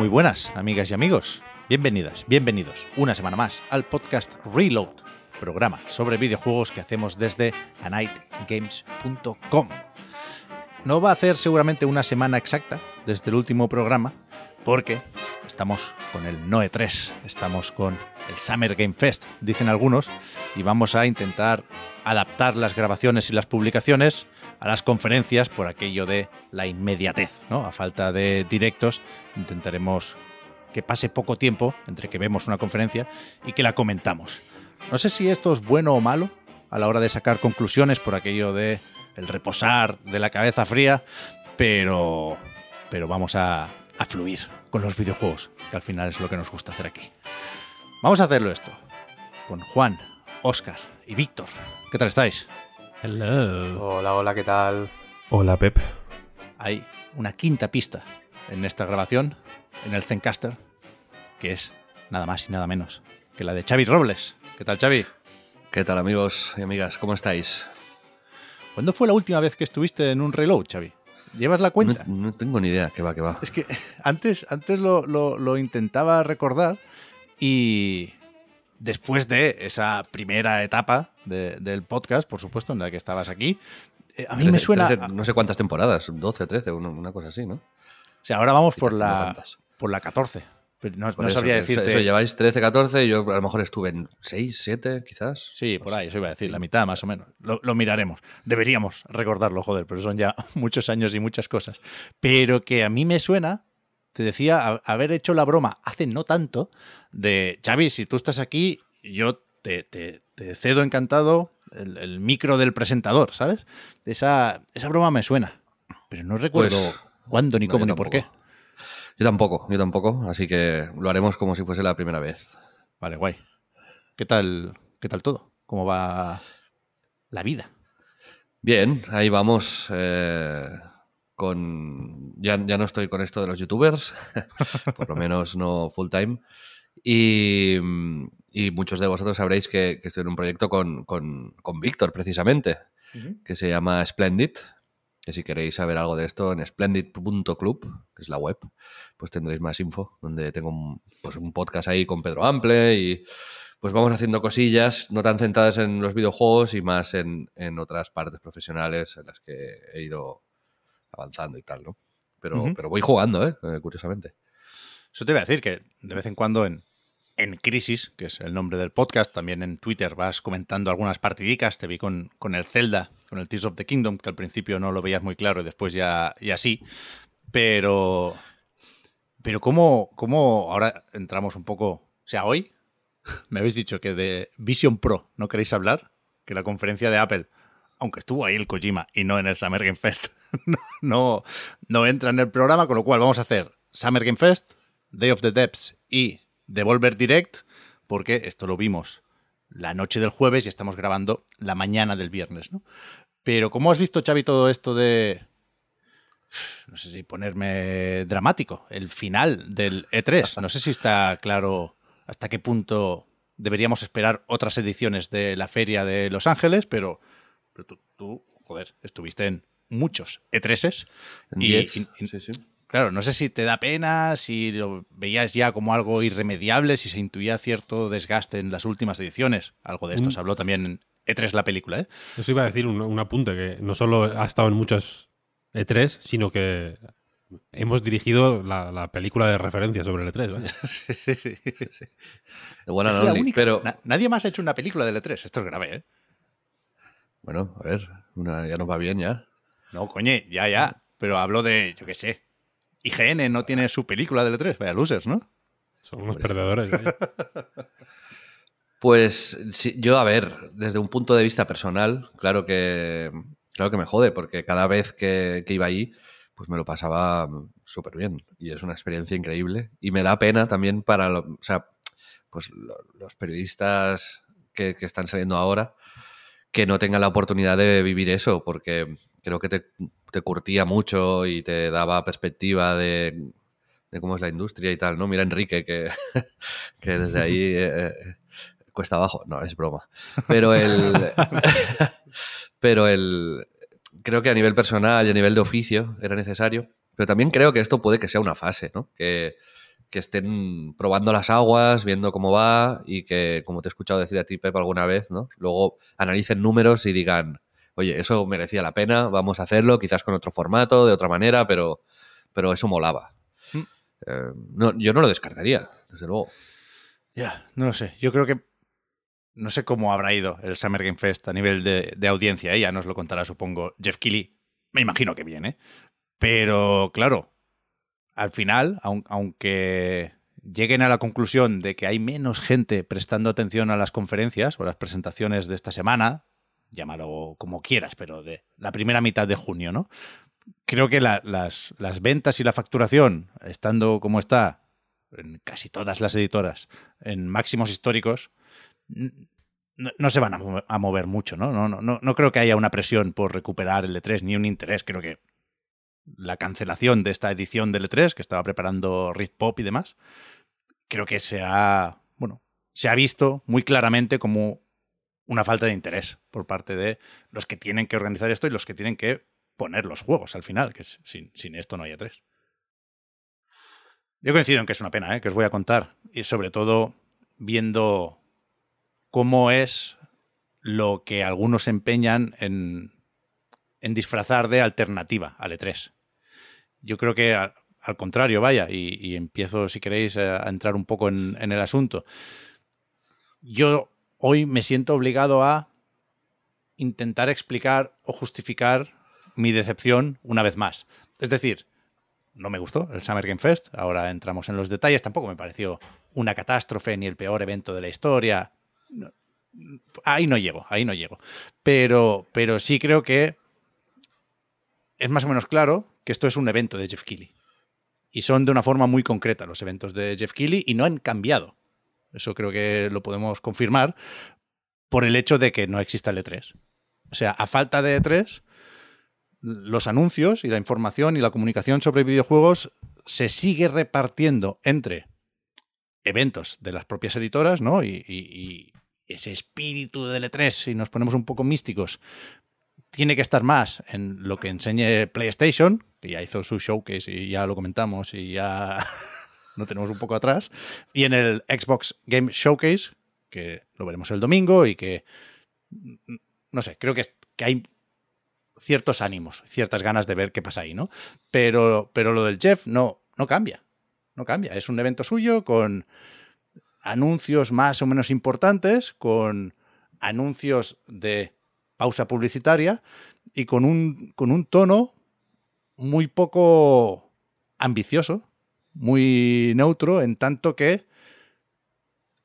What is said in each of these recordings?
Muy buenas, amigas y amigos. Bienvenidas, bienvenidos una semana más al podcast Reload, programa sobre videojuegos que hacemos desde anightgames.com. No va a hacer seguramente una semana exacta desde el último programa, porque estamos con el Noe 3, estamos con el Summer Game Fest, dicen algunos, y vamos a intentar adaptar las grabaciones y las publicaciones a las conferencias por aquello de la inmediatez, ¿no? A falta de directos, intentaremos que pase poco tiempo entre que vemos una conferencia y que la comentamos. No sé si esto es bueno o malo a la hora de sacar conclusiones por aquello de el reposar de la cabeza fría, pero, pero vamos a, a fluir con los videojuegos, que al final es lo que nos gusta hacer aquí. Vamos a hacerlo esto con Juan, Oscar y Víctor. ¿Qué tal estáis? Hello. Hola, hola, ¿qué tal? Hola, Pep. Hay una quinta pista en esta grabación, en el Zencaster, que es nada más y nada menos que la de Xavi Robles. ¿Qué tal, Xavi? ¿Qué tal amigos y amigas? ¿Cómo estáis? ¿Cuándo fue la última vez que estuviste en un reload, Xavi? ¿Llevas la No, cuenta? no tengo ni idea, que va, que va. Es que antes, antes lo, lo- lo intentaba recordar y después de esa primera etapa de- del podcast, por supuesto, en la que estabas aquí, eh, a mí me Trece- suena... trece, no sé cuántas temporadas, 12, 13, una, una cosa así, ¿no? O sea, ahora vamos por no la, tantas. por la 14. Pero no, no eso, sabría decirte... Eso, lleváis 13, 14, yo a lo mejor estuve en 6, 7, quizás. Sí, por ahí, eso iba a decir, la mitad más o menos. Lo, lo miraremos. Deberíamos recordarlo, joder, pero son ya muchos años y muchas cosas. Pero que a mí me suena, te decía, a- haber hecho la broma hace no tanto de, Xavi, si tú estás aquí, yo te, te- te cedo encantado el, el micro del presentador, ¿sabes? Esa, esa broma me suena, pero no recuerdo Pues, cuándo, ni cómo, ni por qué. Yo tampoco, yo tampoco, así que lo haremos como si fuese la primera vez. Vale, guay. ¿Qué tal, qué tal todo? ¿Cómo va la vida? Bien, ahí vamos. eh, con ya, ya no estoy con esto de los youtubers, por lo menos no full time. Y, mm, y muchos de vosotros sabréis que, que estoy en un proyecto con, con, con Víctor, precisamente, que se llama Splendid. Que si queréis saber algo de esto, en splendid.club, que es la web, pues tendréis más info, donde tengo un, pues un podcast ahí con Pedro Ample y pues vamos haciendo cosillas, no tan centradas en los videojuegos y más en, en otras partes profesionales en las que he ido avanzando y tal, ¿no? Pero, pero voy jugando, ¿eh? Eh, Curiosamente. Eso te iba a decir que de vez en cuando en, en Crisis, que es el nombre del podcast, también en Twitter vas comentando algunas partidicas. Te vi con, con el Zelda, con el Tears of the Kingdom, que al principio no lo veías muy claro y después ya, ya sí. Pero. Pero ¿cómo, cómo ahora entramos un poco. O sea, hoy me habéis dicho que de Vision Pro no queréis hablar, que la conferencia de Apple, aunque estuvo ahí el Kojima y no en el Summer Game Fest, no, no, no entra en el programa, con lo cual vamos a hacer Summer Game Fest, Day of the Depths y Devolver Direct, porque esto lo vimos la noche del jueves y estamos grabando la mañana del viernes, ¿no? Pero ¿cómo has visto, Xavi, todo esto de... No sé si ponerme dramático, el final del E3. No sé si está claro hasta qué punto deberíamos esperar otras ediciones de la feria de Los Ángeles, pero, pero tú, tú, joder, estuviste en muchos E3s. En Y- 10, y- y- sí, sí. Claro, no sé si te da pena, si lo veías ya como algo irremediable, si se intuía cierto desgaste en las últimas ediciones. Algo de esto Mm. se habló también en E3 la película, ¿eh? Eso iba a decir un, un apunte que no solo ha estado en muchos E3, sino que hemos dirigido la, la película de referencia sobre el E3. vaya. sí, sí, sí, sí. De buena Es la única. pero Na- nadie más ha hecho una película del E3. Esto es grave, ¿eh? bueno, a ver, una, ya nos va bien ya. No, coñe, ya, ya. Pero hablo de, yo qué sé. IGN no tiene su película del E3. Vaya losers, ¿no? Son unos perdedores. vaya. Pues yo, a ver, desde un punto de vista personal, claro que, claro que me jode, porque cada vez que, iba allí, pues me lo pasaba súper bien. Y es una experiencia increíble. Y me da pena también para, o sea, pues los periodistas que, están saliendo ahora, que no tengan la oportunidad de vivir eso, porque creo que te, te curtía mucho y te daba perspectiva de, cómo es la industria y tal, ¿no? Mira Enrique, que, que desde ahí eh, eh, cuesta abajo. No, es broma. Pero el. pero el. Creo que a nivel personal y a nivel de oficio era necesario. Pero también creo que esto puede que sea una fase, ¿no? Que, que estén probando las aguas, viendo cómo va y que, como te he escuchado decir a ti, Pep, alguna vez, ¿no? Luego analicen números y digan, oye, eso merecía la pena, vamos a hacerlo, quizás con otro formato, de otra manera, pero, pero eso molaba. Mm. Eh, no, yo no lo descartaría, desde luego. Ya, no lo sé. Yo creo que no sé cómo habrá ido el Summer Game Fest a nivel de, audiencia, ¿eh? ya nos lo contará, supongo, Jeff Keighley. Me imagino que viene. Pero, claro, al final, aunque lleguen a la conclusión de que hay menos gente prestando atención a las conferencias o las presentaciones de esta semana, llámalo como quieras, pero de la primera mitad de junio, ¿no? Creo que las, las, ventas y la facturación, estando como está en casi todas las editoras, en máximos históricos, no, se van a mover, mucho, ¿no? No, ¿no? no creo que haya una presión por recuperar el E3 ni un interés. Creo que la cancelación de esta edición del E3 que estaba preparando Rift Pop y demás, creo que se ha, bueno, se ha visto muy claramente como una falta de interés por parte de los que tienen que organizar esto y los que tienen que poner los juegos al final, que sin, sin esto no hay E3. Yo coincido en que es una pena, ¿eh? que os voy a contar, y sobre todo viendo cómo es lo que algunos empeñan en, en disfrazar de alternativa al E3. Yo creo que al, contrario, vaya, y, empiezo, si queréis, a, entrar un poco en, en el asunto. Yo hoy me siento obligado a intentar explicar o justificar mi decepción una vez más. Es decir, no me gustó el Summer Game Fest, ahora entramos en los detalles, tampoco me pareció una catástrofe ni el peor evento de la historia, ahí no llego, ahí no llego. Pero, pero sí creo que es más o menos claro que esto es un evento de Jeff Keighley. Y son de una forma muy concreta los eventos de Jeff Keighley y no han cambiado. Eso creo que lo podemos confirmar por el hecho de que no exista el E3. O sea, a falta de E3, los anuncios y la información y la comunicación sobre videojuegos se sigue repartiendo entre eventos de las propias editoras, ¿no? Y, ese espíritu del E3, si nos ponemos un poco místicos, tiene que estar más en lo que enseñe PlayStation, que ya hizo su showcase y ya lo comentamos y ya no tenemos un poco atrás, y en el Xbox Game Showcase, que lo veremos el domingo y que, no sé, creo que, que hay ciertos ánimos, ciertas ganas de ver qué pasa ahí, ¿no? Pero, pero lo del Jeff no, no cambia no cambia. Es un evento suyo con anuncios más o menos importantes, con anuncios de pausa publicitaria y con un, con un tono muy poco ambicioso, muy neutro, en tanto que,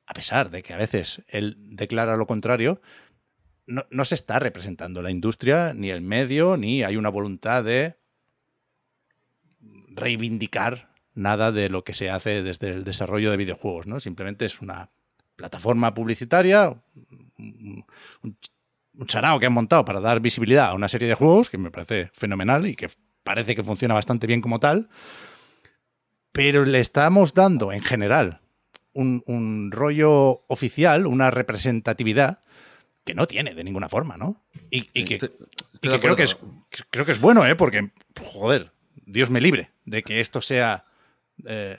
a pesar de que a veces él declara lo contrario, no, no, se está representando la industria, ni el medio, ni hay una voluntad de reivindicar nada de lo que se hace desde el desarrollo de videojuegos, ¿no? Simplemente es una plataforma publicitaria, un, un que han montado para dar visibilidad a una serie de juegos que me parece fenomenal y que parece que funciona bastante bien como tal, pero le estamos dando en general un, rollo oficial, una representatividad que no tiene de ninguna forma, ¿no? Y, que, creo, que es, creo que es bueno, ¿eh? Porque, joder, Dios me libre de que esto sea eh,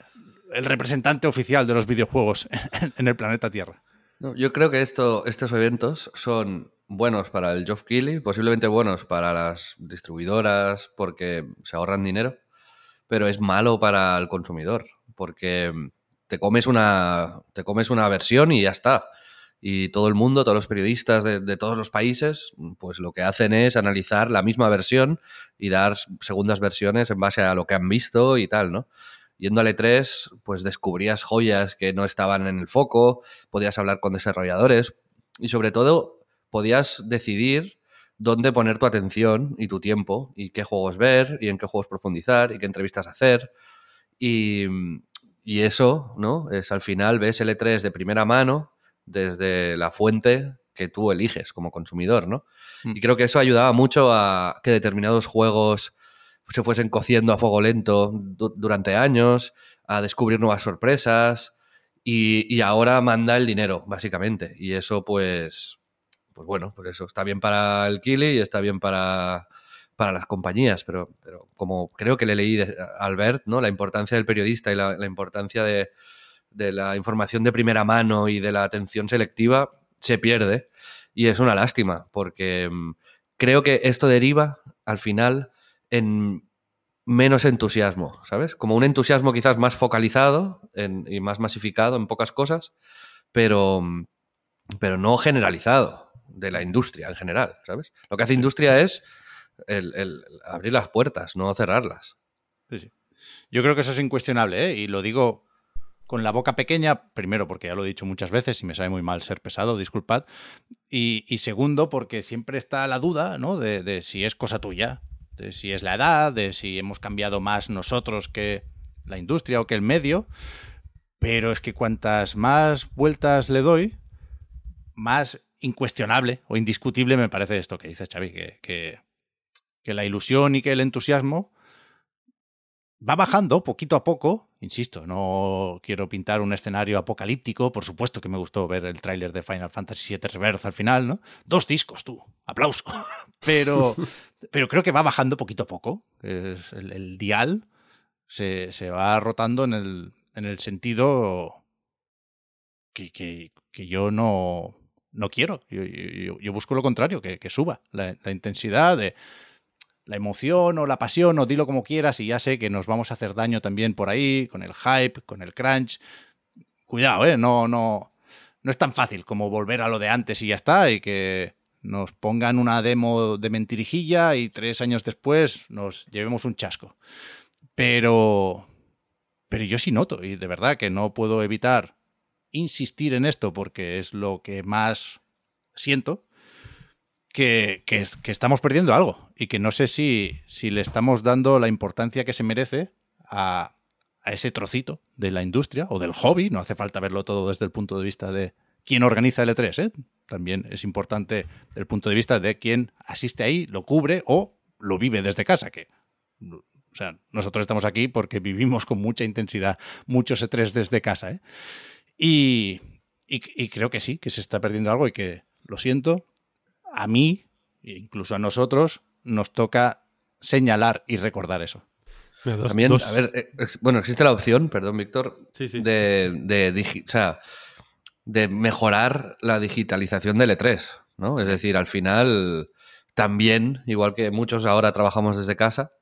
el representante oficial de los videojuegos en, el planeta Tierra. yo creo que esto, estos eventos son buenos para el Geoff Keighley, posiblemente buenos para las distribuidoras porque se ahorran dinero, pero es malo para el consumidor porque te comes una, te comes una versión y ya está. Y todo el mundo, todos los periodistas de, todos los países, pues lo que hacen es analizar la misma versión y dar segundas versiones en base a lo que han visto y tal, ¿no? yendo al E3, pues descubrías joyas que no estaban en el foco, podías hablar con desarrolladores y sobre todo podías decidir dónde poner tu atención y tu tiempo y qué juegos ver y en qué juegos profundizar y qué entrevistas hacer. Y, y eso, ¿no? Es al final ves el E3 de primera mano desde la fuente que tú eliges como consumidor, ¿no? Mm. Y creo que eso ayudaba mucho a que determinados juegos se fuesen cociendo a fuego lento du- durante años, a descubrir nuevas sorpresas y, y ahora manda el dinero, básicamente. Y eso, pues, pues bueno, pues eso está bien para el Kili y está bien para, para las compañías, pero, pero como creo que le leí de- Albert, ¿no? La importancia del periodista y la, importancia de, de la información de primera mano y de la atención selectiva se pierde. Y es una lástima, porque mm, creo que esto deriva al final en menos entusiasmo, ¿sabes? Como un entusiasmo quizás más focalizado y más masificado en pocas cosas, pero, mm, pero no generalizado de la industria en general, ¿sabes? Lo que hace industria es el, el abrir las puertas, no cerrarlas. Sí, sí. Yo creo que eso es incuestionable, ¿eh? y lo digo con la boca pequeña, primero porque ya lo he dicho muchas veces y me sabe muy mal ser pesado, disculpad, y, y segundo porque siempre está la duda ¿no? de, de si es cosa tuya, de si es la edad, de si hemos cambiado más nosotros que la industria o que el medio, pero es que cuantas más vueltas le doy, más incuestionable o indiscutible me parece esto que dice Xavi, que, que, la ilusión y que el entusiasmo va bajando poquito a poco. Insisto, no quiero pintar un escenario apocalíptico. Por supuesto que me gustó ver el tráiler de Final Fantasy VII Rebirth al final, ¿no? Dos discos, tú. Aplauso. Pero, pero creo que va bajando poquito a poco. Es el, dial se, se, va rotando en el, en el sentido que, que yo no, no quiero. Yo, busco lo contrario, que, suba la, la intensidad de la emoción o la pasión o dilo como quieras y ya sé que nos vamos a hacer daño también por ahí con el hype, con el crunch. Cuidado, eh, no no no es tan fácil como volver a lo de antes y ya está y que nos pongan una demo de mentirijilla y tres años después nos llevemos un chasco. Pero pero yo sí noto y de verdad que no puedo evitar insistir en esto porque es lo que más siento que, que, estamos perdiendo algo y que no sé si, si le estamos dando la importancia que se merece a, a, ese trocito de la industria o del hobby. No hace falta verlo todo desde el punto de vista de quién organiza el E3. ¿eh? También es importante el punto de vista de quién asiste ahí, lo cubre o lo vive desde casa. Que, o sea, nosotros estamos aquí porque vivimos con mucha intensidad muchos E3 desde casa. ¿eh? Y, y, y creo que sí, que se está perdiendo algo y que, lo siento, a mí, e incluso a nosotros, nos toca señalar y recordar eso. Mira, dos, También, dos... a ver, eh, bueno, existe la opción, perdón, Víctor, sí, sí. de, de, de, o sea, de mejorar la digitalización del E3, ¿no? Es decir, al final, también, igual que muchos ahora trabajamos desde casa,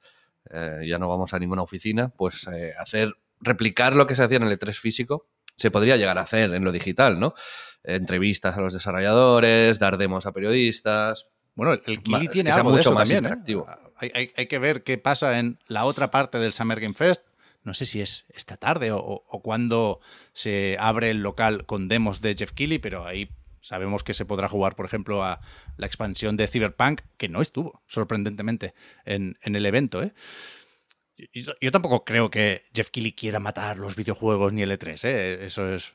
eh, ya no vamos a ninguna oficina, pues eh, hacer, replicar lo que se hacía en el E3 físico, se podría llegar a hacer en lo digital, ¿no? Entrevistas a los desarrolladores, dar demos a periodistas. Bueno, el Kili tiene algo de eso también. ¿eh? Hay, hay, hay, que ver qué pasa en la otra parte del Summer Game Fest. No sé si es esta tarde o, o, o cuando se abre el local con demos de Jeff Keighley, pero ahí sabemos que se podrá jugar, por ejemplo, a la expansión de Cyberpunk, que no estuvo, sorprendentemente, en, en el evento. ¿eh? Yo, yo, tampoco creo que Jeff Keighley quiera matar los videojuegos ni el E3. ¿eh? Eso es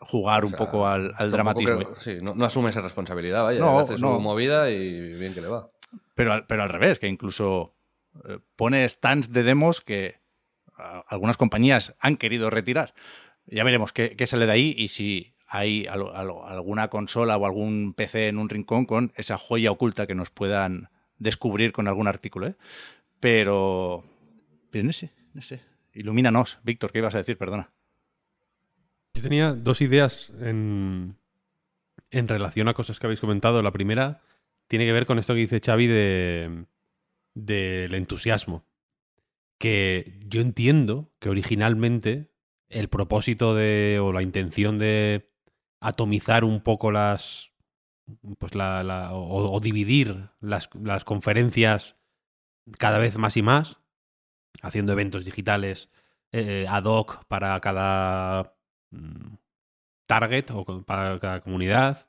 jugar un o sea, poco al, al dramatismo. Creo, sí, no, no, asume esa responsabilidad, vaya. No, hace no. su movida y bien que le va. Pero, al, pero al revés, que incluso eh, pone stands de demos que algunas compañías han querido retirar. Ya veremos qué, qué sale de ahí y si hay al, al, alguna consola o algún PC en un rincón con esa joya oculta que nos puedan descubrir con algún artículo. ¿eh? Pero, pero no sé, no sé. Ilumínanos, Víctor, ¿qué ibas a decir? Perdona. Yo tenía dos ideas en, en relación a cosas que habéis comentado. La primera tiene que ver con esto que dice Xavi de del entusiasmo. Que yo entiendo que originalmente el propósito de o la intención de atomizar un poco las pues la, o, o, dividir las, las conferencias cada vez más y más haciendo eventos digitales eh, ad hoc para cada mm, target o para cada comunidad,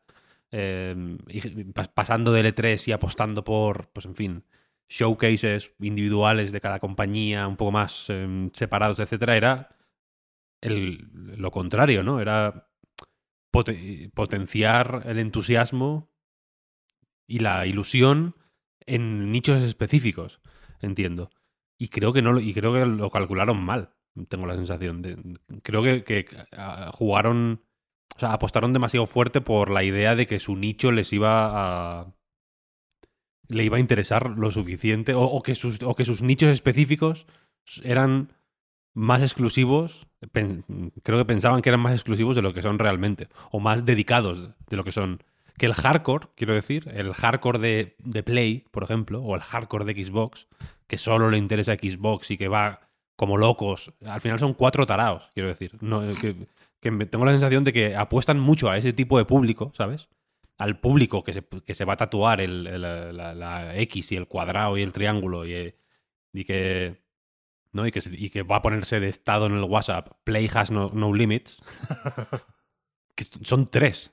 pas- pasando de L3 y apostando por, pues en fin, showcases individuales de cada compañía, un poco más eh, separados, etcétera, era el, lo contrario, ¿no? Era pote- potenciar el entusiasmo y la ilusión en nichos específicos, entiendo. Y creo que no y creo que lo calcularon mal, tengo la sensación. De, creo que, ah, jugaron, o sea, apostaron demasiado fuerte por la idea de que su nicho les iba a le iba a interesar lo suficiente o, que sus o que sus nichos específicos eran más exclusivos, creo que pensaban que eran más exclusivos de lo que son realmente, o más dedicados de lo que son. Que el hardcore, quiero decir, el hardcore de, de Play, por ejemplo, o el hardcore de Xbox, que solo le interesa a Xbox y que va como locos, al final son cuatro taraos, quiero decir. No, que, que me- tengo la sensación de que apuestan mucho a ese tipo de público, ¿sabes? Al público que se, que se va a tatuar el, el- la, la X y el cuadrado y el triángulo y, y que ¿no? Y que, y que va a ponerse de estado en el WhatsApp, Play has no, no limits, que son tres.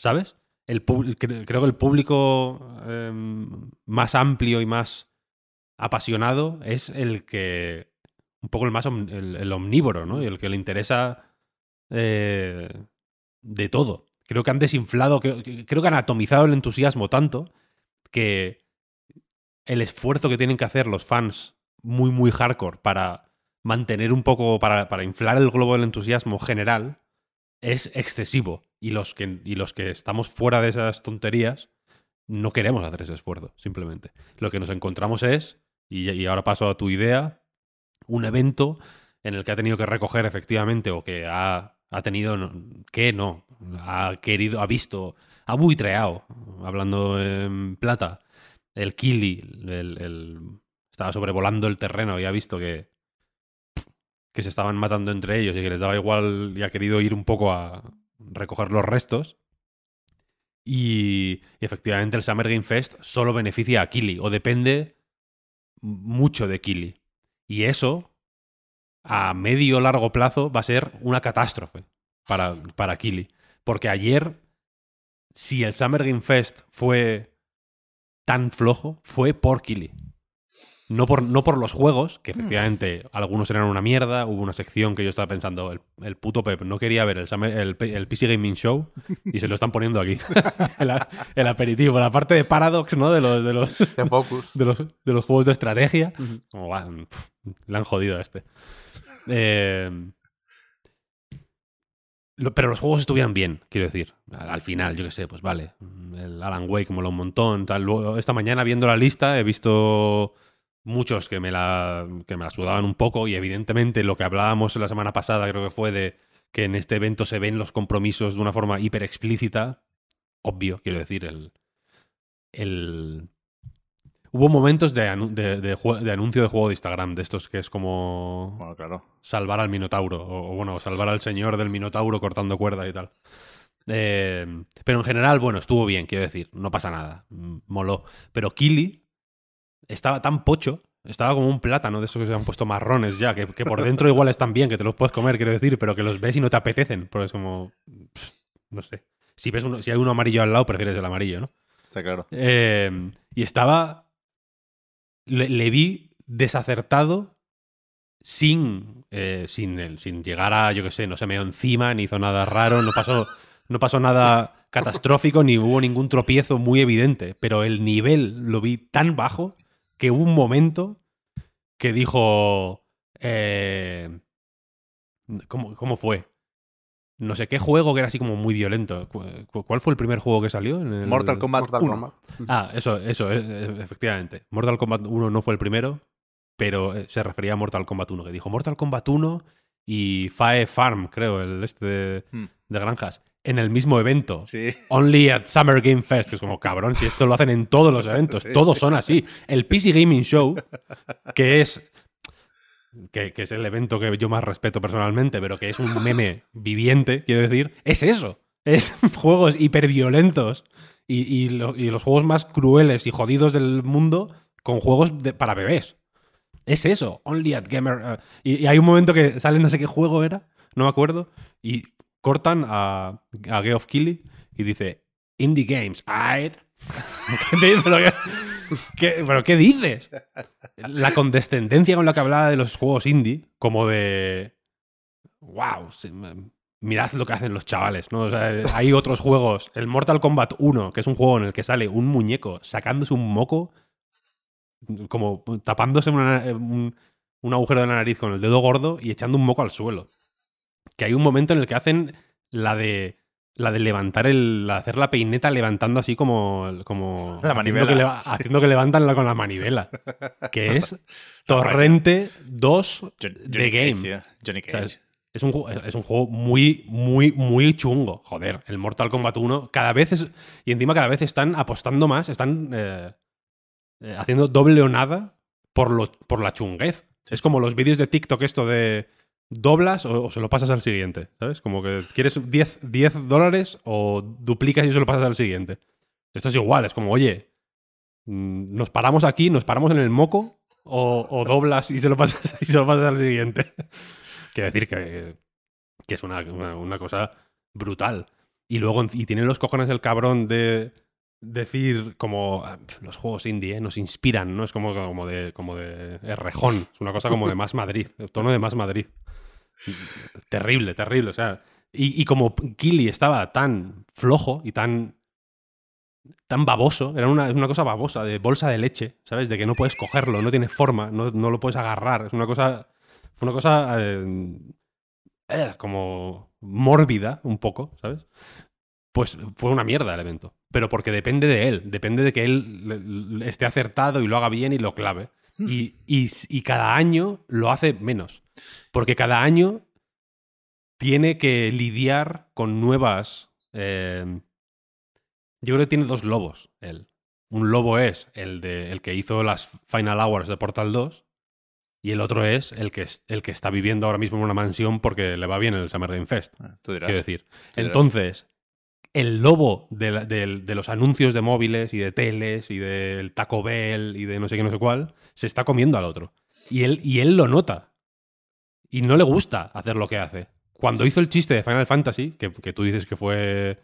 ¿Sabes? Creo que el público em, más amplio y más apasionado es el que. Un poco el más el, omnívoro, ¿no? Y el que le interesa eh, de todo. Creo que han desinflado, creo, creo que han atomizado el entusiasmo tanto que el esfuerzo que tienen que hacer los fans muy, muy hardcore para mantener un poco, para, para inflar el globo del entusiasmo general, es excesivo. Y los, que, y los que estamos fuera de esas tonterías no queremos hacer ese esfuerzo, simplemente. Lo que nos encontramos es, y, y ahora paso a tu idea, un evento en el que ha tenido que recoger efectivamente o que ha, ha tenido que no, ha querido, ha visto, ha buitreado, hablando en plata, el Kili, el- estaba sobrevolando el terreno y ha visto que, que se estaban matando entre ellos y que les daba igual y ha querido ir un poco a recoger los restos. Y efectivamente el Summer Game Fest solo beneficia a Kili o depende mucho de Kili. Y eso, a medio o largo plazo, va a ser una catástrofe para, para Kili. Porque ayer, si el Summer Game Fest fue tan flojo, fue por Kili. No por, no por los juegos, que efectivamente algunos eran una mierda. Hubo una sección que yo estaba pensando, el, el puto Pep no quería ver el, el, PC Gaming Show y se lo están poniendo aquí. el, aperitivo, la parte de Paradox, ¿no? De los, de los, De Focus. de los, de los juegos de estrategia. Como va, pf, le han jodido a este. Eh, pero los juegos estuvieron bien, quiero decir. Al, al final, yo qué sé, pues vale. El Alan Wake mola un montón. Tal. Luego, esta mañana, viendo la lista, he visto muchos que me, la, que me la sudaban un poco. Y evidentemente, lo que hablábamos la semana pasada, creo que fue de que en este evento se ven los compromisos de una forma hiper explícita. Obvio, quiero decir, el. el Hubo momentos de, anu- de- de jue- de anuncio de juego de Instagram, de estos que es como Bueno, claro. salvar al Minotauro, o, o bueno, salvar al señor del Minotauro cortando cuerda y tal. Eh, pero en general, bueno, estuvo bien, quiero decir, no pasa nada, mm, moló. Pero Kili estaba tan pocho, estaba como un plátano de esos que se han puesto marrones ya, que, que por dentro igual están bien, que te los puedes comer, quiero decir, pero que los ves y no te apetecen, porque es como, pff, no sé. Si, ves uno, si hay uno amarillo al lado, prefieres el amarillo, ¿no? Está claro. Eh, y estaba. Le, le vi desacertado sin, eh, sin, el- sin llegar a, yo qué sé, no se meó encima, ni hizo nada raro, no pasó, no pasó nada catastrófico, ni hubo ningún tropiezo muy evidente. Pero el nivel lo vi tan bajo que hubo un momento que dijo. eh, ¿cómo, ¿Cómo fue? No sé qué juego que era así como muy violento. ¿Cu- cu- ¿Cuál fue el primer juego que salió? En el- Mortal Kombat Mortal 1. Kombat. Ah, eso, eso, eh, eh, efectivamente. Mortal Kombat 1 no fue el primero, pero eh, se refería a Mortal Kombat 1, que dijo Mortal Kombat 1 y Fae Farm, creo, el este de, Hmm. de granjas, en el mismo evento. Sí. Only at Summer Game Fest. que Es como, cabrón, si esto lo hacen en todos los eventos, todos son así. El PC Gaming Show, que es. Que, que es el evento que yo más respeto personalmente, pero que es un meme viviente, quiero decir, es eso. Es juegos hiperviolentos y, y, lo- y los juegos más crueles y jodidos del mundo con juegos de- para bebés. Es eso, Only at Gamer. eh, y, y hay un momento que sale no sé qué juego era, no me acuerdo, y cortan a, Geoff Keighley y dice, Indie Games, aight. ¿Qué te dice? ¿Pero qué, qué- ¿Pero qué dices? La condescendencia con la que hablaba de los juegos indie, como de. ¡Wow! Mirad lo que hacen los chavales, ¿no? O sea, hay otros juegos. El Mortal Kombat 1, que es un juego en el que sale un muñeco sacándose un moco, como tapándose un agujero de la nariz con el dedo gordo y echando un moco al suelo. Que hay un momento en el que hacen la de la de levantar el la- hacer la peineta levantando así como como La haciendo manivela. que, leva- haciendo que levantan con la manivela que es Torrente 2 Jo- de Johnny Game Cage, O sea, Cage. es un, es un juego muy, muy, muy chungo. Joder, el Mortal Kombat 1 cada vez es. Y encima cada vez están apostando más, están eh, eh, haciendo doble o nada por, lo, por la chunguez. Es como los vídeos de TikTok esto de doblas o, se lo pasas al siguiente, ¿sabes? Como que quieres 10, 10 dólares o duplicas y se lo pasas al siguiente. Esto es igual, es como, oye, mm, nos paramos aquí, nos paramos en el moco o, o doblas y se lo pasas, y se lo pasas al siguiente. Quiero decir que, que es una, una- una cosa brutal. Y luego, y tiene los cojones el cabrón de decir como "Ah, los juegos indie ¿eh? nos inspiran, ¿no? Es como, como de como de rejón, es una cosa como de más Madrid, el tono de más Madrid. Terrible, terrible, o sea, y, y como Kili estaba tan flojo y tan tan baboso, era una, una cosa babosa, de bolsa de leche, ¿sabes? De que no puedes cogerlo, no tiene forma, no, no lo puedes agarrar, es una cosa fue una cosa eh, eh, como mórbida un poco, ¿sabes? Pues fue una mierda el evento. Pero porque depende de él, depende de que él esté acertado y lo haga bien y lo clave. Y, y- y cada año lo hace menos. Porque cada año tiene que lidiar con nuevas... eh, yo creo que tiene dos lobos él. Un lobo es el, de, el que hizo las Final Hours de Portal 2 y el otro es el que, el que está viviendo ahora mismo en una mansión porque le va bien el Summer Game Fest. Ah, Tú dirás. Quiero decir. dirás. Entonces, el lobo de, la- del- de los anuncios de móviles y de teles y del Taco Bell y de no sé qué, no sé cuál, se está comiendo al otro. Y él, y él lo nota. Y no le gusta hacer lo que hace. Cuando hizo el chiste de Final Fantasy, que, que tú dices que fue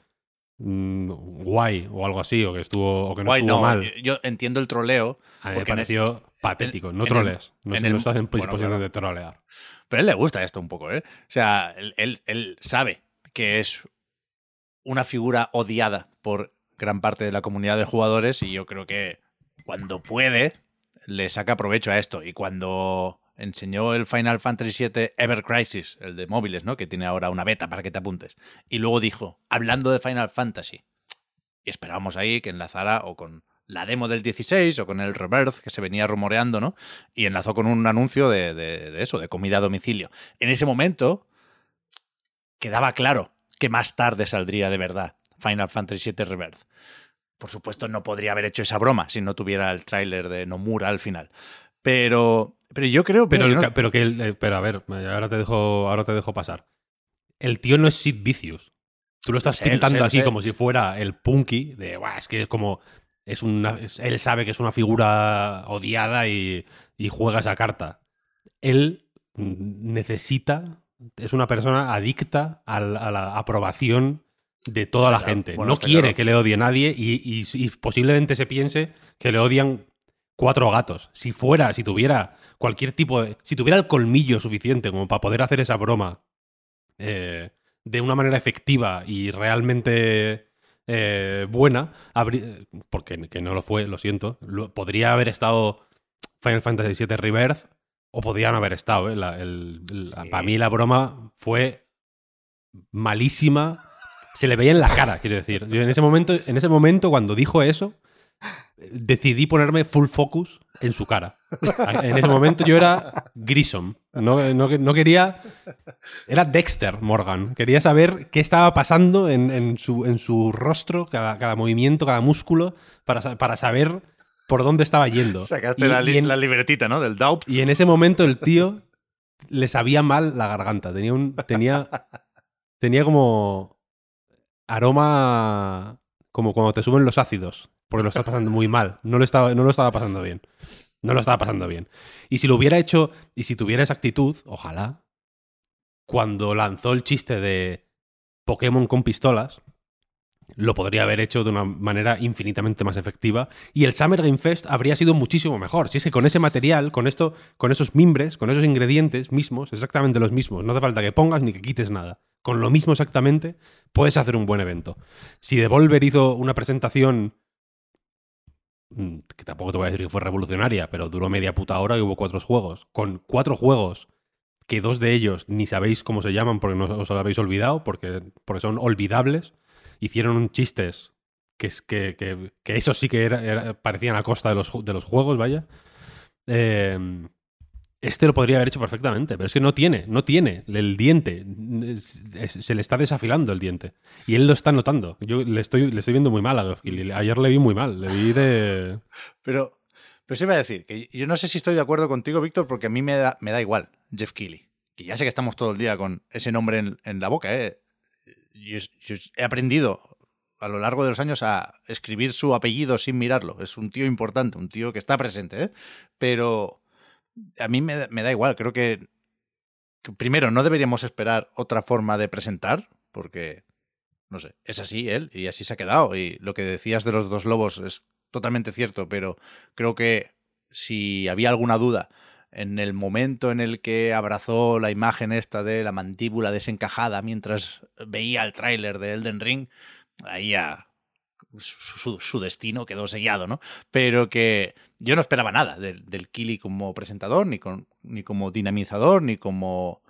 mm, guay o algo así, o que estuvo, o que no Guay, estuvo no, mal, yo, yo entiendo el troleo, a mí me en pareció patético. No trolees. No, en sé, el- no estás en bueno, posición claro. de trolear. pero a él le gusta esto un poco, ¿eh? O sea, él, él- él sabe que es una figura odiada por gran parte de la comunidad de jugadores y yo creo que cuando puede le saca provecho a esto y cuando enseñó el Final Fantasy VII Ever Crisis, el de móviles, ¿no? Que tiene ahora una beta para que te apuntes. Y luego dijo, hablando de Final Fantasy, y esperábamos ahí que enlazara o con la demo del 16 o con el Rebirth que se venía rumoreando, ¿no? Y enlazó con un anuncio de, de- de eso, de comida a domicilio. En ese momento quedaba claro que más tarde saldría de verdad Final Fantasy VII Rebirth. Por supuesto, no podría haber hecho esa broma si no tuviera el tráiler de Nomura al final. Pero, pero yo creo Pero, el no- pero que el- eh, pero a ver, ahora te dejo, ahora te dejo pasar. El tío no es Sid Vicious. Tú lo estás sé, lo pintando sé, lo así sé. como si fuera el punky de, "Buah, es que es como es una, es- él sabe que es una figura odiada y, y juega esa carta. Él necesita, es una persona adicta a la aprobación de toda la gente. Bueno, no quiere claro. que le odie nadie y, y- y posiblemente se piense que le odian cuatro gatos. Si fuera, si tuviera cualquier tipo de. Si tuviera el colmillo suficiente como para poder hacer esa broma eh, de una manera efectiva y realmente eh, buena, porque que no lo fue, lo siento, lo- podría haber estado Final Fantasy VII Rebirth o podrían haber estado. ¿eh? La- el- Sí. Para mí la broma fue malísima. Se le veía en la cara, quiero decir. Yo en ese momento, en ese momento cuando dijo eso, decidí ponerme full focus en su cara. En ese momento yo era Grissom. No, no, no quería. Era Dexter Morgan. Quería saber qué estaba pasando en, en su, en su rostro, cada, cada movimiento, cada músculo, para, para saber por dónde estaba yendo. sacaste Y- la, y en- la libretita, ¿no? Del Doubt. y en ese momento el tío le sabía mal la garganta. Tenía un. Tenía. Tenía como. Aroma. Como cuando te suben los ácidos. Porque lo estás pasando muy mal. No lo estaba, no lo estaba pasando bien. No lo estaba pasando bien. Y si lo hubiera hecho, y si tuviera esa actitud, ojalá, cuando lanzó el chiste de Pokémon con pistolas, lo podría haber hecho de una manera infinitamente más efectiva y el Summer Game Fest habría sido muchísimo mejor. Si es que con ese material, con esto, con esos mimbres, con esos ingredientes mismos, exactamente los mismos, no hace falta que pongas ni que quites nada. Con lo mismo exactamente, puedes hacer un buen evento. Si Devolver hizo una presentación mm, que tampoco te voy a decir que fue revolucionaria, pero duró media puta hora y hubo cuatro juegos. Con cuatro juegos que dos de ellos ni sabéis cómo se llaman porque no os habéis olvidado, porque, porque son olvidables hicieron chistes que, que, que, eso sí que era, parecían a costa de los, de los juegos, vaya. Eh, este lo podría haber hecho perfectamente, pero es que no tiene, no tiene el diente. se le está desafilando el diente. Y él lo está notando. Yo le estoy, le estoy viendo muy mal a Keighley. Ayer le vi muy mal, le vi de... Pero, pero sí iba a decir que yo no sé si estoy de acuerdo contigo, Víctor, porque a mí me da, me da igual Jeff Keighley. Que ya sé que estamos todo el día con ese nombre en, en la boca, ¿eh? Yo, he aprendido a lo largo de los años a escribir su apellido sin mirarlo. Es un tío importante, un tío que está presente, ¿eh? Pero a mí me, da igual. Creo que, primero, no deberíamos esperar otra forma de presentar, porque, no sé, es así él y así se ha quedado. Y lo que decías de los dos lobos es totalmente cierto, pero creo que si había alguna duda en el momento en el que abrazó la imagen esta de la mandíbula desencajada mientras veía el tráiler de Elden Ring, ahí su, destino quedó sellado, ¿no? Pero que yo no esperaba nada del, del Kili como presentador, ni, con, ni como dinamizador, ni como,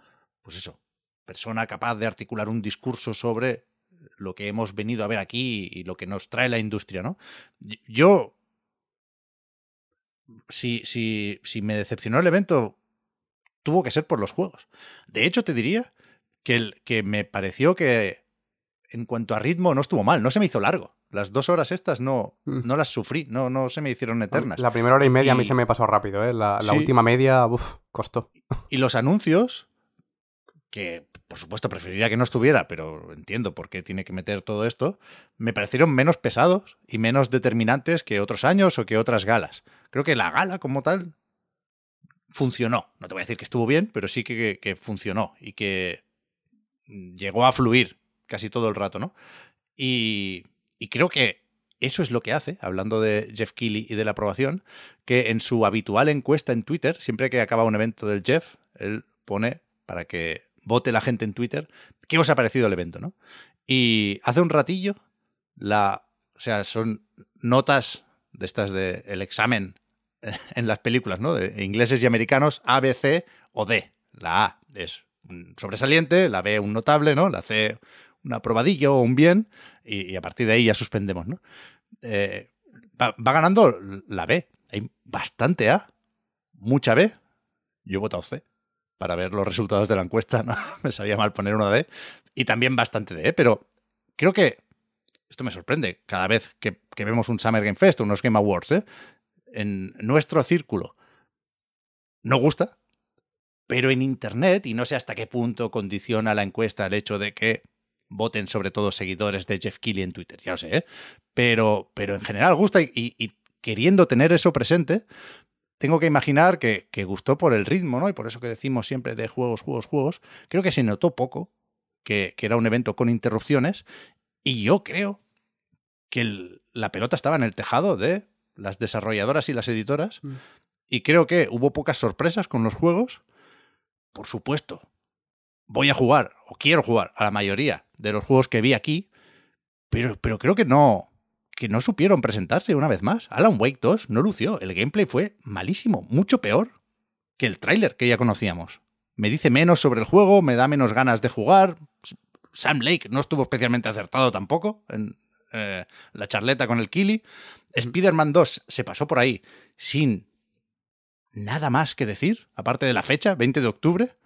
pues eso, persona capaz de articular un discurso sobre lo que hemos venido a ver aquí y lo que nos trae la industria, ¿no? Yo si, si, si me decepcionó el evento, tuvo que ser por los juegos. De hecho, te diría que, el, que me pareció que en cuanto a ritmo no estuvo mal, no se me hizo largo. Las dos horas estas no, mm. no las sufrí, no, no se me hicieron eternas. La primera hora y media a mí se me pasó rápido, ¿eh? la, la última media, uff, costó. Y los anuncios, que por supuesto preferiría que no estuviera, pero entiendo por qué tiene que meter todo esto, me parecieron menos pesados y menos determinantes que otros años o que otras galas. Creo que la gala como tal funcionó. No te voy a decir que estuvo bien, pero sí que, funcionó y que llegó a fluir casi todo el rato, ¿no? Y, y creo que eso es lo que hace, hablando de Jeff Keighley y de la aprobación, que en su habitual encuesta en Twitter, siempre que acaba un evento del Jeff, él pone para que vote la gente en Twitter, ¿qué os ha parecido el evento? ¿no? Y hace un ratillo, la, o sea, son notas de estas del el examen en las películas, ¿no? De ingleses y americanos, A, B, C o D. La A es un sobresaliente, la B un notable, ¿no? La C un aprobadillo o un bien, y, a partir de ahí ya suspendemos, ¿no? Eh, va, ganando la B. Hay bastante A, mucha B. Yo he votado C para ver los resultados de la encuesta, ¿no? me sabía mal poner una D. Y también bastante D, pero creo que esto me sorprende cada vez que, vemos un Summer Game Fest o unos Game Awards, ¿eh? En nuestro círculo no gusta, pero en Internet, y no sé hasta qué punto condiciona la encuesta el hecho de que voten sobre todo seguidores de Jeff Keighley en Twitter, ya lo sé, ¿eh? pero, pero en general gusta y queriendo tener eso presente, tengo que imaginar que, gustó por el ritmo, ¿no? Y por eso que decimos siempre de juegos, juegos, juegos. Creo que se notó poco que, era un evento con interrupciones. Y yo creo que la pelota estaba en el tejado de las desarrolladoras y las editoras. Mm. Y creo que hubo pocas sorpresas con los juegos. Por supuesto, voy a jugar o quiero jugar a la mayoría de los juegos que vi aquí. Pero, pero creo que no, que no supieron presentarse una vez más. Alan Wake 2 no lució. El gameplay fue malísimo, mucho peor que el tráiler que ya conocíamos. Me dice menos sobre el juego, me da menos ganas de jugar. Sam Lake no estuvo especialmente acertado tampoco en eh, la charleta con el Kili. Spider-Man 2 se pasó por ahí sin nada más que decir, aparte de la fecha, 20 de octubre.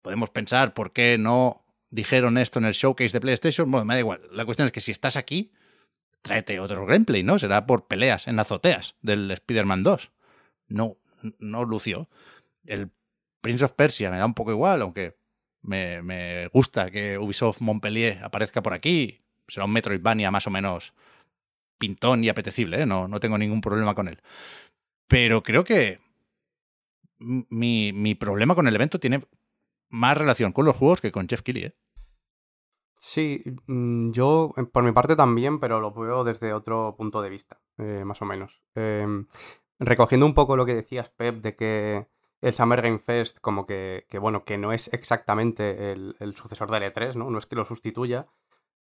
Podemos pensar por qué no dijeron esto en el showcase de PlayStation. Bueno, me da igual. La cuestión es que si estás aquí, tráete otro gameplay, ¿no? Será por peleas en azoteas del Spider-Man 2. No, no lució. El Prince of Persia me da un poco igual, aunque me, me gusta que Ubisoft Montpellier aparezca por aquí. Será un Metroidvania más o menos pintón y apetecible, ¿eh? no, no tengo ningún problema con él. Pero creo que mi, mi problema con el evento tiene más relación con los juegos que con Jeff Keighley. ¿eh? Sí, mm, yo eh, por mi parte también, pero lo veo desde otro punto de vista, eh, más o menos. Em, recogiendo un poco lo que decías, Pep, de que el Summer Game Fest, como que, que bueno, que no es exactamente el, sucesor del E3, ¿no? No es que lo sustituya.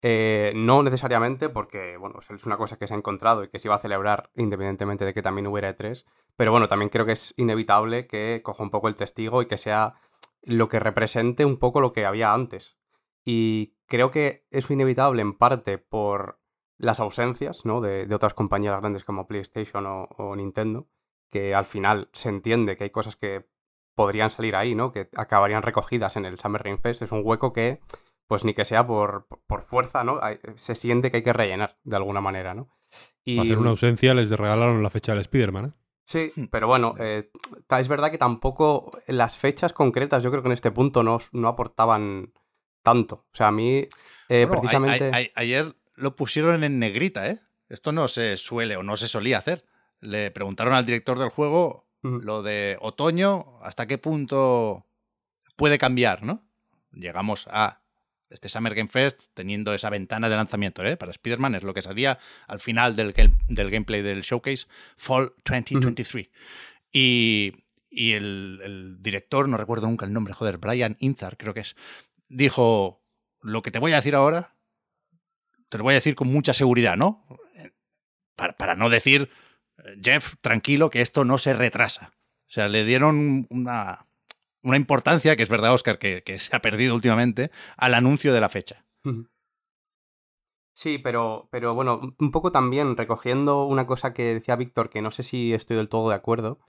Eh, no necesariamente, porque, bueno, es una cosa que se ha encontrado y que se iba a celebrar independientemente de que también hubiera E3. Pero bueno, también creo que es inevitable que coja un poco el testigo y que sea lo que represente un poco lo que había antes. Y creo que es inevitable en parte por las ausencias ¿no? de, otras compañías grandes como PlayStation o, Nintendo, que al final se entiende que hay cosas que podrían salir ahí, ¿no? que acabarían recogidas en el Summer Game Fest. Es un hueco que, pues ni que sea por, por fuerza, ¿no? se siente que hay que rellenar de alguna manera. ¿no? Y... Va a ser una ausencia, les regalaron la fecha del Spider-Man. ¿eh? Sí, hmm. pero bueno, eh, es verdad que tampoco las fechas concretas, yo creo que en este punto no, no aportaban tanto. O sea, a mí, eh, precisamente. ayer lo pusieron en negrita, ¿eh? Esto no se suele o no se solía hacer. Le preguntaron al director del juego lo de otoño, hasta qué punto puede cambiar, ¿no? Llegamos a este Summer Game Fest teniendo esa ventana de lanzamiento ¿eh? para Spider-Man, es lo que salía al final del, del gameplay del showcase, Fall 2023. Y, y el, el, director, no recuerdo nunca el nombre, joder, Brian Inzar creo que es, dijo, lo que te voy a decir ahora, te lo voy a decir con mucha seguridad, ¿no? Para, no decir, Jeff, tranquilo, que esto no se retrasa. O sea, le dieron una, una importancia, que es verdad, Oscar, que, que, se ha perdido últimamente, al anuncio de la fecha. Sí, pero, pero bueno, un poco también recogiendo una cosa que decía Víctor, que no sé si estoy del todo de acuerdo,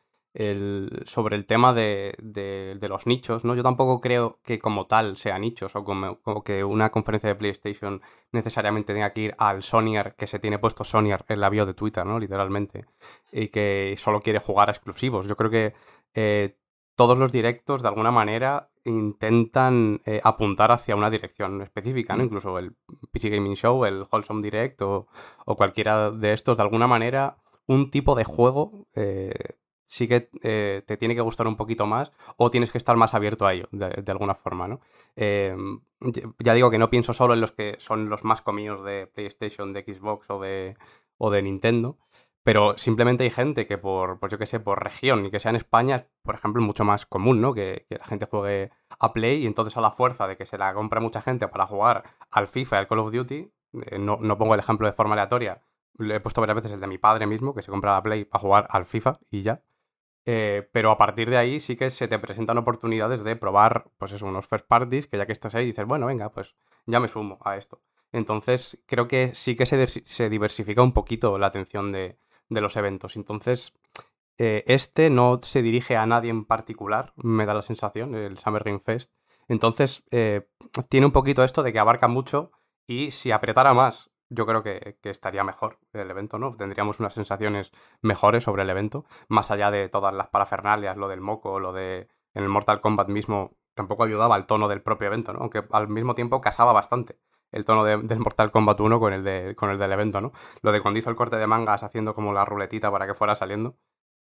sobre el tema de, los nichos, ¿no? Yo tampoco creo que como tal sea nichos o como, que una conferencia de PlayStation necesariamente tenga que ir al Sonyer que se tiene puesto Sonyer en la bio de Twitter, ¿no? Literalmente. Y que solo quiere jugar a exclusivos. Yo creo que eh, todos los directos, de alguna manera, intentan eh, apuntar hacia una dirección específica, ¿no? Incluso el PC Gaming Show, el Wholesome Direct o, o cualquiera de estos, de alguna manera, un tipo de juego eh, sí que eh, te tiene que gustar un poquito más o tienes que estar más abierto a ello, de, alguna forma, ¿no? Em, ya digo que no pienso solo en los que son los más comidos de PlayStation, de Xbox o de, o de Nintendo, pero simplemente hay gente que por, pues yo que sé, por región y que sea en España, por ejemplo, mucho más común, ¿no? Que, la gente juegue a Play y entonces a la fuerza de que se la compra mucha gente para jugar al FIFA y al Call of Duty, eh, no, no pongo el ejemplo de forma aleatoria, le he puesto varias veces el de mi padre mismo, que se compra la Play para jugar al FIFA y ya. Eh, pero a partir de ahí sí que se te presentan oportunidades de probar, pues eso, unos first parties, que ya que estás ahí dices, bueno, venga, pues ya me sumo a esto. Entonces, creo que sí que se, diversifica un poquito la atención de, los eventos. Entonces, eh, este no se dirige a nadie en particular, me da la sensación, el Summer Game Fest. Entonces, eh, tiene un poquito esto de que abarca mucho y si apretara más yo creo que, estaría mejor el evento, ¿no? Tendríamos unas sensaciones mejores sobre el evento, más allá de todas las parafernalias, lo del moco, lo de en el Mortal Kombat mismo, tampoco ayudaba al tono del propio evento, ¿no? Aunque al mismo tiempo casaba bastante el tono del Mortal Kombat 1 con el, de, con el del evento, ¿no? Lo de cuando hizo el corte de mangas haciendo como la ruletita para que fuera saliendo,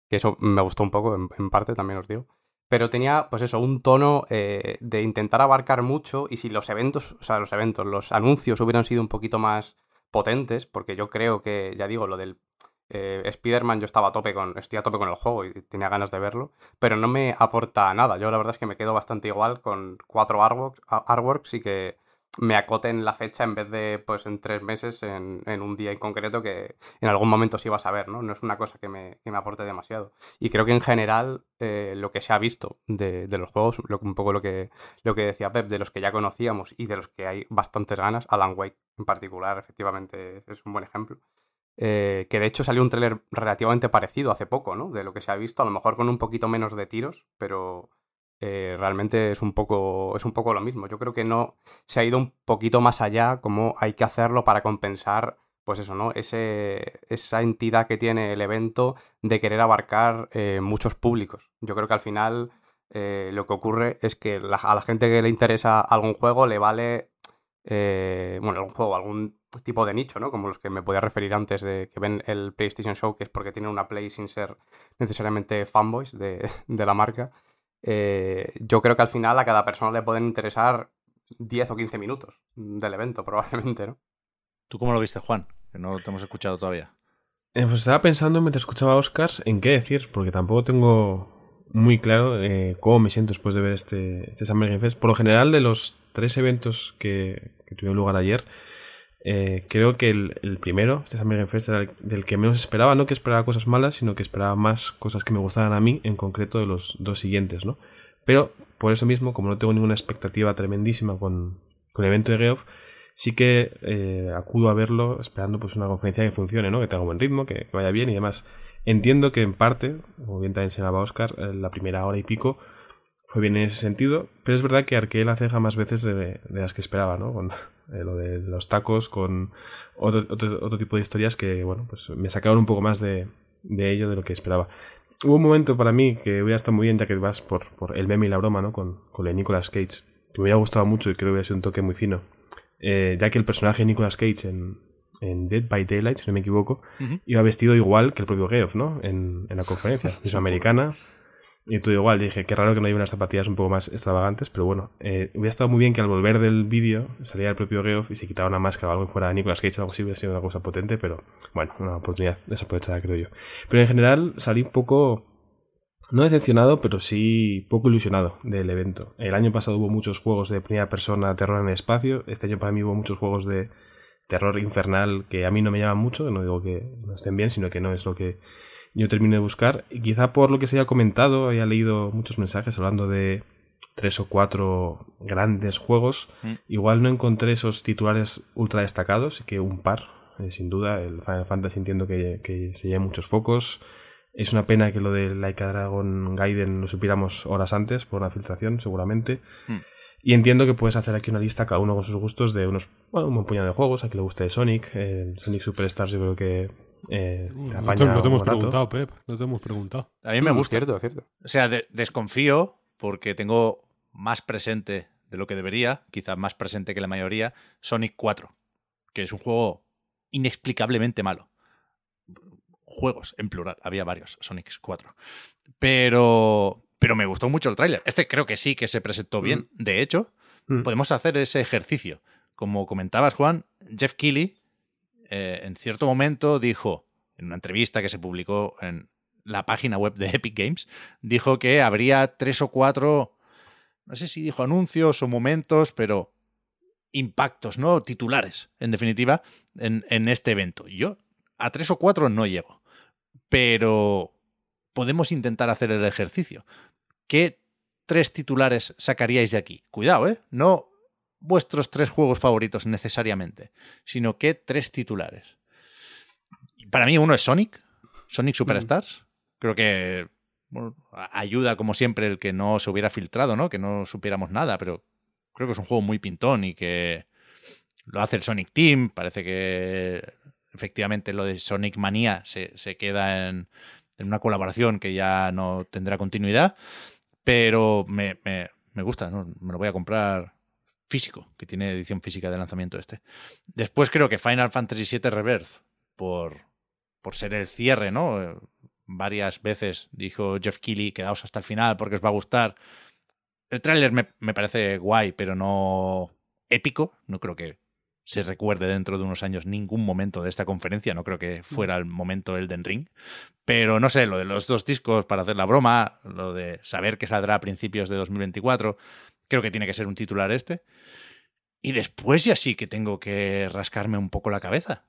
que eso me gustó un poco, en parte también os digo pero tenía, pues eso, un tono eh, de intentar abarcar mucho y si los eventos, o sea, los eventos, los anuncios hubieran sido un poquito más potentes, porque yo creo que, ya digo, lo del eh, Spider-Man yo estaba a tope con, estoy a tope con el juego y tenía ganas de verlo, pero no me aporta nada. Yo la verdad es que me quedo bastante igual con cuatro artworks, artworks y que me acoten la fecha en vez de pues en tres meses en, un día en concreto que en algún momento sí vas a ver, ¿no? No es una cosa que me, aporte demasiado. Y creo que en general eh, lo que se ha visto de, los juegos, un poco lo que, lo que decía Pep, de los que ya conocíamos y de los que hay bastantes ganas, Alan Wake en particular, efectivamente es un buen ejemplo. Eh, que de hecho salió un tráiler relativamente parecido hace poco, ¿no? De lo que se ha visto, a lo mejor con un poquito menos de tiros, pero eh, realmente es un, poco, es un poco lo mismo. Yo creo que no se ha ido un poquito más allá, como hay que hacerlo para compensar, pues eso, ¿no? Ese, esa entidad que tiene el evento de querer abarcar eh, muchos públicos. Yo creo que al final eh, lo que ocurre es que a la gente que le interesa algún juego le vale, bueno, algún juego, algún tipo de nicho, ¿no? Como los que me podía referir antes de que ven el PlayStation Show, que es porque tienen una Play sin ser necesariamente fanboys de, la marca. Eh, yo creo que al final a cada persona le pueden interesar 10 o 15 minutos del evento, probablemente, ¿no? ¿Tú cómo lo viste, Juan? Que no te hemos escuchado todavía. Eh, pues estaba pensando mientras escuchaba a Oscar en qué decir, porque tampoco tengo muy claro eh, cómo me siento después de ver este, este Summer Game Fest. Por lo general, de los tres eventos que, que tuvieron lugar ayer, eh, creo que el, primero, este Summer Game Fest, era el, del que menos esperaba, no que esperaba cosas malas, sino que esperaba más cosas que me gustaran a mí, en concreto de los dos siguientes, ¿no? Pero por eso mismo, como no tengo ninguna expectativa tremendísima con, con el evento de Geoff, sí que eh, acudo a verlo esperando pues una conferencia que funcione, ¿no? Que tenga buen ritmo, que, vaya bien y demás. Entiendo que en parte, como bien también señalaba Oscar, eh, la primera hora y pico fue bien en ese sentido, pero es verdad que arqueé la ceja más veces de, las que esperaba, ¿no? Eh, lo de los tacos, con otro, otro, tipo de historias que, bueno, pues me sacaron un poco más de, de ello de lo que esperaba. Hubo un momento para mí que hubiera estado muy bien, ya que vas por, por el meme y la broma, ¿no? Con, con el Nicolas Cage, que me hubiera gustado mucho y creo que hubiera sido un toque muy fino eh, ya que el personaje de Nicolas Cage en, Dead by Daylight, si no me equivoco, iba vestido igual que el propio Geoff, ¿no? En, la conferencia. Es americana. Y todo igual, dije, qué raro que no haya unas zapatillas un poco más extravagantes, pero bueno, eh, hubiera estado muy bien que al volver del vídeo saliera el propio Geoff y se quitara una máscara o algo y fuera Nicolas Cage o algo así, hubiera sido una cosa potente, pero bueno, una oportunidad desaprovechada, creo yo. Pero en general salí un poco no decepcionado, pero sí poco ilusionado del evento. El año pasado hubo muchos juegos de primera persona, terror en el espacio. Este año para mí hubo muchos juegos de terror infernal que a mí no me llaman mucho. No digo que no estén bien, sino que no es lo que yo termino de buscar. Y quizá por lo que se haya comentado, haya leído muchos mensajes hablando de tres o cuatro grandes juegos. Mm. Igual no encontré esos titulares ultra destacados, que un par, eh, sin duda. El Final Fantasy entiendo que, que se lleve muchos focos. Es una pena que lo de Laika Dragon Gaiden lo supiéramos horas antes por una filtración, seguramente. Hmm. Y entiendo que puedes hacer aquí una lista, cada uno con sus gustos, de unos, bueno, un buen puñado de juegos. A que le guste Sonic, eh, Sonic Superstars, yo creo que eh, te no, te, hemos preguntado, Pep, no te hemos preguntado. A mí me gusta. Cierto, cierto. O sea, desconfío porque tengo más presente de lo que debería, quizás más presente que la mayoría, Sonic 4, que es un juego inexplicablemente malo juegos, en plural, había varios, Sonic 4. Pero, pero me gustó mucho el tráiler. Este creo que sí que se presentó bien. Mm. De hecho, mm. podemos hacer ese ejercicio. Como comentabas, Juan, Jeff Keighley eh, en cierto momento dijo, en una entrevista que se publicó en la página web de Epic Games, dijo que habría tres o cuatro, no sé si dijo anuncios o momentos, pero impactos, ¿no? Titulares, en definitiva, en, este evento. Yo a tres o cuatro no llego pero podemos intentar hacer el ejercicio. ¿Qué tres titulares sacaríais de aquí? Cuidado, ¿eh? No vuestros tres juegos favoritos necesariamente, sino qué tres titulares. Para mí uno es Sonic, Sonic Superstars. Creo que ayuda como siempre el que no se hubiera filtrado, ¿no? Que no supiéramos nada, pero creo que es un juego muy pintón y que lo hace el Sonic Team, parece que efectivamente lo de Sonic Manía se, queda en, una colaboración que ya no tendrá continuidad, pero me, gusta, ¿no? me lo voy a comprar físico, que tiene edición física de lanzamiento este. Después creo que Final Fantasy VII Reverse, por, por ser el cierre, ¿no? Varias veces dijo Jeff Keighley, quedaos hasta el final porque os va a gustar. El tráiler me, me parece guay, pero no épico. No creo que se recuerde dentro de unos años ningún momento de esta conferencia. No creo que fuera el momento Elden Ring. Pero no sé, lo de los dos discos para hacer la broma, lo de saber que saldrá a principios de 2024, creo que tiene que ser un titular este. Y después ya sí que tengo que rascarme un poco la cabeza.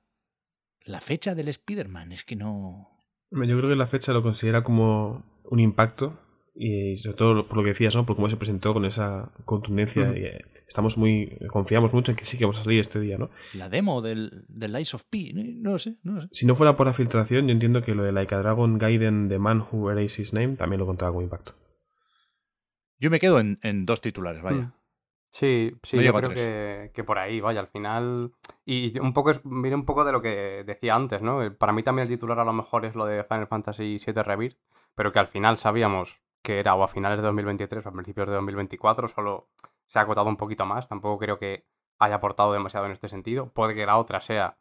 La fecha del Spider-Man, es que no... Yo creo que la fecha lo considera como un impacto y sobre todo por lo que decías, ¿no? Por cómo se presentó con esa contundencia. y, eh, estamos muy. Confiamos mucho en que sí que vamos a salir este día, ¿no? La demo del, del Lies of P, no, sé, no sé. Si no fuera por la filtración, yo entiendo que lo de Like a Dragon Gaiden The Man Who Erased His Name también lo contaba con impacto. Yo me quedo en, dos titulares, vaya. Mm. Sí, sí, yo creo que, que, por ahí, vaya, al final. Y un poco viene un poco de lo que decía antes, ¿no? Para mí también el titular a lo mejor es lo de Final Fantasy VII Rebirth, pero que al final sabíamos que era o a finales de 2023 o a principios de 2024, solo se ha acotado un poquito más. Tampoco creo que haya aportado demasiado en este sentido. Puede que la otra sea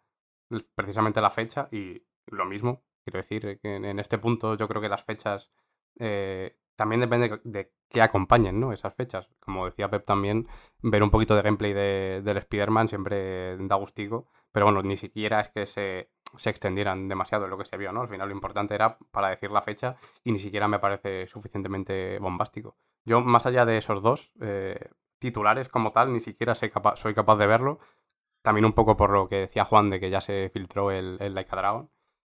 precisamente la fecha y lo mismo. Quiero decir que en este punto yo creo que las fechas eh, también depende de qué acompañen ¿no? esas fechas. Como decía Pep también, ver un poquito de gameplay de, del Spider-Man siempre da gustico, pero bueno, ni siquiera es que se, se extendieran demasiado lo que se vio, ¿no? Al final lo importante era para decir la fecha y ni siquiera me parece suficientemente bombástico. Yo, más allá de esos dos eh, titulares como tal, ni siquiera soy capaz, soy de verlo. También un poco por lo que decía Juan de que ya se filtró el, el Dragon.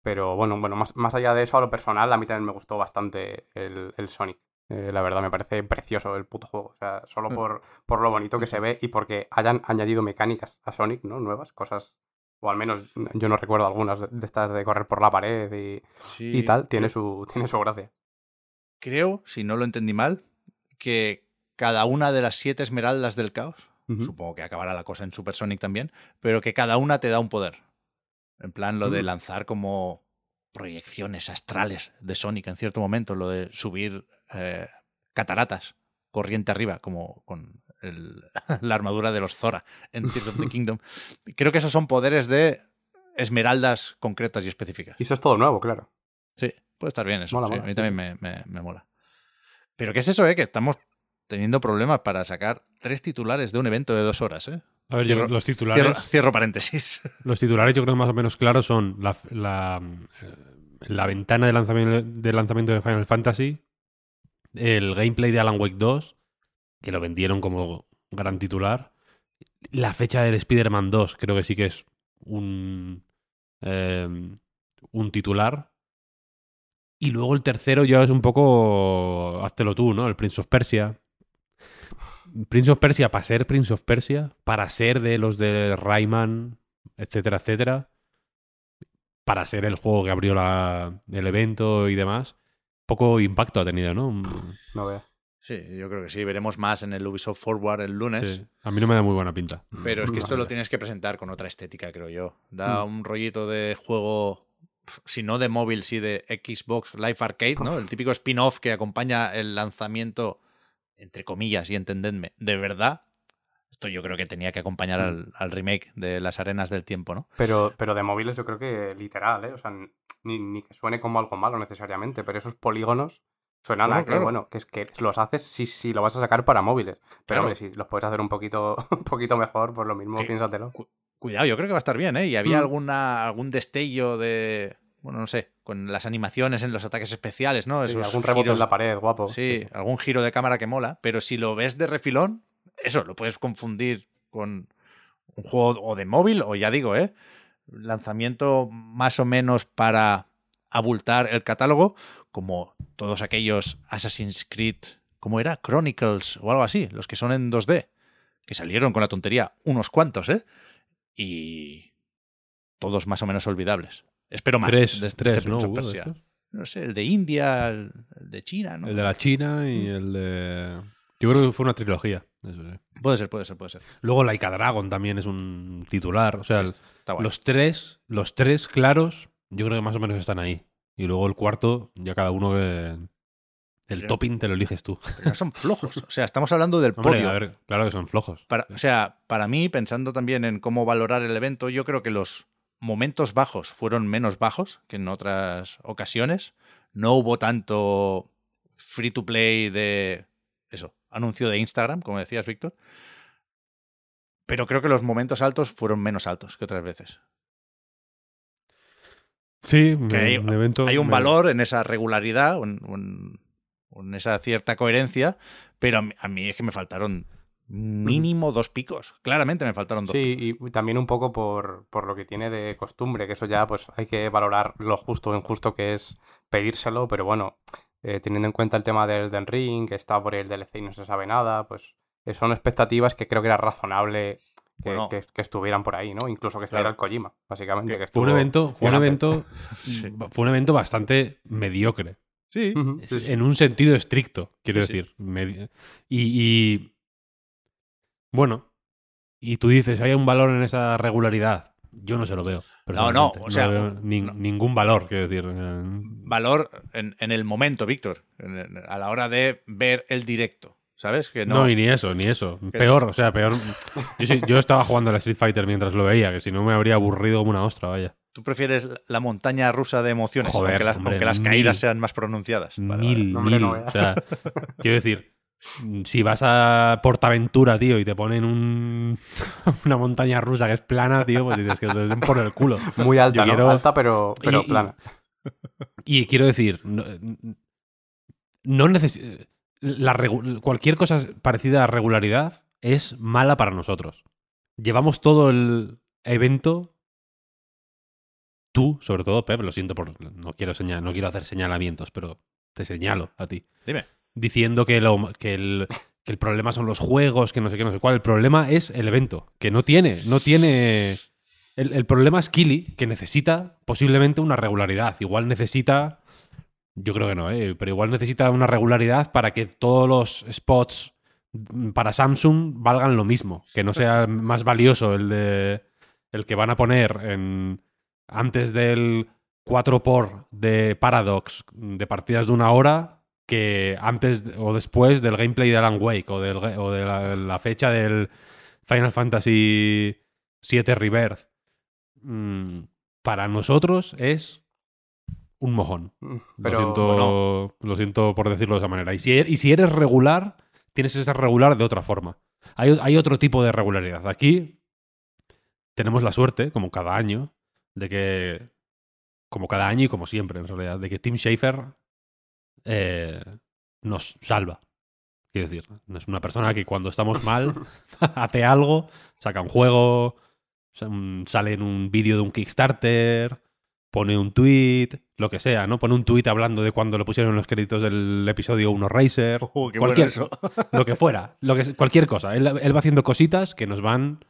Pero bueno, bueno más, más, allá de eso, a lo personal, a mí también me gustó bastante el, el Sonic. Eh, la verdad, me parece precioso el puto juego. O sea, solo mm. por, por lo bonito que se ve y porque hayan añadido mecánicas a Sonic, ¿no? Nuevas, cosas o al menos yo no recuerdo algunas de estas de correr por la pared y, y tal, tiene su, tiene su gracia. Creo, si no lo entendí mal, que cada una de las siete esmeraldas del caos, supongo que acabará la cosa en Super Sonic también, pero que cada una te da un poder. En plan, lo de lanzar como proyecciones astrales de Sonic en cierto momento, lo de subir eh, cataratas corriente arriba, como con la armadura de los Zora en Tears of the Kingdom. Creo que esos son poderes de esmeraldas concretas y específicas. Y eso es todo nuevo, claro. Sí, puede estar bien eso. a mí también me, me, mola. Pero ¿qué es eso, eh? Que estamos teniendo problemas para sacar tres titulares de un evento de dos horas, ¿eh? A ver, los titulares. Cierro, paréntesis. Los titulares, yo creo que más o menos claros son la, la, eh, la ventana de lanzamiento, de lanzamiento de Final Fantasy, el gameplay de Alan Wake 2 que lo vendieron como gran titular. La fecha del Spider-Man 2 creo que sí que es un, eh, un titular. Y luego el tercero ya es un poco, háztelo tú, ¿no? El Prince of Persia. Prince of Persia, para ser Prince of Persia, para ser de los de Rayman, etcétera, etcétera, para ser el juego que abrió la, el evento y demás, poco impacto ha tenido, ¿no? No veas. Sí, yo creo que sí. Veremos más en el Ubisoft Forward el lunes. A mí no me da muy buena pinta. Pero es que esto lo tienes que presentar con otra estética, creo yo. Da mm. un rollito de juego, si no de móvil, sí de Xbox Live Arcade, ¿no? El típico spin-off que acompaña el lanzamiento, entre comillas, y entendedme, de verdad. Esto yo creo que tenía que acompañar mm. al, remake de las arenas del tiempo, ¿no? Pero, pero de móviles yo creo que literal, ¿eh? O sea, ni, ni que suene como algo malo necesariamente, pero esos polígonos Suena nada, que bueno, que es que los haces si, si lo vas a sacar para móviles. Pero hombre, si los puedes hacer un poquito, un poquito mejor, por lo mismo piénsatelo. cuidado, yo creo que va a estar bien, ¿eh? Y había mm. alguna, algún destello de. Bueno, no sé, con las animaciones en los ataques especiales, ¿no? Sí, algún rebote en la pared, guapo. Sí, algún giro de cámara que mola, pero si lo ves de refilón, eso lo puedes confundir con un juego o de móvil, o ya digo, ¿eh? Lanzamiento más o menos para abultar el catálogo, como todos aquellos Assassin's Creed, ¿cómo era? Chronicles o algo así, los que son en 2D, que salieron con la tontería unos cuantos, ¿eh? Y todos más o menos olvidables. Espero más. Tres, de, tres este ¿no? no sé, el de India, el, de China, ¿no? El de la China y el de... Yo creo que fue una trilogía. Puede ser, puede ser, puede ser. Luego Laika Dragon también es un titular. O sea, los tres, los tres claros, yo creo que más o menos están ahí. Y luego el cuarto, ya cada uno que. El topping te lo eliges tú. Pero no son flojos. O sea, estamos hablando del podio. A ver, claro que son flojos. o sea, para mí, pensando también en cómo valorar el evento, yo creo que los momentos bajos fueron menos bajos que en otras ocasiones. No hubo tanto free to play de. Eso, anuncio de Instagram, como decías, Víctor. Pero creo que los momentos altos fueron menos altos que otras veces. Sí, hay, un evento. Hay un valor en esa regularidad, en, esa cierta coherencia, pero a mí, es que me faltaron mínimo dos picos. Claramente me faltaron dos. Sí, y también un poco por, por, lo que tiene de costumbre, que eso ya pues hay que valorar lo justo o injusto que es pedírselo, pero bueno, eh, teniendo en cuenta el tema del Den Ring, que está por el DLC y no se sabe nada, pues eh, son expectativas que creo que era razonable que, estuvieran por ahí, ¿no? Incluso que estuviera el Kojima, básicamente. Que fue un evento, fue un evento, fue un evento bastante mediocre. Sí, En un sentido estricto, quiero decir. y, bueno, y tú dices, ¿hay un valor en esa regularidad? Yo no se lo veo. No, no, o sea, ningún valor, quiero decir. Valor en, en el momento, Víctor, a la hora de ver el directo. ¿sabes? Que No, y ni eso, ni eso. Peor, o sea, peor. Yo, sí- yo estaba jugando al Street Fighter mientras lo veía, que si no me habría aburrido como una ostra, vaya. ¿Tú prefieres la montaña rusa de emociones, Joder, aunque, las, hombre, aunque las mil. caídas sean más pronunciadas? Vale, vale. mil, Hombre, mil. no o sea, quiero decir, si vas a Portaventura, tío, y te ponen un, una montaña rusa que es plana, tío, pues dices que te den por el culo. Muy alta, Yo ¿no? quiero- Alta, pero, pero y- plana. Y quiero decir, no, no necesi- la regu- cualquier cosa parecida a regularidad es mala para nosotros. Llevamos todo el evento. Tú, sobre todo, Pep, lo siento por. No quiero, señal, no quiero hacer señalamientos, pero te señalo a ti. Dime. Diciendo que, lo- que, el, que el problema son los juegos, que no sé qué, no sé cuál. El problema es el evento, que no tiene, no tiene. El, el problema es Kili, que necesita posiblemente una regularidad. Igual necesita. Yo creo que no, ¿eh? pero igual necesita una regularidad para que todos los spots para Samsung valgan lo mismo. Que no sea más valioso el de. El que van a poner en. Antes del 4x de Paradox de partidas de una hora que antes o después del gameplay de Alan Wake o, del, o de la, la fecha del Final Fantasy VII Rebirth. Mm, para nosotros es un mojón. Lo, siento, bueno. lo siento por decirlo de esa manera. Y si, er- y si eres regular, tienes que ser regular de otra forma. Hay, hay otro tipo de regularidad. Aquí tenemos la suerte, como cada año, de que. Como cada año y como siempre, en realidad, de que Tim Schafer eh, nos salva. Quiero decir, no es una persona que cuando estamos mal hace algo, saca un juego, sa- sale en un vídeo de un Kickstarter, pone un tweet, lo que sea, ¿no? Pone un tweet hablando de cuando le pusieron los créditos del episodio 1 Racer, Oh, qué cualquier, bueno eso. lo que fuera, lo que, cualquier cosa. Él, él va haciendo cositas que nos van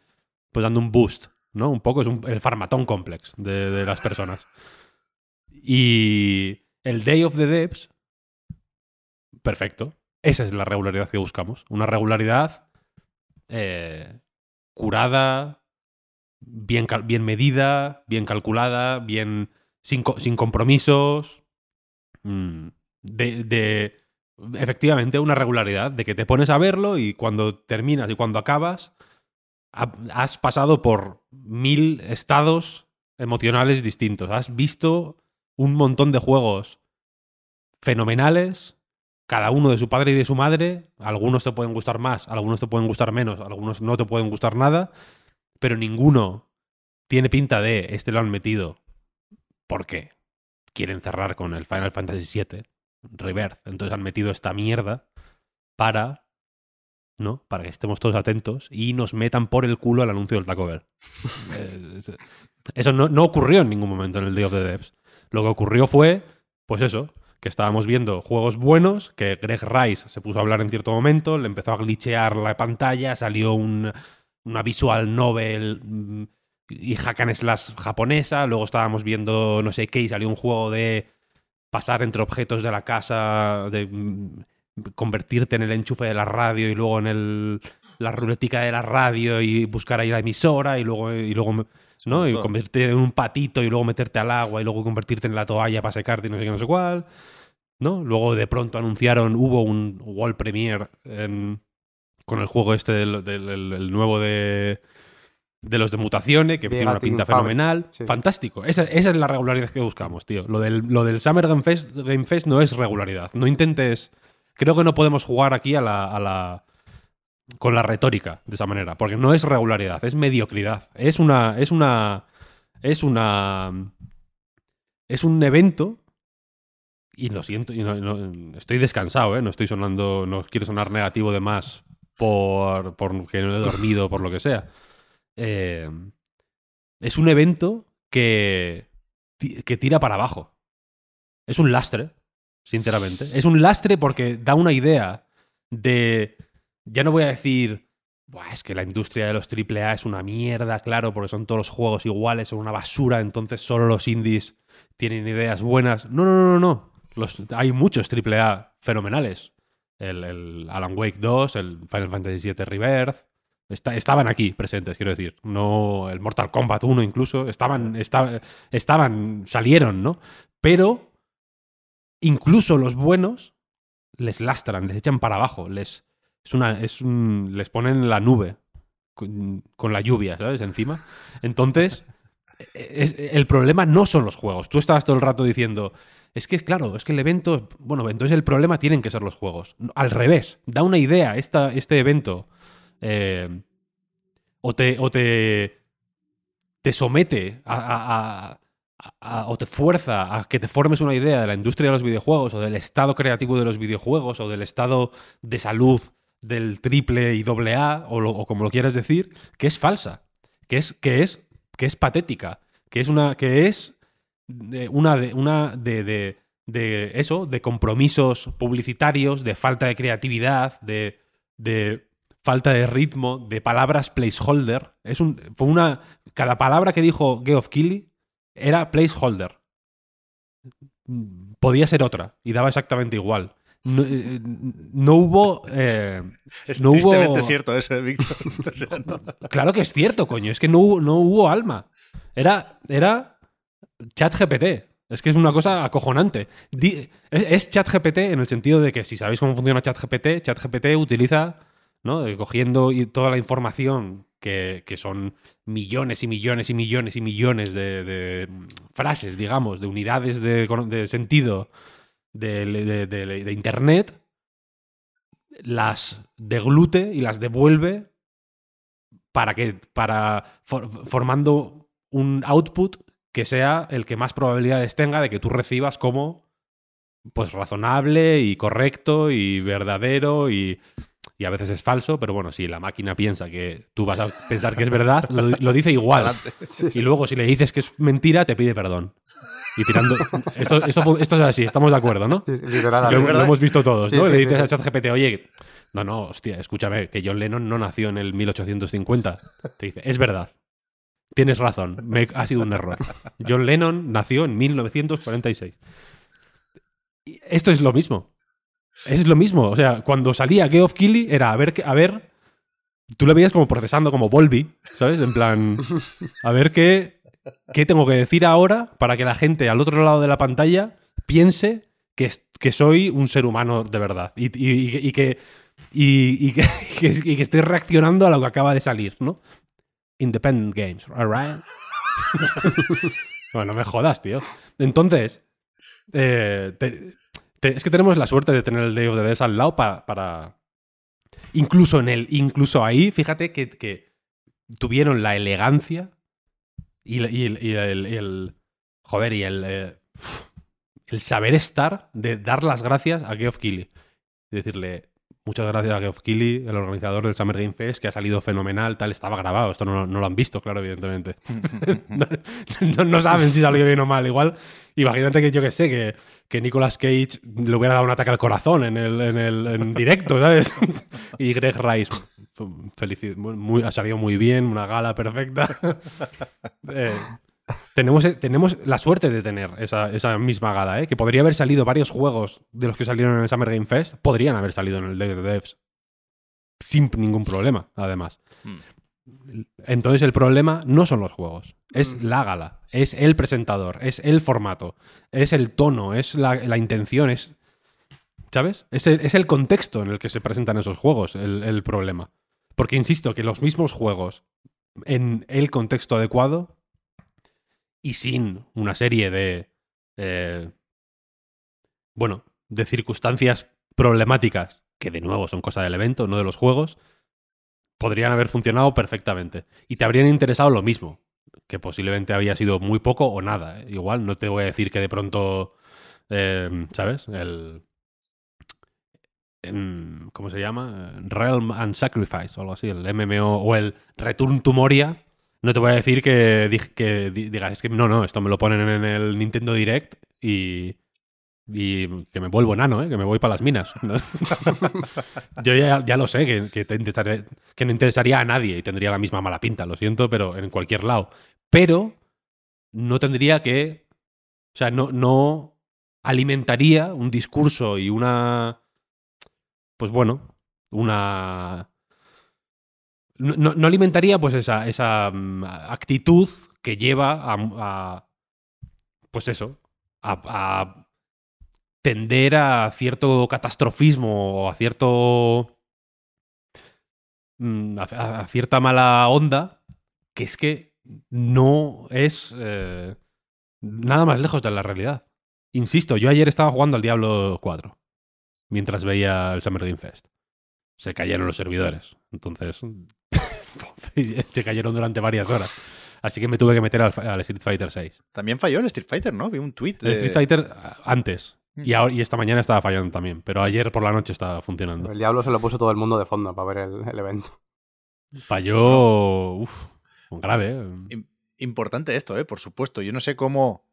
pues dando un boost, ¿no? Un poco es un- el farmatón complex de, de las personas. Y el Day of the Devs, perfecto. Esa es la regularidad que buscamos. Una regularidad eh, curada, bien, bien medida, bien calculada, bien sin, sin compromisos. mm, de, de- efectivamente una regularidad de que te pones a verlo y cuando terminas y cuando acabas ha- has pasado por mil estados emocionales distintos. Has visto un montón de juegos fenomenales, cada uno de su padre y de su madre. Algunos te pueden gustar más, algunos te pueden gustar menos, algunos no te pueden gustar nada, pero ninguno tiene pinta de este lo han metido porque quieren cerrar con el Final Fantasy VII Rebirth. Entonces han metido esta mierda para, ¿no? Para que estemos todos atentos y nos metan por el culo el anuncio del Taco Bell. Es- Eso no, no ocurrió en ningún momento en el Day of the Devs. Lo que ocurrió fue, pues eso, que estábamos viendo juegos buenos, que Greg Rice se puso a hablar en cierto momento, le empezó a glitchear la pantalla, salió un- una visual novel mm, y hack and slash japonesa, luego estábamos viendo no sé qué y salió un juego de pasar entre objetos de la casa, de mm, convertirte en el enchufe de la radio y luego en el, la ruletica de la radio y buscar ahí la emisora y luego, y luego ¿no? Y convertirte en un patito y luego meterte al agua y luego convertirte en la toalla para secarte y no sé qué, no sé cuál. ¿No? Luego de pronto anunciaron, hubo un Wall Premiere en- con el juego este del, del- el- el nuevo de, de los de Mutaciones, que tiene una pinta fenomenal. Sí. Fantástico. Esa, esa es la regularidad que buscamos, tío. Lo del, lo del Summer Game Fest, Game Fest no es regularidad. No intentes... Creo que no podemos jugar aquí a la, a la con la retórica de esa manera, porque no es regularidad, es mediocridad. Es una es una es una es un evento y lo siento, y no- estoy descansado, ¿eh? no estoy sonando, no quiero sonar negativo de más por, por que no he dormido, por lo que sea. Eh, es un evento que, que tira para abajo. Es un lastre, sinceramente. Es un lastre porque da una idea de. Ya no voy a decir. "Buah, es que la industria de los AAA es una mierda, claro, porque son todos los juegos iguales, son una basura, entonces solo los indies tienen ideas buenas. No, no, no, no, hay muchos AAA fenomenales. El, Alan Wake 2, el Final Fantasy VII Rebirth. Estaban aquí presentes, quiero decir. No el Mortal Kombat 1 incluso. Estaban, esta- estaban, salieron, ¿no? Pero incluso los buenos les lastran, les echan para abajo, les, Es una, es un, les ponen la nube con, la lluvia, ¿sabes? Encima. Entonces, es- el problema no son los juegos. Tú estabas todo el rato diciendo, es que claro, es que el evento, bueno, entonces el problema tienen que ser los juegos. Al revés, da una idea esta, este evento. eh, o te, o te, te somete o te fuerza a que te formes una idea de la industria de los videojuegos o del estado creativo de los videojuegos o del estado de salud del triple y doble A o, como lo quieras decir, que es falsa, que es, que es, que es patética, que es una, que es de una de, una de, de- de eso, de compromisos publicitarios, de falta de creatividad, de, de falta de ritmo, de palabras placeholder. Es un, fue una. Cada palabra que dijo Geoff Keighley era placeholder. Podía ser otra y daba exactamente igual. No, eh, no hubo. eh, Es no hubo- tristemente cierto eso, ¿eh, Víctor. Claro que es cierto, coño. Es que no hubo, no hubo alma. Era, era ChatGPT. Es que es una cosa acojonante. Di- es, es ChatGPT en el sentido de que si sabéis cómo funciona ChatGPT, ChatGPT utiliza, ¿no? Eh, cogiendo toda la información que, que son millones y millones y millones y millones de, de, frases, digamos, de unidades de sentido de, de- de- de Internet, las deglute y las devuelve para que para for- formando un output que sea el que más probabilidades tenga de que tú recibas como pues razonable y correcto y verdadero y, y a veces es falso, pero bueno, si la máquina piensa que tú vas a pensar que es verdad, lo, lo dice igual. Y luego si le dices que es mentira, te pide perdón. Y tirando... Esto, esto, fu- esto es así, estamos de acuerdo, ¿no? Sí, Lo, hemos- lo hemos visto todos, ¿no? Le dices a ChatGPT, oye, no, no, hostia, escúchame, que John Lennon no nació en el 1850. Te dice, es verdad. Tienes razón, me, ha sido un error. John Lennon nació en 1946. Y Esto es lo mismo. Es lo mismo. O sea, cuando salía Geoff Keighley era a ver, a ver. Tú le veías como procesando como Volby, ¿sabes? En plan, a ver qué, qué tengo que decir ahora para que la gente al otro lado de la pantalla piense que, que soy un ser humano de verdad y, y- y- que, y, que, estoy reaccionando a lo que acaba de salir, ¿no? Independent Games, alright? bueno, no me jodas, tío. Entonces, eh, es que tenemos la suerte de tener el Day of the Dead al lado pa- para... Incluso en el, incluso ahí, fíjate que, que tuvieron la elegancia y, y el, y el- y el- joder, y el, eh, el saber estar de dar las gracias a Geoff Keighley. Y decirle, muchas gracias a Geoff Keighley, el organizador del Summer Game Fest, que ha salido fenomenal, tal, estaba grabado, esto no, no lo han visto, claro, evidentemente. no, no- no saben si salió bien o mal. Igual, imagínate que yo que sé, que, que Nicolas Cage le hubiera dado un ataque al corazón en el, en el en directo, ¿sabes? y Greg Rice, felicidad, muy, ha salido muy bien, una gala perfecta. Eh, tenemos, tenemos la suerte de tener esa, esa misma gala, ¿eh? que podría haber salido varios juegos de los que salieron en el Summer Game Fest, podrían haber salido en el Day of the Devs. Sin ningún problema, además. Entonces el problema no son los juegos, es Mm. la gala, es el presentador, es el formato, es el tono, es la, la intención, es... ¿Sabes? Es el, es el contexto en el que se presentan esos juegos el, el problema. Porque insisto que los mismos juegos en el contexto adecuado y sin una serie de... eh, bueno, de circunstancias problemáticas, que de nuevo son cosa del evento, no de los juegos, podrían haber funcionado perfectamente. Y te habrían interesado lo mismo, que posiblemente había sido muy poco o nada. Igual, no te voy a decir que de pronto, eh, ¿sabes? El... ¿Cómo se llama? Realm and Sacrifice o algo así, el MMO o el Return to Moria. No te voy a decir que, di- que di- digas, es que no, no, esto me lo ponen en el Nintendo Direct y, y que me vuelvo enano, ¿eh? que me voy para las minas. Yo ya, lo sé, que, que, no interesaría a nadie y tendría la misma mala pinta, lo siento, pero en cualquier lado. Pero no tendría que. O sea, no alimentaría un discurso y una. Pues bueno, una. No, alimentaría pues esa, esa mm, actitud que lleva a, pues eso, a, tender a cierto catastrofismo o a cierto mm, a, a cierta mala onda, que es que no es eh, nada más lejos de la realidad. Insisto, yo ayer estaba jugando al Diablo 4 mientras veía el Summer Game Fest. Se cayeron los servidores. Entonces, se cayeron durante varias horas. Así que me tuve que meter al, al Street Fighter 6. También falló el Street Fighter, ¿no? Vi un tweet El de... Street Fighter antes. Mm. Y, ahora- y esta mañana estaba fallando también. Pero ayer por la noche estaba funcionando. El diablo se lo puso todo el mundo de fondo para ver el, el evento. Falló. Uf, grave. ¿eh? Im- Importante esto, ¿eh? Por supuesto. Yo no sé cómo,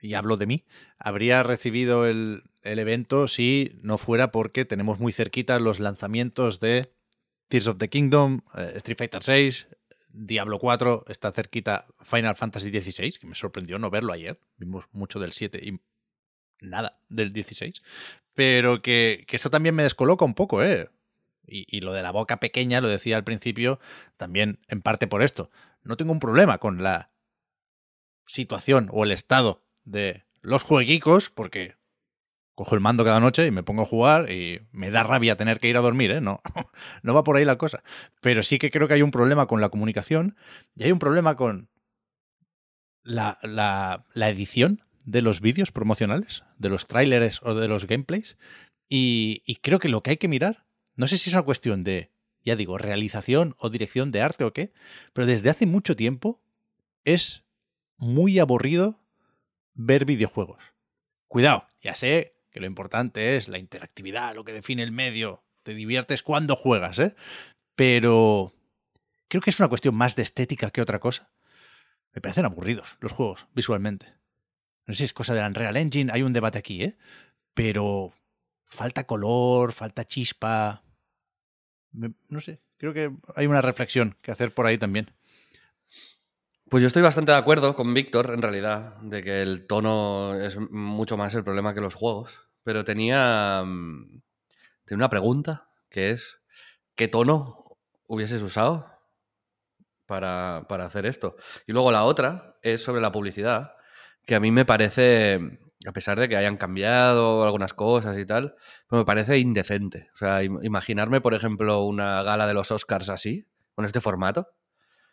y hablo de mí, habría recibido el, el evento si no fuera porque tenemos muy cerquita los lanzamientos de Tears of the Kingdom, eh, Street Fighter VI, Diablo 4, está cerquita Final Fantasy XVI, que me sorprendió no verlo ayer. Vimos mucho del 7 y nada del 16. Pero que, que eso también me descoloca un poco, ¿eh? Y, y lo de la boca pequeña, lo decía al principio, también en parte por esto. No tengo un problema con la situación o el estado de los jueguicos, porque cojo el mando cada noche y me pongo a jugar y me da rabia tener que ir a dormir, ¿eh? No, no va por ahí la cosa. Pero sí que creo que hay un problema con la comunicación y hay un problema con la, la, la edición de los vídeos promocionales, de los trailers o de los gameplays. Y, y creo que lo que hay que mirar, no sé si es una cuestión de, ya digo, realización o dirección de arte o qué, pero desde hace mucho tiempo es muy aburrido ver videojuegos. Cuidado, ya sé que lo importante es la interactividad, lo que define el medio, te diviertes cuando juegas, ¿eh? Pero creo que es una cuestión más de estética que otra cosa. Me parecen aburridos los juegos, visualmente. No sé si es cosa del Unreal Engine, hay un debate aquí, ¿eh? Pero falta color, falta chispa. No sé, creo que hay una reflexión que hacer por ahí también. Pues yo estoy bastante de acuerdo con Víctor, en realidad, de que el tono es mucho más el problema que los juegos. Pero tenía, mm, tenía una pregunta, que es, ¿qué tono hubieses usado para, para hacer esto? Y luego la otra es sobre la publicidad, que a mí me parece, a pesar de que hayan cambiado algunas cosas y tal, me parece indecente. O sea, im- imaginarme, por ejemplo, una gala de los Oscars así, con este formato.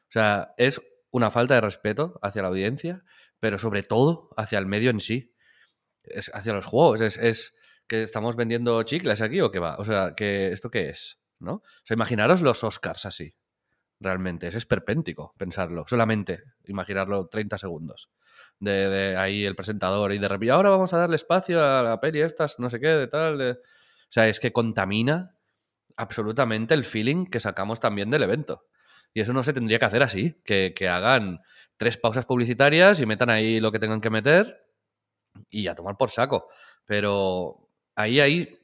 O sea, es una falta de respeto hacia la audiencia, pero sobre todo hacia el medio en sí. Es hacia los juegos. Es, es que estamos vendiendo chicles aquí o qué va. O sea, que ¿esto qué es? ¿No? O sea, imaginaros los Oscars así. Realmente. Es esperpéntico pensarlo. Solamente imaginarlo 30 segundos. De, ahí el presentador y de repente, ahora vamos a darle espacio a la peli estas, no sé qué, de tal. de-". O sea, es que contamina absolutamente el feeling que sacamos también del evento. Y eso no se tendría que hacer así, que, hagan tres pausas publicitarias y metan ahí lo que tengan que meter y a tomar por saco. Pero ahí, ahí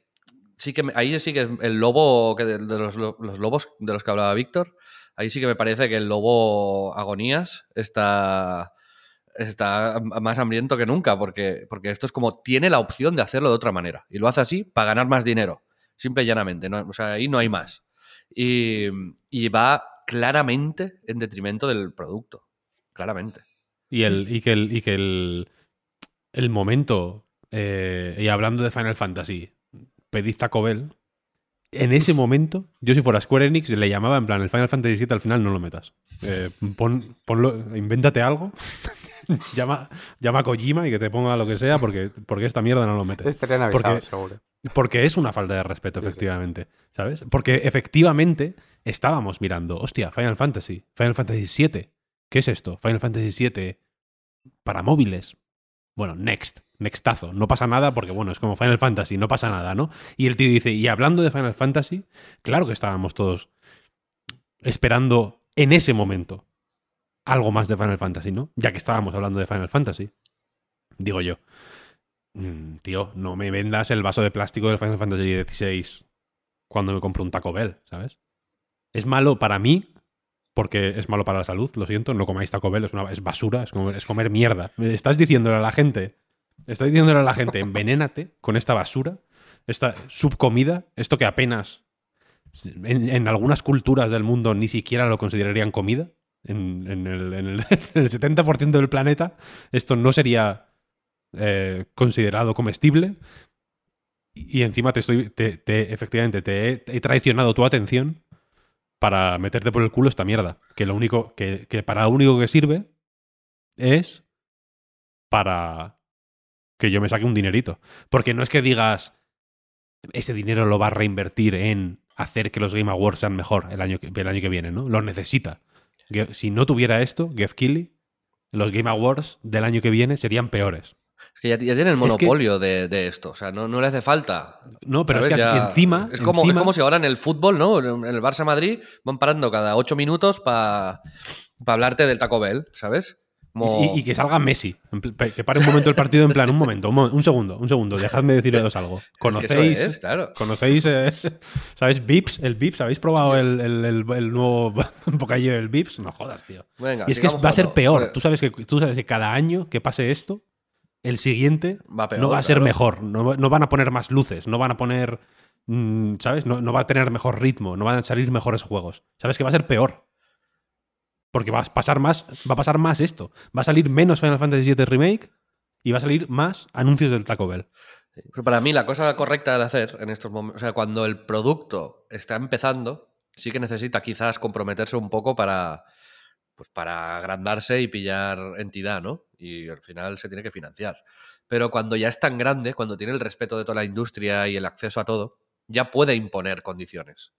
sí que ahí sí que el lobo que de, los, lo- los lobos de los que hablaba Víctor, ahí sí que me parece que el lobo agonías está está más hambriento que nunca, porque, porque esto es como tiene la opción de hacerlo de otra manera. Y lo hace así para ganar más dinero. Simple y llanamente. ¿no? O sea, ahí no hay más. Y, y va claramente en detrimento del producto. Claramente. Y, el, y que el, y que el, el momento, eh, y hablando de Final Fantasy, pedid Taco Bell, en ese momento, yo si fuera Square Enix, le llamaba en plan, el Final Fantasy VII al final no lo metas. Eh, pon- ponlo, invéntate algo, llama, llama a Kojima y que te ponga lo que sea, porque, porque esta mierda no lo metes. Estarían avisados, Porque- seguro. Porque es una falta de respeto, Sí, sí. efectivamente. ¿Sabes? Porque efectivamente estábamos mirando, hostia, Final Fantasy, Final Fantasy VII. ¿Qué es esto? Final Fantasy VII para móviles. Bueno, next, nextazo. No pasa nada porque, bueno, es como Final Fantasy, no pasa nada, ¿no? Y el tío dice, y hablando de Final Fantasy, claro que estábamos todos esperando en ese momento algo más de Final Fantasy, ¿no? Ya que estábamos hablando de Final Fantasy. Digo yo. Mm, tío, no me vendas el vaso de plástico del Final Fantasy XVI cuando me compro un Taco Bell, ¿sabes? Es malo para mí, porque es malo para la salud, lo siento, no comáis Taco Bell, es, una, es basura, es comer, es comer mierda. Estás diciéndole a la gente, estás diciéndole a la gente, envenénate con esta basura, esta subcomida, esto que apenas en, algunas culturas del mundo ni siquiera lo considerarían comida. En, el, en el- en el 70% del planeta esto no sería eh, considerado comestible y encima te estoy te, te- efectivamente te he, he traicionado tu atención para meterte por el culo esta mierda. Que lo único, que, que para lo único que sirve es para que yo me saque un dinerito. Porque no es que digas, ese dinero lo va a reinvertir en hacer que los Game Awards sean mejor el año que, el año que viene, ¿no? Lo necesita. Si no tuviera esto, Geoff Keighley, los Game Awards del año que viene serían peores. Es que ya, ya tiene el Es que- monopolio de, de esto. O sea, no, no le hace falta. No, pero ¿sabes? es que Ya- encima. Es como, es como si ahora en el fútbol, ¿no? En el Barça Madrid van parando cada ocho minutos para hablarte del Taco Bell, ¿sabes? Como- Y, y que salga Messi. Que pare un momento el partido en plan, un momento, un, mo- un segundo, un segundo, dejadme deciros algo. ¿Conocéis? es, claro. ¿Conocéis? eh, ¿Sabéis Vips? ¿El Vips? ¿Habéis probado el, el- el- el nuevo bocadillo del Vips? No jodas, tío. Venga, y es que va a ser peor. Pues, Tú sabes, que, tú sabes que cada año que pase esto, el siguiente Va peor, no va a ser claro. mejor. No, no van a poner más luces, no van a poner. mm, ¿Sabes? No, no va a tener mejor ritmo, no van a salir mejores juegos. ¿Sabes que va a ser peor? Porque va a pasar más, va a pasar más esto. Va a salir menos Final Fantasy VII Remake y va a salir más anuncios del Taco Bell. Pero para mí la cosa correcta de hacer en estos momentos, o sea, cuando el producto está empezando, sí que necesita quizás comprometerse un poco para, pues para agrandarse y pillar entidad, ¿no? Y al final se tiene que financiar. Pero cuando ya es tan grande, cuando tiene el respeto de toda la industria y el acceso a todo, ya puede imponer condiciones.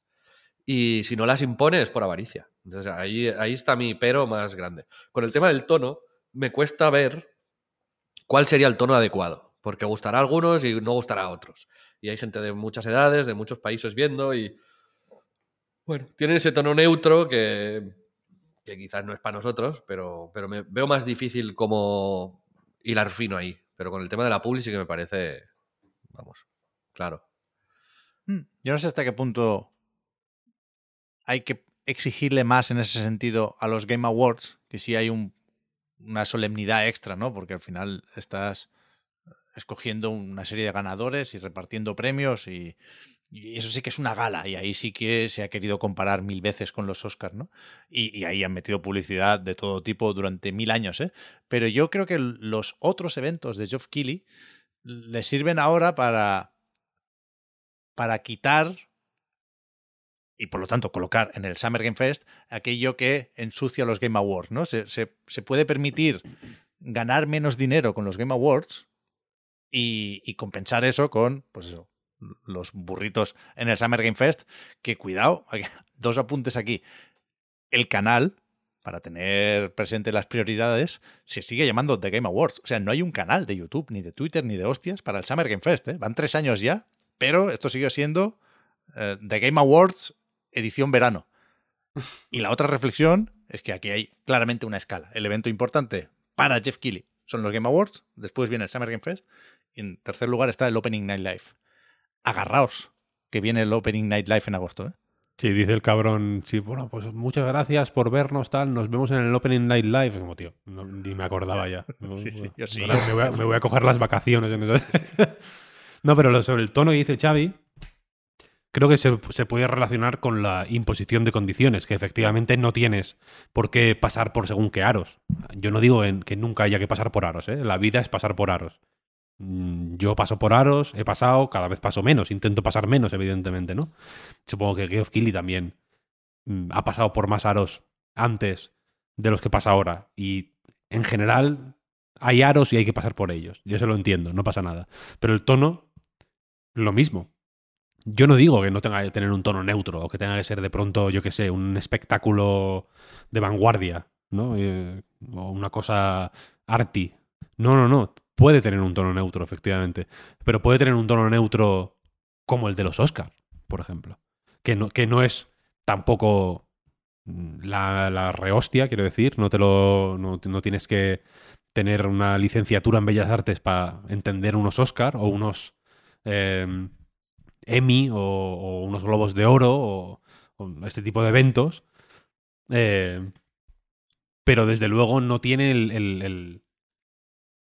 Y si no las impone es por avaricia. Entonces ahí, ahí está mi pero más grande. Con el tema del tono, me cuesta ver cuál sería el tono adecuado. Porque gustará a algunos y no gustará a otros. Y hay gente de muchas edades, de muchos países viendo y. Bueno, tiene ese tono neutro que, que quizás no es para nosotros, pero, pero me veo más difícil como hilar fino ahí. Pero con el tema de la publi sí que me parece. Vamos, claro. Hmm, Yo no sé hasta qué punto hay que exigirle más en ese sentido a los Game Awards, que sí hay un- una solemnidad extra, ¿no? Porque al final estás escogiendo una serie de ganadores y repartiendo premios y, eso sí que es una gala y ahí sí que se ha querido comparar mil veces con los Oscars, ¿no? Y, y ahí han metido publicidad de todo tipo durante mil años, ¿eh? Pero yo creo que los otros eventos de Geoff Keighley le sirven ahora para para quitar y por lo tanto colocar en el Summer Game Fest aquello que ensucia los Game Awards, ¿no? Se, se- se puede permitir ganar menos dinero con los Game Awards y, compensar eso con, pues eso, los burritos en el Summer Game Fest, que cuidado, dos apuntes aquí. El canal, para tener presente las prioridades, se sigue llamando The Game Awards. O sea, no hay un canal de YouTube, ni de Twitter, ni de hostias para el Summer Game Fest. ¿eh? Van tres años ya, pero esto sigue siendo eh, The Game Awards edición verano. Y la otra reflexión es que aquí hay claramente una escala. El evento importante para Jeff Keighley son los Game Awards, después viene el Summer Game Fest y en tercer lugar está el Opening Night Live. Agarraos, que viene el Opening Night Live en agosto. ¿eh? Sí, dice el cabrón, sí, bueno, pues muchas gracias por vernos, tal, nos vemos en el Opening Night Live. Como, tío, no- ni me acordaba ya. Sí, sí, yo sí. Me voy, a, me voy a coger las vacaciones. en eso. no, pero sobre el tono que dice Xavi, creo que se, se puede relacionar con la imposición de condiciones, que efectivamente no tienes por qué pasar por según qué aros. Yo no digo en- que nunca haya que pasar por aros, ¿eh? la vida es pasar por aros. Mm, Yo paso por aros, he pasado, cada vez paso menos, intento pasar menos, evidentemente, ¿no? Supongo que Geoff Keighley también mm, ha pasado por más aros antes de los que pasa ahora. Y en general hay aros y hay que pasar por ellos. Yo se lo entiendo, no pasa nada. Pero el tono, lo mismo. Yo no digo que no tenga que tener un tono neutro o que tenga que ser de pronto, yo qué sé, un espectáculo de vanguardia, ¿no? Eh, o una cosa arty. No, no, no. Puede tener un tono neutro, efectivamente. Pero puede tener un tono neutro como el de los Oscars, por ejemplo. Que no, que no es tampoco mm, la, rehostia, quiero decir. No, te lo, no, no tienes que tener una licenciatura en Bellas Artes para entender unos Oscar o unos eh, Emmy o, unos Globos de Oro o, este tipo de eventos. Eh, pero desde luego no tiene el-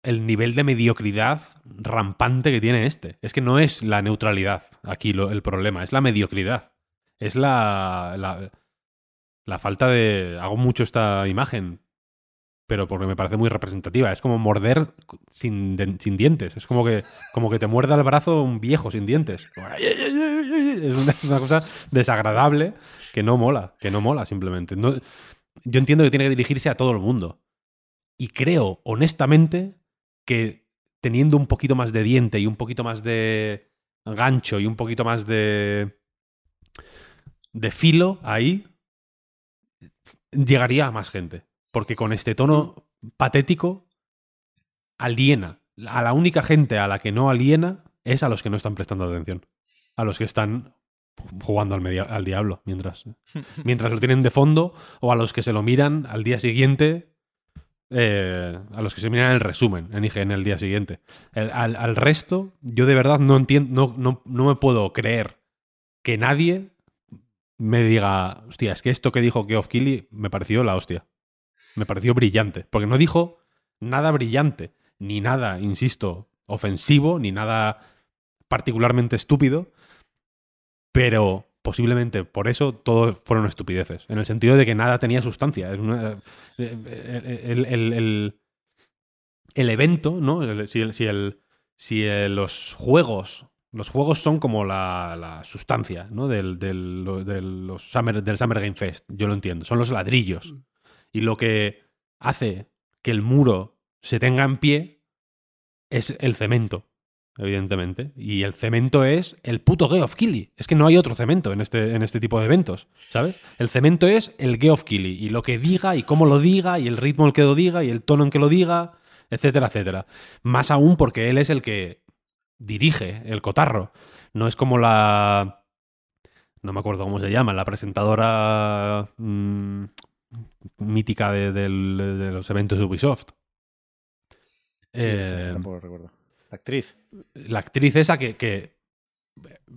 el nivel de mediocridad rampante que tiene este. Es que no es la neutralidad aquí lo- el problema, es la mediocridad. Es la, la, la falta de... Hago mucho esta imagen. Pero porque me parece muy representativa. Es como morder sin, dientes. Es como que, como que te muerda el brazo un viejo sin dientes. Es una, una cosa desagradable que no mola, que no mola simplemente. No- yo entiendo que tiene que dirigirse a todo el mundo. Y creo, honestamente, que teniendo un poquito más de diente y un poquito más de gancho y un poquito más de de filo ahí llegaría a más gente porque con este tono patético aliena a la única gente a la que no aliena es a los que no están prestando atención a los que están jugando al, media- al diablo mientras mientras lo tienen de fondo o a los que se lo miran al día siguiente eh, a los que se miran el resumen en IGN el día siguiente. El- al, al resto, yo de verdad no entiendo, no, no, no me puedo creer que nadie me diga, hostia, es que esto que dijo Geoff Keighley me pareció la hostia. Me pareció brillante. Porque no dijo nada brillante, ni nada, insisto, ofensivo, ni nada particularmente estúpido, pero posiblemente por eso todo fueron estupideces, en el sentido de que nada tenía sustancia. Eh, el, el- el- el evento, ¿no? Si si el- los juegos, los juegos son como la, la sustancia, ¿no? Del, del, del- los Summer, del Summer Game Fest, yo lo entiendo, son los ladrillos. Y lo que hace que el muro se tenga en pie es el cemento, evidentemente. Y el cemento es el puto Geoff Keighley. Es que no hay otro cemento en este, en este tipo de eventos, ¿sabes? El cemento es el Geoff Keighley. Y lo que diga, y cómo lo diga, y el ritmo en que lo diga, y el tono en que lo diga, etcétera, etcétera. Más aún porque él es el que dirige el cotarro. No es como la... No me acuerdo cómo se llama, la presentadora mm, mítica de, de los eventos de Ubisoft. Sí, esta Eh, tampoco recuerdo. La actriz. la actriz esa que, que-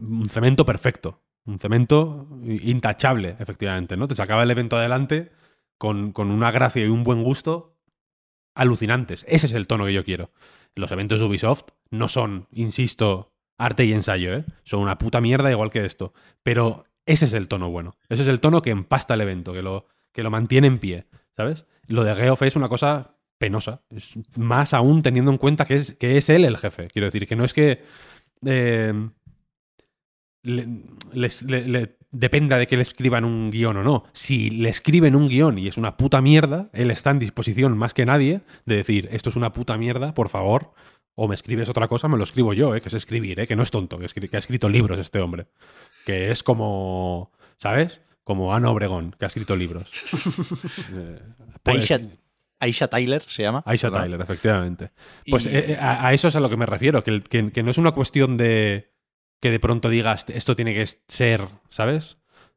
un cemento perfecto, un cemento intachable, efectivamente, ¿no? Te sacaba el evento adelante con, con una gracia y un buen gusto alucinantes. Ese es el tono que yo quiero. Los eventos de Ubisoft no son, insisto, arte y ensayo, ¿eh? Son una puta mierda igual que esto. Pero ese es el tono bueno. Ese es el tono que empasta el evento, que lo, que lo mantiene en pie, ¿sabes? Lo de Geoff es una cosa penosa. Es más aún teniendo en cuenta que es, que es él el jefe. Quiero decir, que no es que eh, le- dependa de que le escriban un guion o no. Si le escriben un guion y es una puta mierda, él está en disposición más que nadie de decir, esto es una puta mierda, por favor, o me escribes otra cosa, me lo escribo yo, ¿eh? que es escribir, ¿eh? que no es tonto, que, que ha escrito libros este hombre. Que es como, ¿sabes? Como Ana Obregón, que ha escrito libros. Eh, pues- Aisha, Aisha Tyler se llama. Aisha ¿verdad? Tyler, efectivamente. Pues Y- eh, eh, a, a eso es a lo que me refiero, que, que- que no es una cuestión de que de pronto digas esto tiene que ser, ¿sabes?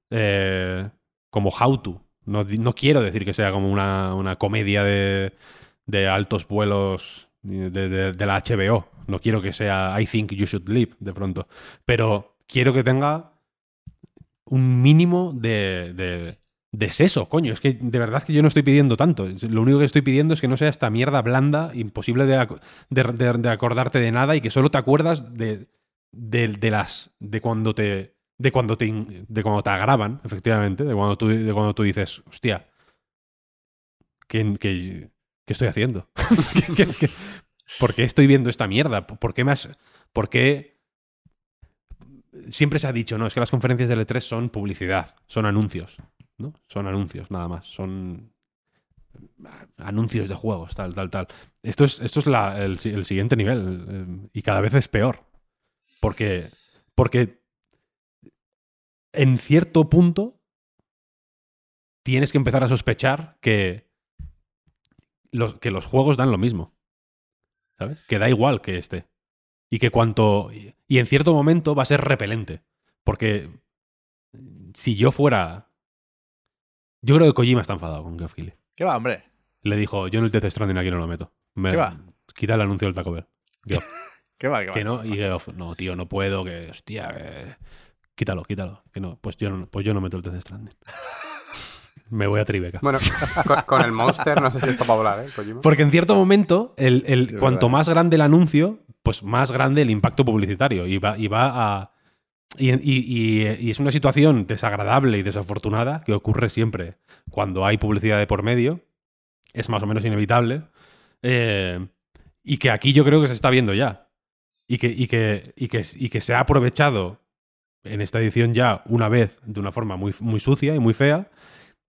Eh, como how to. No, no quiero decir que sea como una, una comedia de, de altos vuelos de, de- de la HBO. No quiero que sea I think you should live de pronto. Pero quiero que tenga un mínimo de, de, de seso, coño. Es que de verdad que yo no estoy pidiendo tanto. Lo único que estoy pidiendo es que no sea esta mierda blanda, imposible de, de- acordarte de nada y que solo te acuerdas de, de, las. de cuando te. de cuando te de cuando te agravan, efectivamente. De cuando tú, de cuando tú dices, hostia. ¿Qué, qué, qué estoy haciendo? ¿Qué- qué- qué- ¿Por qué estoy viendo esta mierda? ¿Por qué más.? ¿Por qué.? Siempre se ha dicho, no, es que las conferencias de L3 son publicidad, son anuncios. ¿no? Son anuncios, nada más. Son anuncios de juegos, tal, tal, tal. Esto es, esto es el siguiente nivel eh, y cada vez es peor. Porque, porque en cierto punto tienes que empezar a sospechar que los, que los juegos dan lo mismo. ¿Sabes? Que da igual que este. Y que cuanto... Y en cierto momento va a ser repelente. Porque si yo fuera... Yo creo que Kojima está enfadado con Geoff Keighley. ¿Qué va, hombre? Le dijo, yo en el Death Stranding aquí no lo meto. Me- ¿Qué va? Quita el anuncio del Taco Bell. ¿Qué va, qué va? que no, y Geoff, no, tío, no puedo, que, hostia, que- quítalo, quítalo. Que no, pues yo no, pues yo no meto el Death Stranding. Me voy a Tribeca. Bueno, con, con el Monster no sé si esto para hablar, ¿eh, Kojima? Porque en cierto momento, el, el- cuanto verdad. más grande el anuncio, pues más grande el impacto publicitario. Y va, y va a. Y, y- y- y es una situación desagradable y desafortunada que ocurre siempre cuando hay publicidad de por medio. es más o menos inevitable. Eh, y que aquí yo creo que se está viendo ya. Y que, y que, y que, y que se ha aprovechado en esta edición ya una vez de una forma muy, muy sucia y muy fea.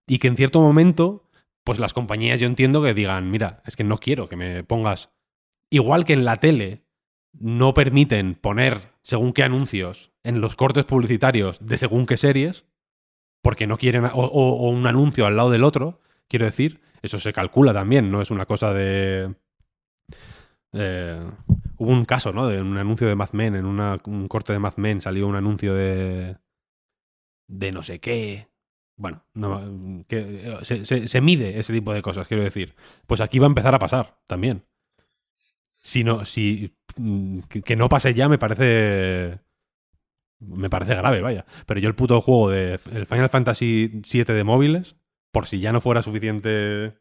Y que en cierto momento, pues las compañías yo entiendo que digan, mira, es que no quiero que me pongas. Igual que en la tele no permiten poner según qué anuncios en los cortes publicitarios de según qué series, porque no quieren, o, un anuncio al lado del otro, quiero decir, eso se calcula también, no es una cosa de... Eh, hubo un caso, ¿no? De un anuncio de Mad Men, en un corte de Mad Men salió un anuncio de... de no sé qué. Bueno, no, que, se, se, se mide ese tipo de cosas, quiero decir. Pues aquí va a empezar a pasar también. Si no, si que, que no pase ya me parece me parece grave, vaya. Pero yo el puto juego de el Final Fantasy VII de móviles, por si ya no fuera suficiente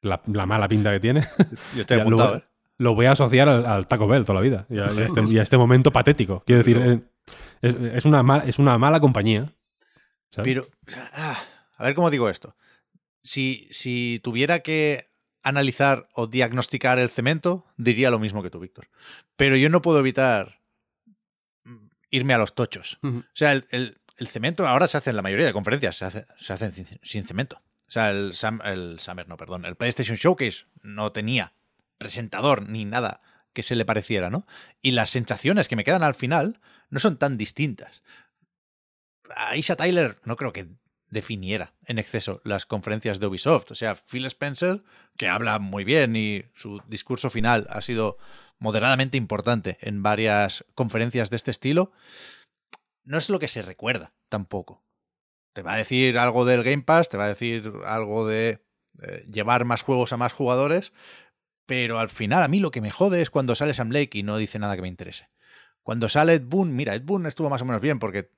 la, la mala pinta que tiene, Yo estoy apuntado, lo, ¿eh? lo voy a asociar al, al Taco Bell toda la vida. Y a, y a este, y a este momento patético. Quiero decir, eh, es, es una, mal- es una mala compañía. ¿Sabes? Pero, ah, a ver cómo digo esto. Si, si tuviera que analizar o diagnosticar el cemento, diría lo mismo que tú, Víctor. Pero yo no puedo evitar mm, irme a los tochos. O sea, el, el- el cemento ahora se hace en la mayoría de conferencias, se, hace, se hacen sin, sin cemento. O sea, el, Sam- el Summer, no, perdón, el PlayStation Showcase no tenía presentador ni nada que se le pareciera, ¿no? Y las sensaciones que me quedan al final no son tan distintas. Aisha Tyler no creo que definiera en exceso las conferencias de Ubisoft. O sea, Phil Spencer, que habla muy bien y su discurso final ha sido moderadamente importante en varias conferencias de este estilo, no es lo que se recuerda tampoco. Te va a decir algo del Game Pass, te va a decir algo de eh, llevar más juegos a más jugadores, pero al final a mí lo que me jode es cuando sale Sam Lake y no dice nada que me interese. Cuando sale Ed Boon, mira, Ed Boon estuvo más o menos bien porque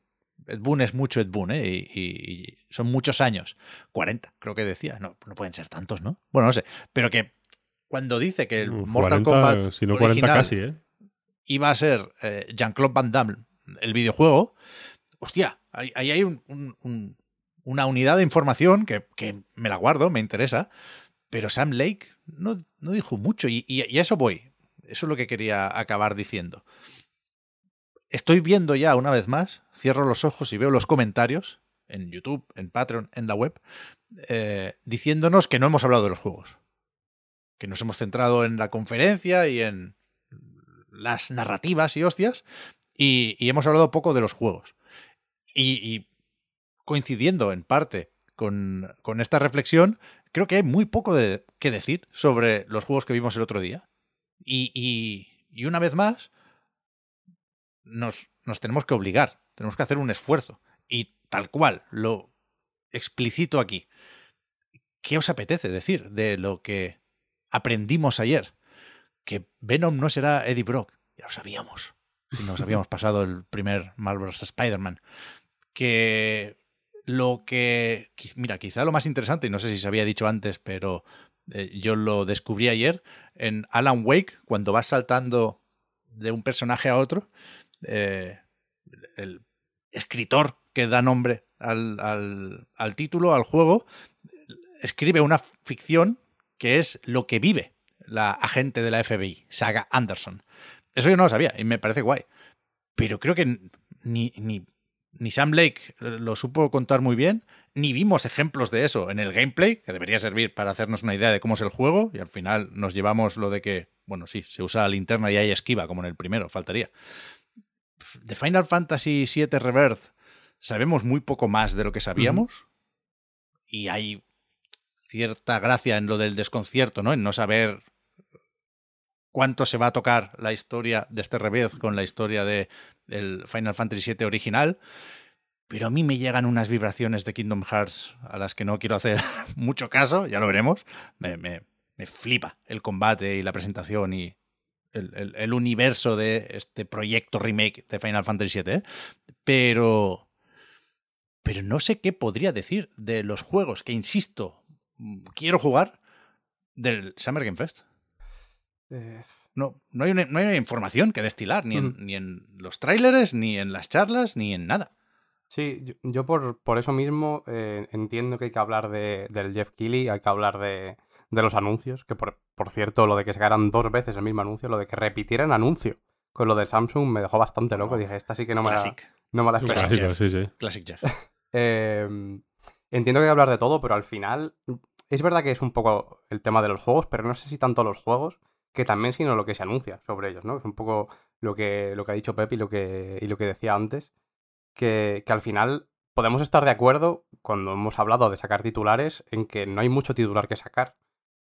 Ed Boon es mucho Ed Boon, ¿eh? Y, y- y son muchos años. 40, creo que decía. No, no pueden ser tantos, ¿no? Bueno, no sé. Pero que cuando dice que el Uf, Mortal 40, Kombat Si no 40 original casi, ¿eh? iba a ser eh, Jean-Claude Van Damme, el videojuego, hostia, ahí, ahí hay un- un- un- una unidad de información que, que me la guardo, me interesa, pero Sam Lake no, no dijo mucho y, y- y a eso voy. Eso es lo que quería acabar diciendo. Estoy viendo ya una vez más, cierro los ojos y veo los comentarios en YouTube, en Patreon, en la web, eh, diciéndonos que no hemos hablado de los juegos. Que nos hemos centrado en la conferencia y en las narrativas y hostias, y, hemos hablado poco de los juegos. Y, coincidiendo en parte con, esta reflexión, creo que hay muy poco de, que decir sobre los juegos que vimos el otro día. Y una vez más, nos, nos tenemos que obligar, tenemos que hacer un esfuerzo. Y tal cual, lo explicito aquí. ¿Qué os apetece decir de lo que aprendimos ayer? Que Venom no será Eddie Brock. Ya lo sabíamos. Nos habíamos pasado el primer Marvel vs. Spider-Man. Que lo que. Mira, quizá lo más interesante, y no sé si se había dicho antes, pero eh, yo lo descubrí ayer en Alan Wake, cuando vas saltando de un personaje a otro. Eh, el escritor que da nombre al, al- título, al juego, escribe una ficción que es lo que vive la agente de la FBI, Saga Anderson. Eso yo no lo sabía y me parece guay. Pero creo que ni, ni, ni Sam Lake lo supo contar muy bien, ni vimos ejemplos de eso en el gameplay, que debería servir para hacernos una idea de cómo es el juego, y al final nos llevamos lo de que, bueno, sí, se usa la linterna y hay esquiva, como en el primero, faltaría. De Final Fantasy VII Rebirth sabemos muy poco más de lo que sabíamos, y hay cierta gracia en lo del desconcierto, ¿no? En no saber cuánto se va a tocar la historia de este revés con la historia de el Final Fantasy VII original. Pero a mí me llegan unas vibraciones de Kingdom Hearts a las que no quiero hacer mucho caso, ya lo veremos. Me, me- me flipa el combate y la presentación y el, el- el universo de este proyecto remake de Final Fantasy VII. ¿eh? Pero, pero no sé qué podría decir de los juegos que, insisto, quiero jugar del Summer Game Fest. Eh, No, no, hay, una, no hay una información que destilar, ni en, ni en los tráileres, ni en las charlas, ni en nada. Sí, yo, yo por, por eso mismo eh, entiendo que hay que hablar de, del Jeff Keighley, hay que hablar de, de los anuncios, que por, por cierto, lo de que sacaran dos veces el mismo anuncio, lo de que repitieran anuncio con lo de Samsung me dejó bastante loco. Dije, esta sí que no me la, Classic. no me la esperaba. Classic. clásico, sí, sí. Classic Jeff. Eh, entiendo que hay que hablar de todo, pero al final es verdad que es un poco el tema de los juegos, pero no sé si tanto los juegos que también sino lo que se anuncia sobre ellos, ¿no? Es un poco lo que, lo que ha dicho Pep y lo que, y lo que decía antes, que, que al final podemos estar de acuerdo cuando hemos hablado de sacar titulares en que no hay mucho titular que sacar,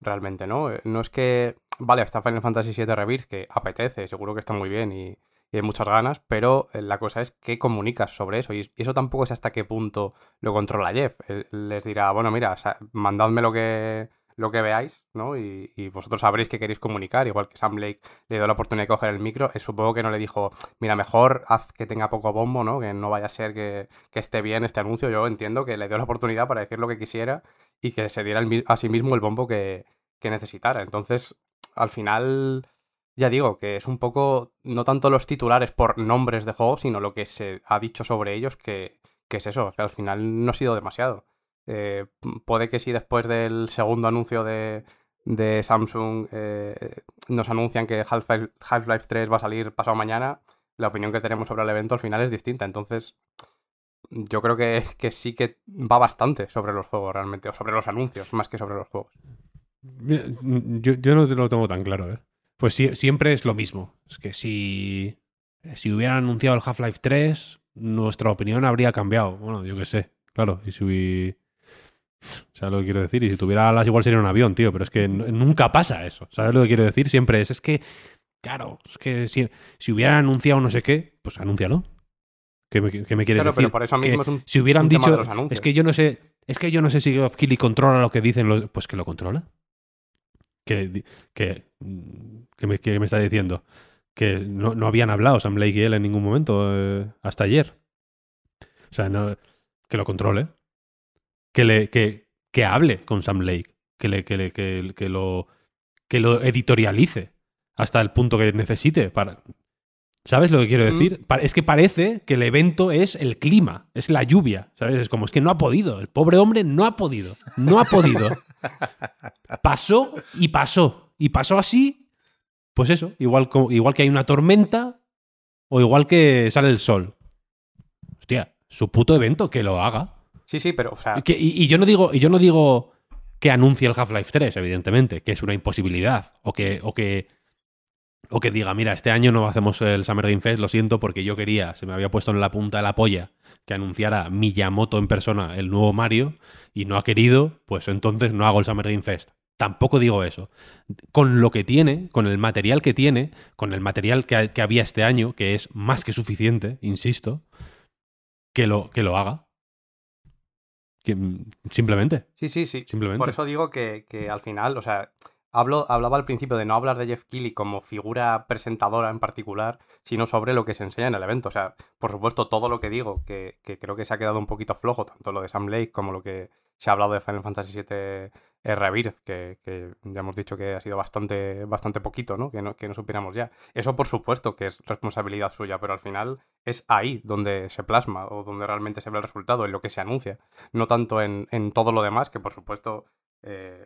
realmente, ¿no? Eh, No es que, vale, está Final Fantasy VII Rebirth, que apetece, seguro que está muy bien y, y hay muchas ganas, pero eh, la cosa es qué comunicas sobre eso. Y eso tampoco es hasta qué punto lo controla Jeff. Él les dirá, bueno, mira, mandadme lo que, lo que veáis, ¿no? Y, y vosotros sabréis qué queréis comunicar. Igual que Sam Blake le dio la oportunidad de coger el micro, eh, supongo que no le dijo, mira, mejor haz que tenga poco bombo, ¿no? Que no vaya a ser que, que esté bien este anuncio. Yo entiendo que le dio la oportunidad para decir lo que quisiera y que se diera el a sí mismo el bombo que, que necesitara. Entonces, al final, ya digo que es un poco, no tanto los titulares por nombres de juegos, sino lo que se ha dicho sobre ellos, que, que es eso, al final no ha sido demasiado. Eh, puede que si después del segundo anuncio de, de Samsung eh, nos anuncian que Half-Life Half-Life 3 va a salir pasado mañana, la opinión que tenemos sobre el evento al final es distinta. Entonces, yo creo que, que sí que va bastante sobre los juegos realmente, o sobre los anuncios, más que sobre los juegos. Mira, Yo, yo no lo tengo tan claro, ¿eh? Pues sí- siempre es lo mismo. Es que si, si hubieran anunciado el Half-Life 3, nuestra opinión habría cambiado. Bueno, yo qué sé, claro. Y si hubi- ¿Sabes lo que quiero decir? Y si tuviera alas, igual sería un avión, tío. Pero es que nunca pasa eso. ¿Sabes lo que quiero decir? Siempre es, es que, claro, es que si, si hubieran anunciado no sé qué, pues anúncialo. ¿Qué me, qué me quieres Claro, decir? pero por eso Que mismo es un, si hubieran un tema dicho, de es que yo no sé, es que yo no sé si Geoff Keighley controla lo que dicen los, pues que lo controla. Que, que, mm, que me, que me está diciendo que no, no habían hablado Sam Blake y él en ningún momento eh, hasta ayer. O sea, no, que lo controle. Que le que, que hable con Sam Blake, que le que, le, que, que lo que lo editorialice hasta el punto que necesite para ¿Sabes lo que quiero decir? Es que parece que el evento es el clima, es la lluvia, ¿sabes? Es como es que no ha podido, el pobre hombre no ha podido, no ha podido. Pasó y pasó, y pasó así, pues eso, igual, que hay una tormenta o igual que sale el sol. Hostia, su puto evento, que lo haga. Sí, sí, pero, o sea, Que- y, y yo no digo, y yo no digo que anuncie el Half-Life 3, evidentemente, que es una imposibilidad. O que, o que. O que diga, mira, este año no hacemos el Summer Game Fest, lo siento, porque yo quería, se me había puesto en la punta de la polla que anunciara Miyamoto en persona el nuevo Mario y no ha querido, pues entonces no hago el Summer Game Fest. Tampoco digo eso. Con lo que tiene, con el material que tiene, con el material que, que había este año, que es más que suficiente, insisto, que lo, que lo haga. Que, mm, simplemente, sí, sí, sí. simplemente. Por eso digo que, que al final, o sea, hablo, hablaba al principio de no hablar de Jeff Keighley como figura presentadora en particular, sino sobre lo que se enseña en el evento. O sea, por supuesto, todo lo que digo, que, que creo que se ha quedado un poquito flojo, tanto lo de Sam Lake como lo que se ha hablado de Final Fantasy VII Rebirth, que, que ya hemos dicho que ha sido bastante, bastante poquito, ¿no? Que, ¿no? que no supiéramos ya. Eso, por supuesto, que es responsabilidad suya, pero al final es ahí donde se plasma o donde realmente se ve el resultado, en lo que se anuncia. No tanto en, en todo lo demás, que por supuesto eh,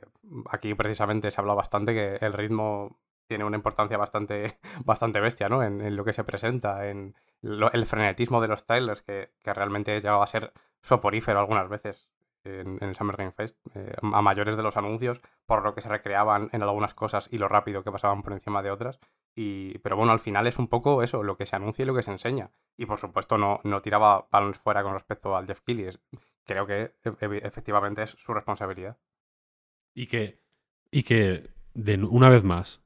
aquí precisamente se habla bastante que el ritmo tiene una importancia bastante, bastante bestia, ¿no? En, lo que se presenta, en el frenetismo de los trailers, que, que realmente llegaba a ser soporífero algunas veces en, el Summer Game Fest, eh, a mayores de los anuncios, por lo que se recreaban en algunas cosas y lo rápido que pasaban por encima de otras. Y, pero bueno, al final es un poco eso, lo que se anuncia y lo que se enseña. Y por supuesto no, no tiraba balones fuera con respecto al Jeff Keighley. Creo que e- e- efectivamente es su responsabilidad. Y que, y que una vez más,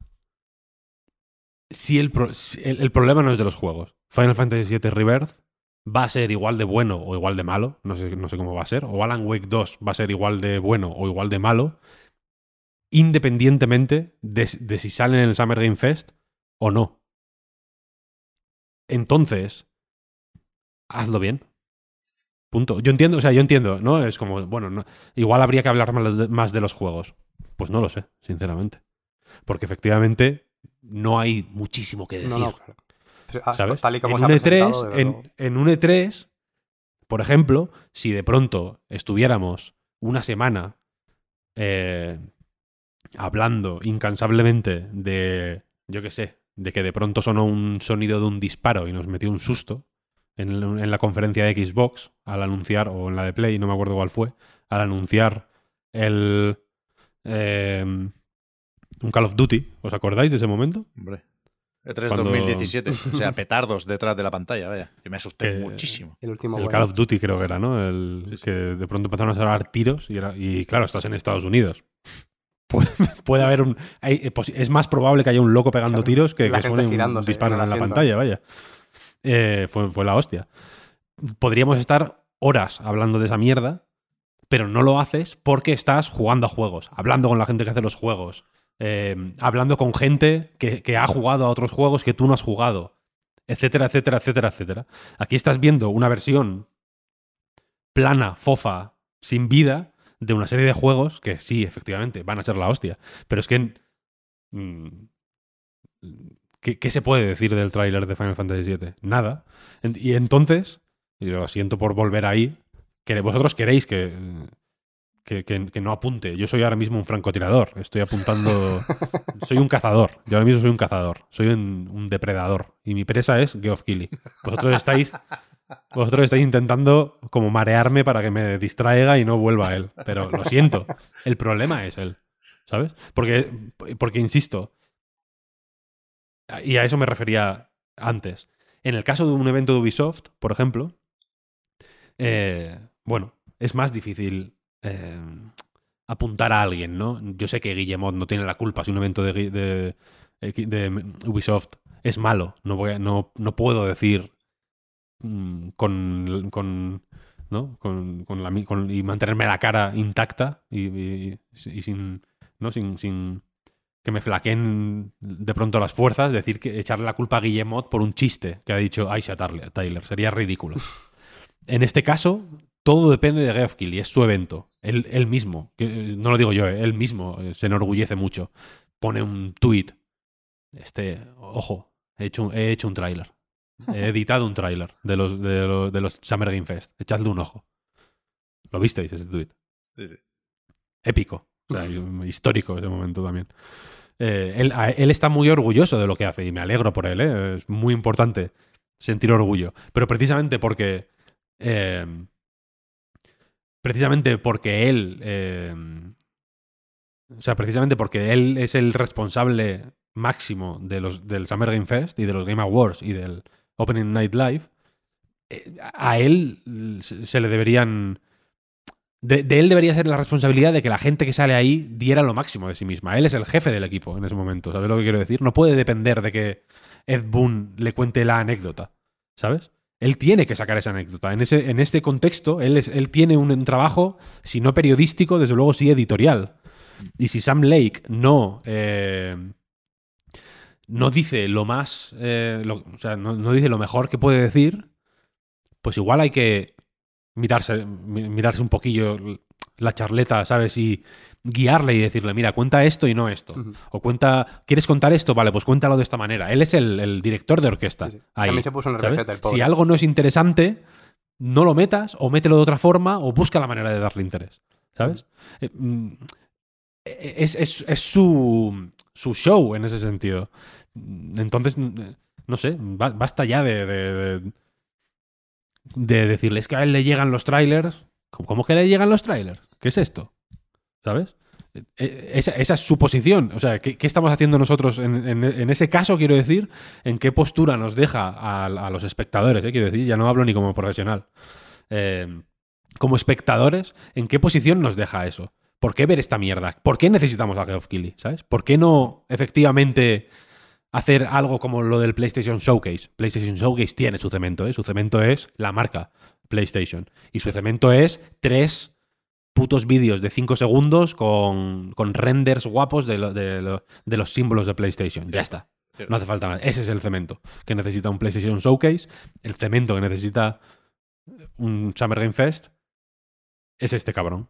si el, pro- el problema no es de los juegos. Final Fantasy VII Rebirth va a ser igual de bueno o igual de malo, no sé, no sé cómo va a ser, o Alan Wake 2 va a ser igual de bueno o igual de malo, independientemente de, de si salen en el Summer Game Fest o no. Entonces, hazlo bien. Punto. Yo entiendo, o sea, yo entiendo, ¿no? Es como, bueno, no- igual habría que hablar más de, más de los juegos. Pues no lo sé, sinceramente. Porque efectivamente no hay muchísimo que decir. No, no, claro. Ah, ¿Sabes? Tal y como en, se un ha presentado, E3, desde luego. en, en un E3, por ejemplo, si de pronto estuviéramos una semana eh, hablando incansablemente de, yo qué sé, de que de pronto sonó un sonido de un disparo y nos metió un susto en, en la conferencia de Xbox al anunciar, o en la de Play, no me acuerdo cuál fue, al anunciar el... eh, un Call of Duty, ¿os acordáis de ese momento? Hombre. E3 Cuando- 2017. O sea, petardos detrás de la pantalla, vaya. Yo me asusté Que- muchísimo. El último El bueno. Call of Duty creo que era, ¿no? El Sí, sí. que de pronto empezaron a sonar tiros y, era- y claro, estás en Estados Unidos. Puede, puede haber un... hay- eh, es más probable que haya un loco pegando Claro. tiros que que suene un disparo en la pantalla, vaya. Eh, fue, fue la hostia. Podríamos estar horas hablando de esa mierda, pero no lo haces porque estás jugando a juegos, hablando con la gente que hace los juegos, eh, hablando con gente que, que ha jugado a otros juegos que tú no has jugado, etcétera, etcétera, etcétera, etcétera. Aquí estás viendo una versión plana, fofa, sin vida, de una serie de juegos que sí, efectivamente, van a ser la hostia. Pero es que... mm, ¿Qué, qué se puede decir del tráiler de Final Fantasy VII? Nada. Y entonces, y lo siento por volver ahí, que vosotros queréis que, que, que- que no apunte. Yo soy ahora mismo un francotirador. Estoy apuntando... soy un cazador. Yo ahora mismo soy un cazador. Soy un, un depredador. Y mi presa es Geoff Keighley. Vosotros estáis... Vosotros estáis intentando como marearme para que me distraiga y no vuelva a él. Pero lo siento. El problema es él. ¿Sabes? Porque, porque insisto, y a eso me refería antes. En el caso de un evento de Ubisoft, por ejemplo, eh, bueno, es más difícil eh, apuntar a alguien, ¿no? Yo sé que Guillemot no tiene la culpa si un evento de, de- de Ubisoft es malo. No, voy a- no, no puedo decir mm, con, con, ¿no? con, con la, con- y mantenerme la cara intacta y, y- sin, ¿no? sin que me flaqueen de pronto las fuerzas, decir que echarle la culpa a Guillemot por un chiste que ha dicho Aisha Tyler. Sería ridículo. En este caso, todo depende de Geoff Keighley, es su evento. Él, él mismo, que, no lo digo yo, eh, él mismo eh, se enorgullece mucho. Pone un tweet. Este, ojo, he hecho, un- he hecho un tráiler. He editado un tráiler de los, de, los, de los Summer Game Fest. Echadle un ojo. ¿Lo visteis ese tweet? Sí, sí. épico, histórico ese momento también. Eh, él, él está muy orgulloso de lo que hace y me alegro por él, ¿eh? es muy importante sentir orgullo. Pero precisamente porque. eh, precisamente porque él. o sea, precisamente porque él es el responsable máximo de los, del Summer Game Fest y de los Game Awards y del Opening Night Live, a él se le deberían de, él debería ser la responsabilidad de que la gente que sale ahí diera lo máximo de sí misma. Él es el jefe del equipo en ese momento, ¿sabes lo que quiero decir? No puede depender de que Ed Boon le cuente la anécdota, ¿sabes? Él tiene que sacar esa anécdota. En, ese, en este contexto, él, es- él tiene un, trabajo, si no periodístico, desde luego sí editorial. Y si Sam Lake no, eh, no dice lo más, eh, o sea, no, no dice lo mejor que puede decir, pues igual hay que mirarse, mi- mirarse un poquillo la charleta, ¿sabes? Y guiarle y decirle, mira, cuenta esto y no esto. O cuenta, ¿quieres contar esto? Vale, pues cuéntalo de esta manera. Él es el, el director de orquesta. Sí, sí. ahí, También se puso en ¿sabes? reset el pobre. Si algo no es interesante, no lo metas o mételo de otra forma o busca la manera de darle interés. ¿Sabes? Eh, mm, Es, es- es su, su show en ese sentido. Entonces, no sé, ba- basta ya de, de, de- de decirles que a él le llegan los trailers. ¿Cómo- ¿Cómo que le llegan los trailers? ¿Qué es esto? ¿Sabes? Eh, eh, Esa, esa es su posición. O sea, ¿qué, qué estamos haciendo nosotros en, en- ese caso? Quiero decir, ¿en qué postura nos deja a, a los espectadores? eh? Quiero decir, ya no hablo ni como profesional. Como espectadores, ¿en qué posición nos deja eso? ¿Por qué ver esta mierda? ¿Por qué necesitamos a Geoff Keighley? ¿Sabes? ¿Por qué no efectivamente hacer algo como lo del PlayStation Showcase? PlayStation Showcase tiene su cemento, ¿eh? Su cemento es la marca PlayStation. Y su cemento es tres putos vídeos de 5 segundos con, con renders guapos de, lo- de lo- de los símbolos de PlayStation. Ya está. Sí. No hace falta más. Ese es el cemento que necesita un PlayStation Showcase. El cemento que necesita un Summer Game Fest es este cabrón.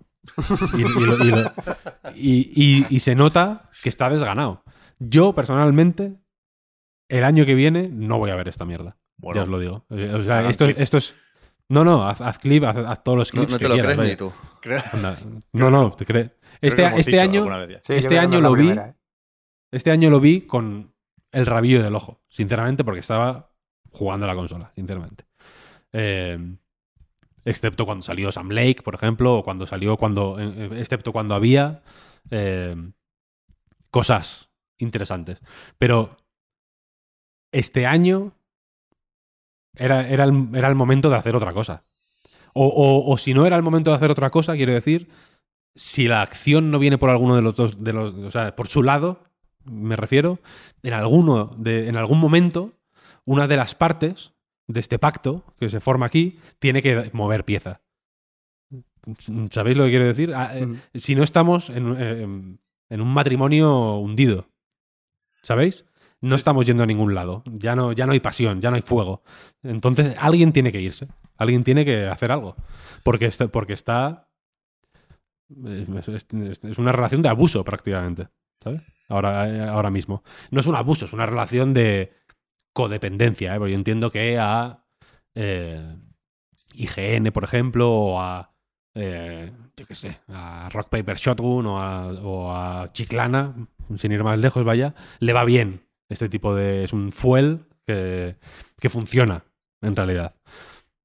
Y- y se nota que está desganado. Yo, personalmente, el año que viene no voy a ver esta mierda. Bueno, ya os lo digo. Eh, O sea, esto, esto es. No, no, haz, haz clip, haz, haz todos los No, clips no que te lo quieras, crees vaya. ni tú. No, no, te crees. Este, este año. Sí, Este no año lo vi. primera, ¿eh? este año lo vi con el rabillo del ojo, sinceramente, porque estaba jugando a la consola, sinceramente. Eh, excepto cuando salió Sam Lake, por ejemplo, o cuando salió cuando. excepto cuando había eh, cosas interesantes. Pero este año era, era, el, era el momento de hacer otra cosa. O, o- o si no era el momento de hacer otra cosa, quiero decir, si la acción no viene por alguno de los dos, de los, o sea, por su lado, me refiero, en alguno, de, en algún momento, una de las partes de este pacto que se forma aquí tiene que mover pieza. ¿Sabéis lo que quiero decir? Ah, eh, Mm. Si no estamos en, eh, en un matrimonio hundido, ¿sabéis? No estamos yendo a ningún lado. Ya no, ya no hay pasión, ya no hay fuego. Entonces, alguien tiene que irse. Alguien tiene que hacer algo. Porque, este- porque está. Es, es- es una relación de abuso, prácticamente. ¿Sabes? Ahora, eh, ahora mismo. No es un abuso, es una relación de codependencia. ¿eh? Porque yo entiendo que a eh, IGN, por ejemplo, o a. eh, yo qué sé, a Rock Paper Shotgun o a, o a Chiclana, sin ir más lejos, vaya, le va bien este tipo de. Es un fuel que, que funciona, en realidad.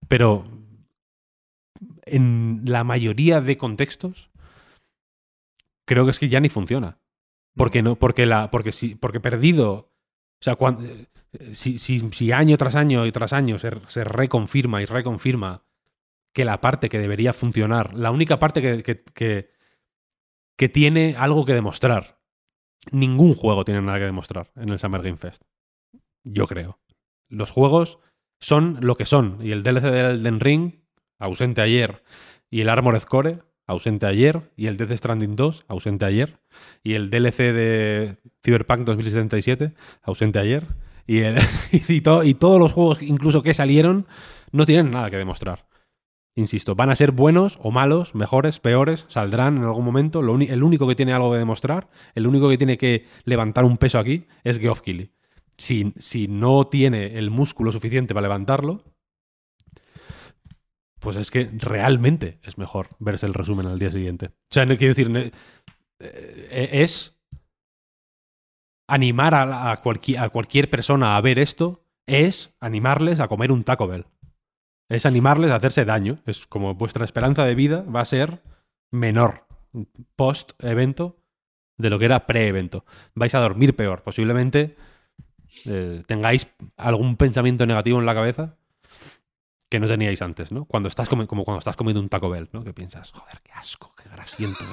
Pero en la mayoría de contextos, creo que es que ya ni funciona. Porque no, porque la, porque si, porque perdido. O sea, cuando, si, si, si año tras año y tras año se, se reconfirma y reconfirma que la parte que debería funcionar, la única parte que, que, que, que tiene algo que demostrar. Ningún juego tiene nada que demostrar en el Summer Game Fest. Yo creo. Los juegos son lo que son. Y el DLC del Elden Ring, ausente ayer. Y el Armored Core, ausente ayer. Y el Death Stranding 2, ausente ayer. Y el DLC de Cyberpunk 2077, ausente ayer. Y, el- y, to- y todos los juegos, incluso que salieron, no tienen nada que demostrar. Insisto, van a ser buenos o malos, mejores, peores, saldrán en algún momento. El único que tiene algo que demostrar, el único que tiene que levantar un peso aquí es Geoff Keighley. Si, si no tiene el músculo suficiente para levantarlo, pues es que realmente es mejor verse el resumen al día siguiente. O sea, no quiero decir, ne- eh, es animar a, a cualquier persona a ver esto, es animarles a comer un Taco Bell. Es animarles a hacerse daño. Es como vuestra esperanza de vida va a ser menor post-evento de lo que era pre-evento. Vais a dormir peor. Posiblemente eh, tengáis algún pensamiento negativo en la cabeza que no teníais antes, ¿no? Cuando estás como cuando estás comiendo un Taco Bell, ¿no? Que piensas, joder, qué asco, qué grasiento.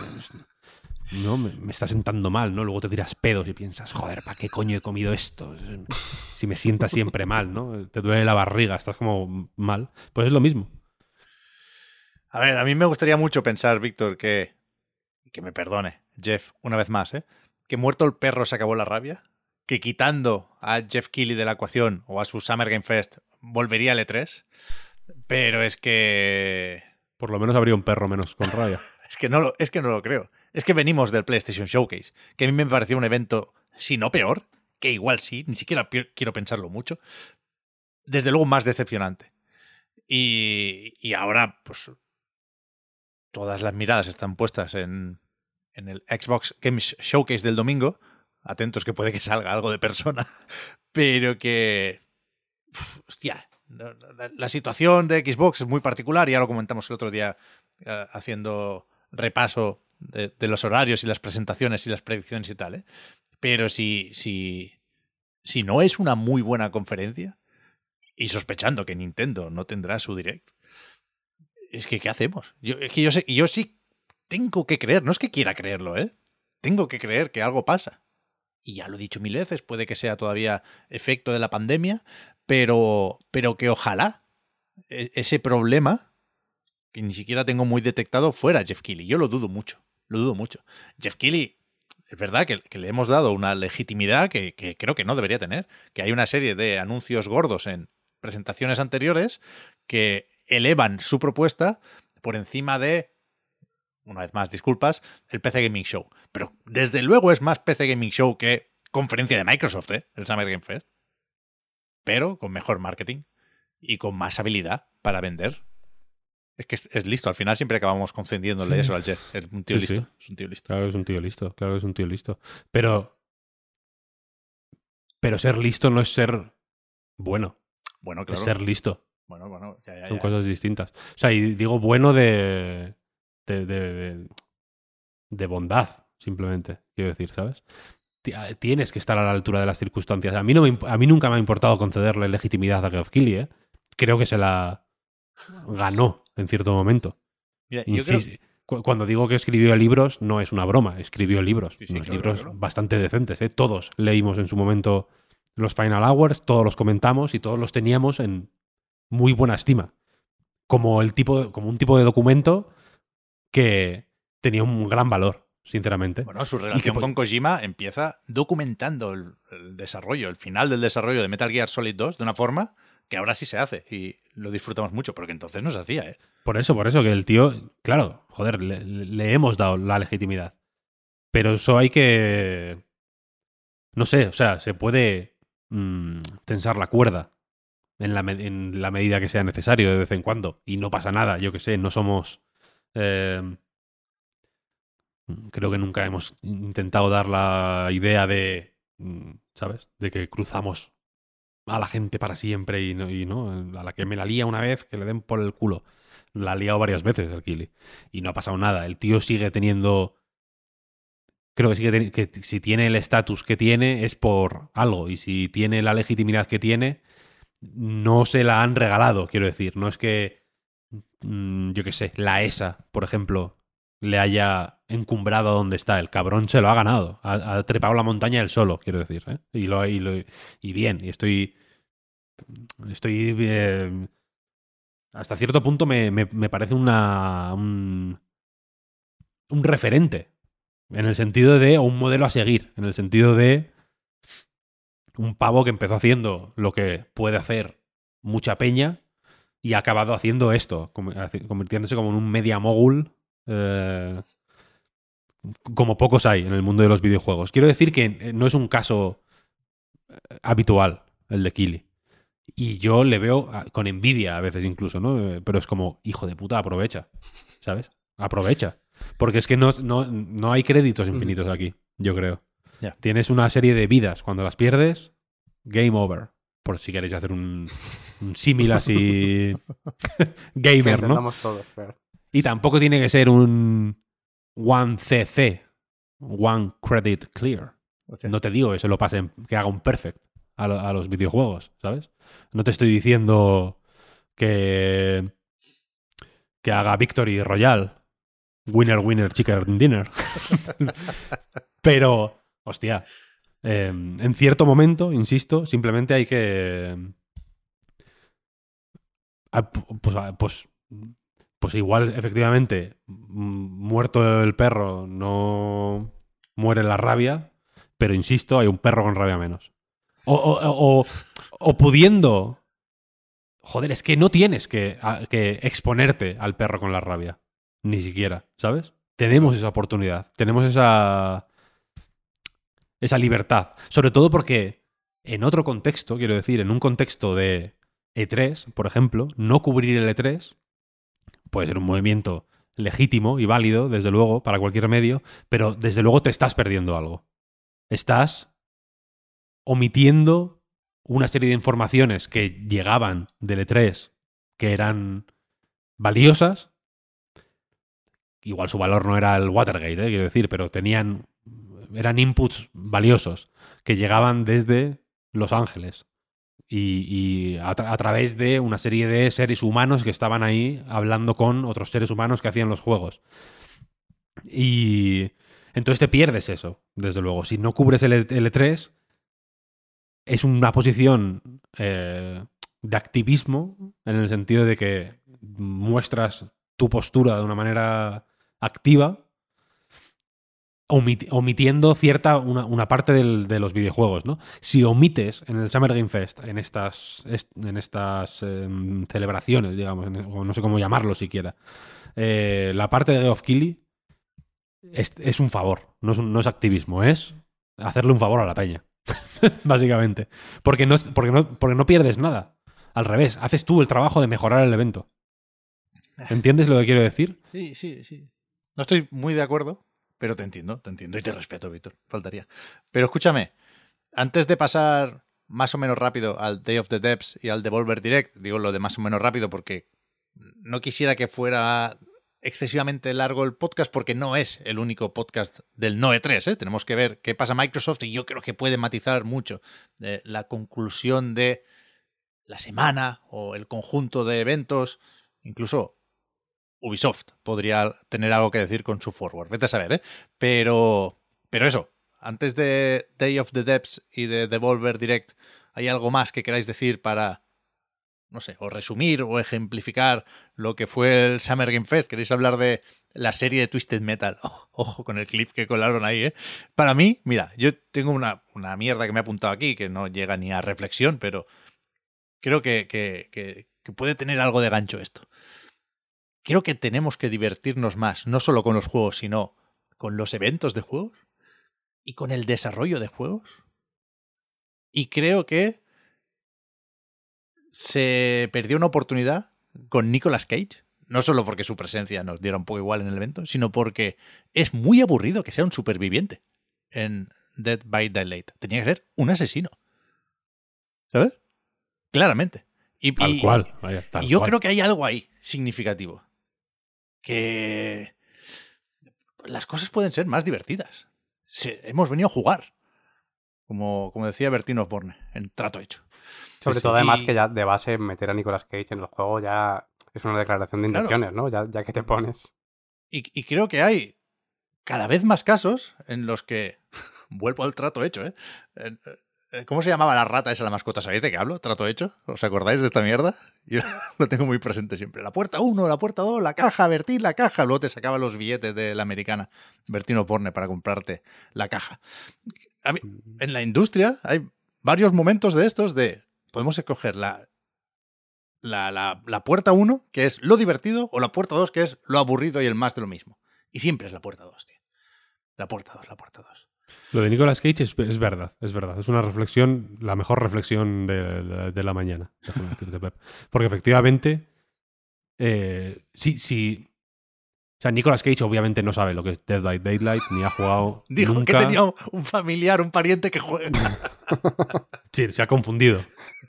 No, me, me está sentando mal, ¿no? Luego te tiras pedos y piensas, joder, ¿para qué coño he comido esto? Si me sienta siempre mal, ¿no? Te duele la barriga, estás como mal. Pues es lo mismo. A ver, a mí me gustaría mucho pensar, Víctor, que. Que me perdone, Jeff, una vez más, ¿eh? Que muerto el perro se acabó la rabia. Que quitando a Jeff Keighley de la ecuación o a su Summer Game Fest volvería al E3. Pero es que. Por lo menos habría un perro menos con rabia. Es que, no lo, es que no lo creo. Es que venimos del PlayStation Showcase, que a mí me pareció un evento, si no peor, que igual sí, ni siquiera quiero pensarlo mucho, desde luego más decepcionante. Y, y ahora, pues, todas las miradas están puestas en, en el Xbox Games Showcase del domingo. Atentos que puede que salga algo de persona, pero que... uf, hostia, la situación de Xbox es muy particular, ya lo comentamos el otro día eh, haciendo repaso de, los horarios y las presentaciones y las predicciones y tal, ¿eh? Pero si, si, si no es una muy buena conferencia, y sospechando que Nintendo no tendrá su direct, es que ¿qué hacemos? Yo, que yo, sé, yo sí tengo que creer, no es que quiera creerlo, ¿eh? Tengo que creer que algo pasa. Y ya lo he dicho mil veces, puede que sea todavía efecto de la pandemia, pero, pero que ojalá e- ese problema, que ni siquiera tengo muy detectado, fuera Jeff Keighley. Yo lo dudo mucho, lo dudo mucho. Jeff Keighley, es verdad que, le hemos dado una legitimidad que, que creo que no debería tener, que hay una serie de anuncios gordos en presentaciones anteriores que elevan su propuesta por encima de, una vez más, disculpas, el PC Gaming Show. Pero desde luego es más PC Gaming Show que conferencia de Microsoft, ¿eh? el Summer Game Fest. Pero con mejor marketing y con más habilidad para vender Es que es, es listo, al final siempre acabamos concediéndole Sí. eso al Jeff. Es un tío Sí, sí. listo. Es un tío listo. Claro que es un tío listo, claro que es un tío listo. Pero. Pero ser listo no es ser bueno, Bueno, claro. es ser listo. Bueno, bueno, ya, ya, Son ya. cosas distintas. O sea, y digo bueno de. de, de, de- de bondad, simplemente, quiero decir, ¿sabes? Ti- Tienes que estar a la altura de las circunstancias. A mí, no me a mí nunca me ha importado concederle legitimidad a Geoff Keighley, ¿eh? Creo que se la ganó en cierto momento. Mira, yo creo- Insis- cu- Cuando digo que escribió libros, no es una broma. Escribió libros. Sí, sí, unos claro, libros claro. bastante decentes. ¿eh? Todos leímos en su momento los Final Hours, todos los comentamos y todos los teníamos en muy buena estima. Como, el tipo de- como un tipo de documento que tenía un gran valor, sinceramente. Bueno, su relación pues- con Kojima empieza documentando el, el desarrollo, el final del desarrollo de Metal Gear Solid 2 de una forma que ahora sí se hace y lo disfrutamos mucho, porque entonces no se hacía, ¿eh? Por eso, por eso, que el tío, claro, joder, le, hemos dado la legitimidad. Pero eso hay que. No sé, o sea, se puede mm, tensar la cuerda en la, en la medida que sea necesario de vez en cuando. Y no pasa nada, yo que sé, no somos. eh, creo que nunca hemos intentado dar la idea de. mm, ¿Sabes? De que cruzamos a la gente para siempre y no, y no a la que me la lía una vez, que le den por el culo. La ha liado varias veces el Kili. Y no ha pasado nada. El tío sigue teniendo. Creo que sigue si tiene el estatus que tiene es por algo. Y si tiene la legitimidad que tiene, no se la han regalado, quiero decir. No es que. mm, Yo qué sé, la ESA, por ejemplo, le haya encumbrado donde está. El cabrón se lo ha ganado. Ha, trepado la montaña él solo, quiero decir. ¿eh? Y, lo, y, y bien. Y estoy. Estoy. eh, hasta cierto punto me, me- me parece una. Un, un referente. En el sentido de. O un modelo a seguir. En el sentido de. Un pavo que empezó haciendo lo que puede hacer mucha peña. Y ha acabado haciendo esto. Convirtiéndose como en un media mogul. Eh, como pocos hay en el mundo de los videojuegos. Quiero decir que eh, no es un caso eh, habitual el de Kili. Y yo le veo ah, con envidia a veces incluso, ¿no? Pero es como, hijo de puta, aprovecha. ¿Sabes? Aprovecha. Porque es que no, no, no hay créditos infinitos aquí, yo creo. Ya. Tienes una serie de vidas. Cuando las pierdes, game over. Por si queréis hacer un, un símil así gamer, ¿no? todos, claro. Y tampoco tiene que ser un One CC, One Credit Clear. O sea, No te digo que se lo pasen, que haga un perfect a, lo- a los videojuegos, ¿sabes? No te estoy diciendo que que haga Victory Royale, Winner Winner Chicken Dinner. Pero, hostia, eh, en cierto momento, insisto, simplemente hay que pu- pues, pues pues igual efectivamente muerto el perro no muere la rabia, pero insisto, hay un perro con rabia menos. O, pudiendo... Joder, es que no tienes que, que exponerte al perro con la rabia. Ni siquiera, ¿sabes? Tenemos esa oportunidad, tenemos esa... esa libertad. Sobre todo porque en otro contexto, quiero decir, en un contexto de E3, por ejemplo, no cubrir el E3 puede ser un movimiento legítimo y válido, desde luego, para cualquier medio, pero desde luego te estás perdiendo algo. Estás omitiendo una serie de informaciones que llegaban del E3 que eran valiosas. Igual su valor no era el Watergate, ¿eh? quiero decir, pero tenían. eran inputs valiosos que llegaban desde Los Ángeles y, a, tra- a través de una serie de seres humanos que estaban ahí hablando con otros seres humanos que hacían los juegos. Y entonces te pierdes eso, desde luego. Si no cubres el, E- el E3, es una posición eh, de activismo en el sentido de que muestras tu postura de una manera activa omiti- omitiendo cierta una, una parte de los videojuegos, ¿no? Si omites en el Summer Game Fest, en estas, est- en estas em, celebraciones, digamos, o no sé cómo llamarlo siquiera, eh, la parte de Geoff Keighley es, es un favor, no es, no es activismo, es hacerle un favor a la peña, básicamente. Porque no, porque, no, porque no pierdes nada. Al revés, haces tú el trabajo de mejorar el evento. ¿Entiendes lo que quiero decir? Sí, sí, sí. No estoy muy de acuerdo, pero te entiendo, te entiendo y te respeto, Víctor. Faltaría. Pero escúchame, antes de pasar más o menos rápido al Day of the Depths y al Devolver Direct, digo lo de más o menos rápido porque no quisiera que fuera excesivamente largo el podcast porque no es el único podcast del Noe 3. ¿eh? Tenemos que ver qué pasa Microsoft y yo creo que puede matizar mucho de la conclusión de la semana o el conjunto de eventos, incluso Ubisoft podría tener algo que decir con su forward. Vete a saber, ¿eh? Pero, pero eso, antes de Day of the Depths y de Devolver Direct, ¿hay algo más que queráis decir para, no sé, o resumir o ejemplificar lo que fue el Summer Game Fest? ¿Queréis hablar de la serie de Twisted Metal? ojo con el clip que colaron ahí, ¿eh? Para mí, mira, yo tengo una, una mierda que me he apuntado aquí que no llega ni a reflexión, pero creo que, que, que, que puede tener algo de gancho esto creo que tenemos que divertirnos más, no solo con los juegos, sino con los eventos de juegos y con el desarrollo de juegos. Y creo que se perdió una oportunidad con Nicolas Cage, no solo porque su presencia nos diera un poco igual en el evento, sino porque es muy aburrido que sea un superviviente en Dead by Daylight. Tenía que ser un asesino. ¿Sabes? Claramente. Y, Tal y- cual. vaya, tal y yo cual. creo que hay algo ahí significativo. Que las cosas pueden ser más divertidas. Sí, hemos venido a jugar. Como, como decía Bertín Osborne, en trato hecho. Sobre sí. todo, además, Y- que ya de base meter a Nicolas Cage en el juego ya es una declaración de Claro. intenciones, ¿no? Ya, ya que te pones. Y, y creo que hay cada vez más casos en los que. Vuelvo al trato hecho, ¿eh? En- eh, ¿Cómo se llamaba la rata esa, la mascota? ¿Sabéis de qué hablo? ¿Trato hecho? ¿Os acordáis de esta mierda? Yo lo tengo muy presente siempre. La puerta 1, la puerta 2, la caja, Bertín, la caja. Luego te sacaba los billetes de la americana, Bertín Oporne, para comprarte la caja. A mí- en la industria hay varios momentos de estos de. Podemos escoger la, la, la, la puerta 1, que es lo divertido, o la puerta 2, que es lo aburrido y el más de lo mismo. Y siempre es la puerta 2, tío. La puerta 2, la puerta 2. Lo de Nicolas Cage es, es verdad, es verdad. Es una reflexión, la mejor reflexión de, de- de la mañana. déjame decirte, Pep. Porque efectivamente, eh, sí, sí. O sea, Nicolas Cage obviamente no sabe lo que es Dead by Daylight, ni ha jugado Dijo nunca. que tenía un familiar, un pariente que juega. Sí, se ha confundido.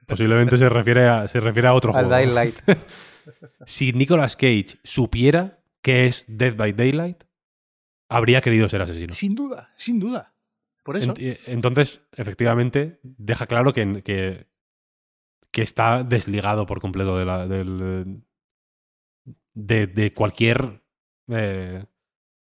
Posiblemente se refiere a, se refiere a otro Al juego. Dying Light. si Nicolas Cage supiera qué es Dead by Daylight, habría querido ser asesino. Sin duda, sin duda. Por eso. Ent- Entonces, efectivamente, deja claro que, que, que está desligado por completo de, la, del- de, de cualquier eh,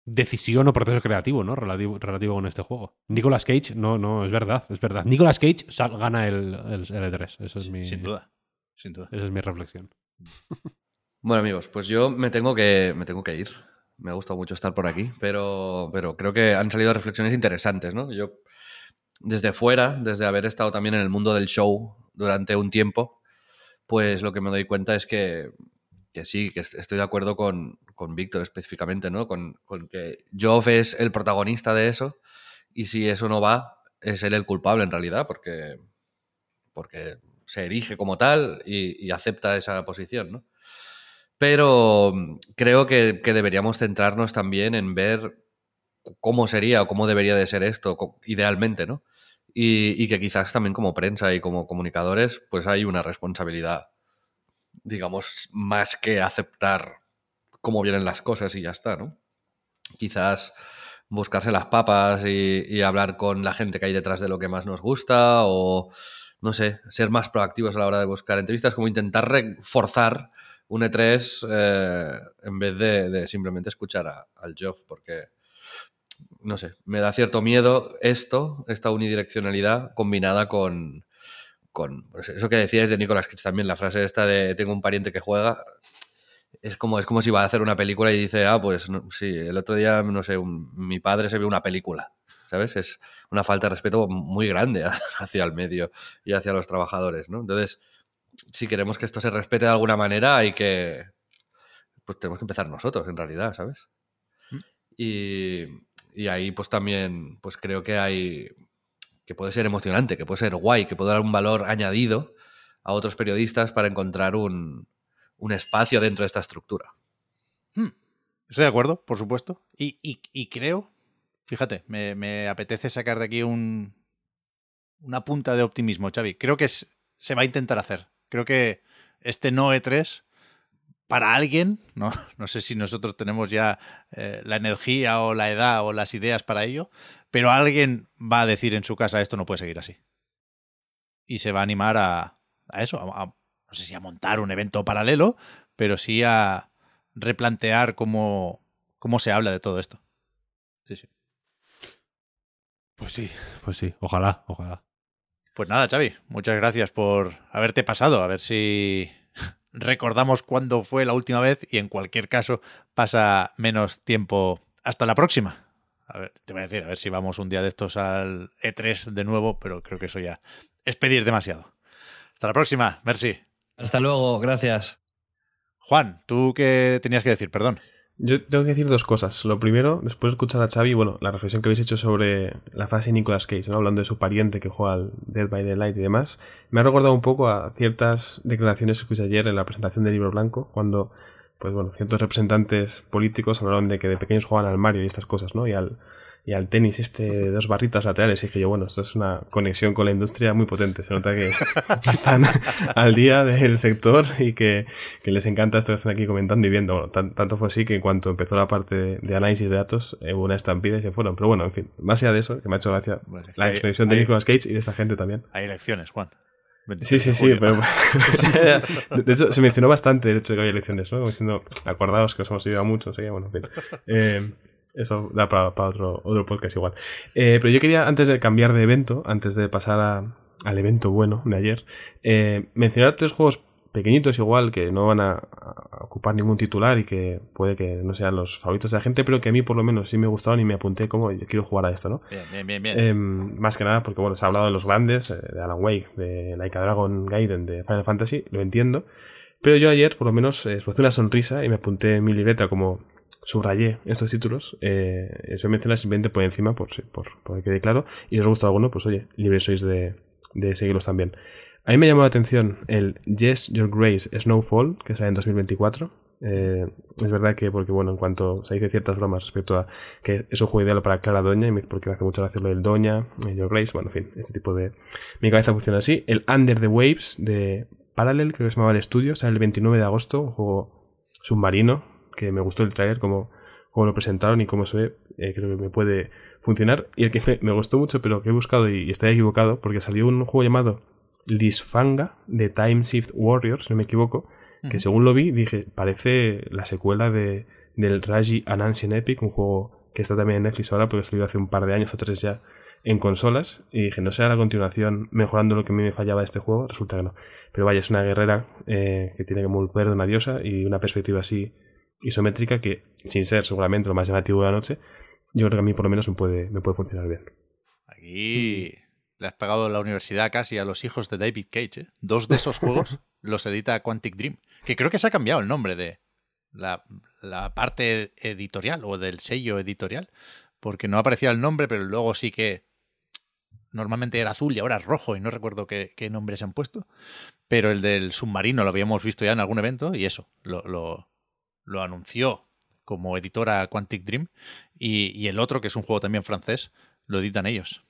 decisión o proceso creativo, ¿no? Relativo, relativo con este juego. Nicolas Cage, no, no, es verdad, es verdad. Nicolas Cage sal- gana el, el, el E3. Eso es mi, Sin duda. Sin duda. Esa es mi reflexión. Bueno, amigos, pues yo me tengo que, me tengo que ir. Me ha gustado mucho estar por aquí, pero, pero creo que han salido reflexiones interesantes, ¿no? Yo, desde fuera, desde haber estado también en el mundo del show durante un tiempo, pues lo que me doy cuenta es que, que sí, que est- estoy de acuerdo con, con Víctor específicamente, ¿no? Con, con que Joff es el protagonista de eso y si eso no va, es él el culpable en realidad, porque, porque se erige como tal y, y acepta esa posición, ¿no? Pero mm, creo que, deberíamos centrarnos también en ver cómo sería o cómo debería de ser esto, idealmente, ¿no? Y, que quizás también como prensa y como comunicadores, pues hay una responsabilidad, digamos, más que aceptar cómo vienen las cosas y ya está, ¿no? Quizás buscarse las papas y hablar con la gente que hay detrás de lo que más nos gusta o, no sé, ser más proactivos a la hora de buscar entrevistas, como intentar reforzar un E3 eh, en vez de, simplemente escuchar a- al Geoff, porque, no sé, me da cierto miedo esto, esta unidireccionalidad combinada con, con pues eso que decíais de Nicolas Cage también, la frase esta de tengo un pariente que juega, es como, es como si va a hacer una película y dice, ah, pues sí, el otro día, no sé, mi padre se vio una película. ¿Sabes? Es una falta de respeto muy grande hacia el medio y hacia los trabajadores, ¿no? Entonces, si queremos que esto se respete de alguna manera, hay que. Pues tenemos que empezar nosotros, en realidad, ¿sabes? Y, y ahí, pues también, pues creo que hay. que puede ser emocionante, que puede ser guay, que puede dar un valor añadido a otros periodistas para encontrar un, un espacio dentro de esta estructura. Hmm, Estoy de acuerdo, por supuesto. Y, y- y creo, fíjate, me, me apetece sacar de aquí un, una punta de optimismo, Xavi. Creo que es- se va a intentar hacer. Creo que este no E3, para alguien, no, no sé si nosotros tenemos ya eh, la energía o la edad o las ideas para ello, pero alguien va a decir en su casa esto no puede seguir así. Y se va a animar a, a eso, a- no sé si a montar un evento paralelo, pero sí a replantear cómo, cómo se habla de todo esto. Sí, sí. Pues sí, pues sí. Ojalá, ojalá. Pues nada, Xavi, muchas gracias por haberte pasado. A ver si recordamos cuándo fue la última vez y en cualquier caso pasa menos tiempo. Hasta la próxima. A ver, te voy a decir, a ver si vamos un día de estos al E3 de nuevo, pero creo que eso ya es pedir demasiado. Hasta la próxima, merci. Hasta luego, gracias. Juan, ¿tú qué tenías que decir? Perdón. Yo tengo que decir dos cosas. Lo primero, después de escuchar a Xavi, bueno, la reflexión que habéis hecho sobre la frase de Nicolas Cage, ¿no? hablando de su pariente que juega al Dead by Daylight y demás, me ha recordado un poco a ciertas declaraciones que escuché ayer en la presentación del libro blanco, cuando, pues bueno, ciertos representantes políticos hablaron de que de pequeños jugaban al Mario y estas cosas, ¿no? Y al, y al tenis este de dos barritas laterales. Y dije yo, bueno, esto es una conexión con la industria muy potente. Se nota que están al día del sector y que, que les encanta esto que están aquí comentando y viendo. Bueno, tan- tanto fue así que en cuanto empezó la parte de, análisis de datos, eh, hubo una estampida y se fueron. Pero bueno, en fin, más allá de eso, que me ha hecho gracia Bueno, es que la expresión de Nicolas Cage y de esta gente también. Hay elecciones, Juan. Sí, 26 sí, sí, pero de hecho se mencionó bastante el hecho de que había elecciones, ¿no? Como diciendo, acordaos que os hemos ido a mucho, sé qué, bueno, en fin. Eh, eso da para, para otro, otro podcast igual. Eh, pero yo quería, antes de cambiar de evento, antes de pasar a- al evento bueno de ayer, eh, mencionar tres juegos pequeñitos igual que no van a, a ocupar ningún titular y que puede que no sean los favoritos de la gente, pero que a mí por lo menos sí me gustaron y me apunté como yo quiero jugar a esto, ¿no? Bien, bien, bien, bien. Em, más que nada porque, bueno, se ha hablado de los grandes, eh, de Alan Wake, de Laika Dragon Gaiden, de Final Fantasy, lo entiendo. Pero yo ayer, por lo menos, eh, esbocé una sonrisa y me apunté en mi libreta como subrayé estos títulos. Eh, eso mencionar simplemente por encima, por, por, por que quede claro. Y si os gusta alguno, pues oye, libres sois de, de seguirlos también. A mí me llamó la atención el Yes, Your Grace Snowfall, que sale en 2024. Eh, es verdad que, porque bueno, en cuanto se dice ciertas bromas respecto a que es un juego ideal para Clara Doña, y porque me hace mucho gracia lo del Doña, eh, Your Grace, bueno, en fin, este tipo de. Mi cabeza funciona así. El Under the Waves de Parallel, creo que se llamaba el estudio, sale el 29 de agosto, un juego submarino, que me gustó el trailer, como, como lo presentaron y cómo se ve, eh, creo que me puede funcionar. Y el que me, me gustó mucho, pero que he buscado y, y estoy equivocado, porque salió un juego llamado Lisfanga de Time Shift Warriors, si no me equivoco, que según lo vi, dije, parece la secuela de, del Raji An Ancient Epic, un juego que está también en Netflix ahora, porque salió hace un par de años o tres ya en consolas, y dije, no será la continuación mejorando lo que a mí me fallaba de este juego, resulta que no. Pero vaya, es una guerrera eh, que tiene como el poder de una diosa y una perspectiva así isométrica que, sin ser seguramente lo más llamativo de la noche, yo creo que a mí por lo menos me puede, me puede funcionar bien. Aquí le has pagado la universidad casi a los hijos de David Cage. ¿eh? Dos de esos juegos los edita Quantic Dream. Que creo que se ha cambiado el nombre de la, la parte editorial o del sello editorial. Porque no aparecía el nombre, pero luego sí que normalmente era azul y ahora es rojo y no recuerdo qué, qué nombre se han puesto. Pero el del submarino lo habíamos visto ya en algún evento y eso, lo, lo, lo anunció como editora Quantic Dream. Y, y el otro, que es un juego también francés, lo editan ellos.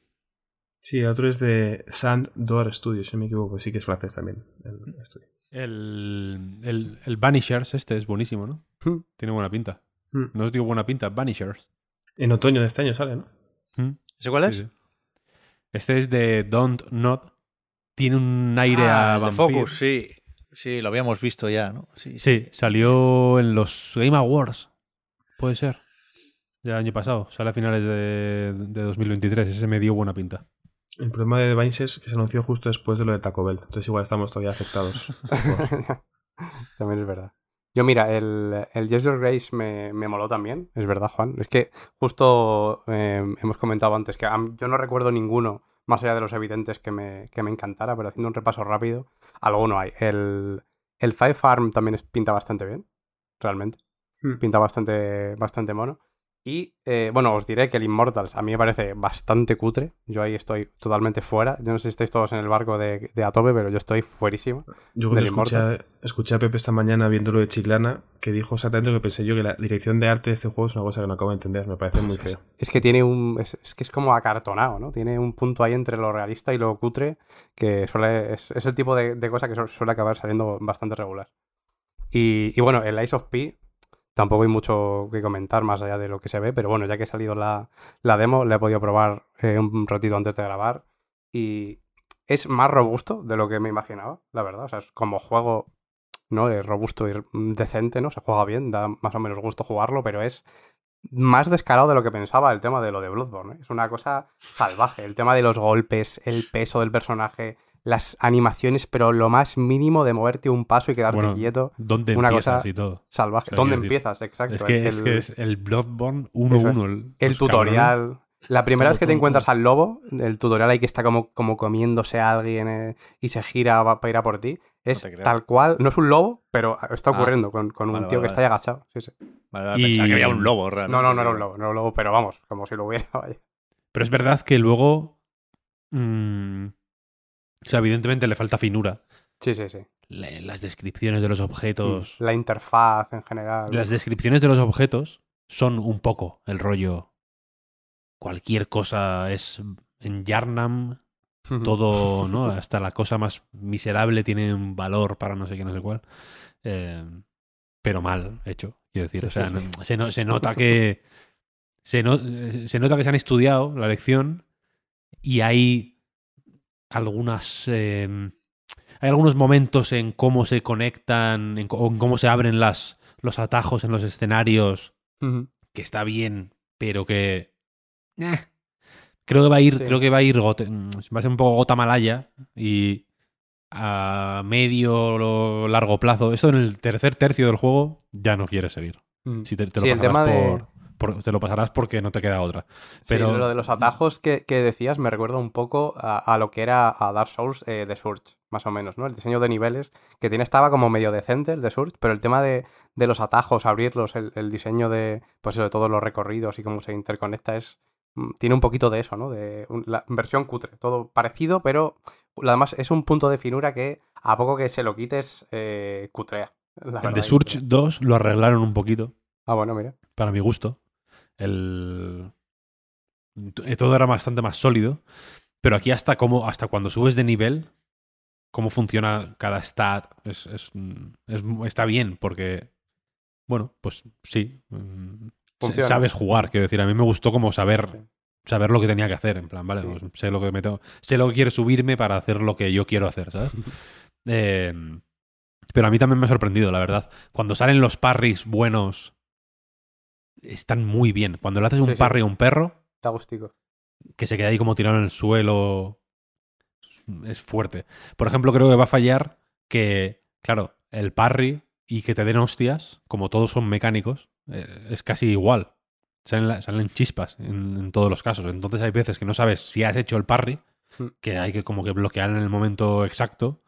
Sí, el otro es de Sand Door Studios, si no me equivoco, sí que es francés también el estudio. El, el, el Vanishers este es buenísimo, ¿no? Hmm. Tiene buena pinta. Hmm. No os digo buena pinta, Vanishers. En otoño de este año sale, ¿no? Hmm. ¿Ese cuál es? Sí, sí. Este es de Don't Not. Tiene un aire Ah, a vampiro. Focus, sí. Sí, lo habíamos visto ya, ¿no? Sí, Sí, salió en los Game Awards. Puede ser. Del año pasado. Sale a finales de, de 2023. Ese me dio buena pinta. El problema de Vines es que se anunció justo después de lo de Taco Bell. Entonces igual estamos todavía afectados. También es verdad. Yo, mira, el, el Yes Your Grace me, me moló también, es verdad, Juan. Es que justo eh, hemos comentado antes que yo no recuerdo ninguno, más allá de los evidentes, que me, que me encantara, pero haciendo un repaso rápido, alguno hay. El, el Five Farm también es- pinta bastante bien, realmente. Hmm. Pinta bastante, bastante mono. Y eh, bueno, os diré que el Immortals a mí me parece bastante cutre. Yo ahí estoy totalmente fuera. Yo no sé si estáis todos en el barco de, de Atope, pero yo estoy fuerísimo. Yo cuando escuché, Immortal. escuché a Pepe esta mañana viéndolo de Chiclana, que dijo exactamente lo que pensé yo, que la dirección de arte de este juego es una cosa que no acabo de entender, me parece muy feo. Es que tiene un. Es, es que es como acartonado, ¿no? Tiene un punto ahí entre lo realista y lo cutre que suele. Es, es el tipo de, de cosa que su- suele acabar saliendo bastante regular. Y, y bueno, el Ice of P tampoco hay mucho que comentar más allá de lo que se ve, pero bueno, ya que ha salido la, la demo, la he podido probar eh, un ratito antes de grabar. Y es más robusto de lo que me imaginaba, la verdad. O sea, es como juego, ¿no? Es robusto y decente, ¿no? Se juega bien, da más o menos gusto jugarlo, pero es más descarado de lo que pensaba el tema de lo de Bloodborne. ¿eh? Es una cosa salvaje. El tema de los golpes, el peso del personaje, las animaciones, pero lo más mínimo de moverte un paso y quedarte Bueno, quieto. ¿Dónde una empiezas cosa y todo? Salvaje. ¿Dónde empiezas? Exacto. Es que, el, es que es el Bloodborne 1-1. Eso es. El, el cabrones. tutorial. La primera Todo vez que te encuentras al lobo, el tutorial ahí que está como, como comiéndose a alguien eh, y se gira va- para ir a por ti, es tal cual. No es un lobo, pero está Ah. ocurriendo con, con un Vale, tío vale, que está ahí agachado. Sí, sí. Vale, vale, Y- Pensaba que había un lobo, realmente. No, no, no era un lobo, no era un lobo, pero vamos, como si lo hubiera. vaya. Pero es verdad que luego. mm, o sea, evidentemente le falta finura. Sí, sí, sí. Le- las descripciones de los objetos. La interfaz en general. Las descripciones de los objetos son un poco el rollo. Cualquier cosa es en Yarnam, todo, ¿no? Hasta la cosa más miserable tiene un valor para no sé qué, no sé cuál. Eh, pero mal hecho, quiero decir. Sí, o sea, sí, no- Se, no- se nota que. Se, no- se nota que se han estudiado la lección y hay algunas. eh, hay algunos momentos en cómo se conectan, en, co- en cómo se abren las, los atajos en los escenarios, que está bien, pero que. eh, Creo que va a ir, Sí. creo que va a ir mm, va a ser un poco gota malaya y a medio o largo plazo. Esto en el tercer tercio del juego ya no quieres seguir. Ujú. Si te, te Sí, lo el de- por, te lo pasarás porque no te queda otra. Sí, Pero lo de los atajos que, que decías me recuerda un poco a, a lo que era a Dark Souls eh, de Surge, más o menos, ¿no? El diseño de niveles, que tiene estaba como medio decente el de Surge, pero el tema de, de los atajos, abrirlos, el, el diseño de, pues eso, de todos los recorridos y cómo se interconecta es... mm, Tiene un poquito de eso, ¿no? De la versión cutre, todo parecido, pero además es un punto de finura que a poco que se lo quites, eh, cutrea. de y Surge cutrea. 2 lo arreglaron un poquito. Ah, bueno, mira. para mi gusto. El... Todo era bastante más sólido. Pero aquí hasta cómo, hasta cuando subes de nivel, cómo funciona cada stat, es, es- es- está bien, porque, bueno, pues sí. mm, Funciona. Sabes jugar, quiero decir, a mí me gustó como saber, saber lo que tenía que hacer, en plan, vale, Sí. pues sé lo que me tengo, sé lo que quiere subirme para hacer lo que yo quiero hacer, ¿sabes? Eh, pero a mí también me ha sorprendido, la verdad. Cuando salen los parries buenos, están muy bien. Cuando le haces un sí. parry a un perro, Está gustico. que se queda ahí como tirado en el suelo, es fuerte. Por ejemplo, creo que va a fallar que, claro, el parry y que te den hostias, como todos son mecánicos, eh, es casi igual. Salen, la- salen chispas en, en todos los casos. Entonces hay veces que no sabes si has hecho el parry, Mm. que hay que como que bloquear en el momento exacto,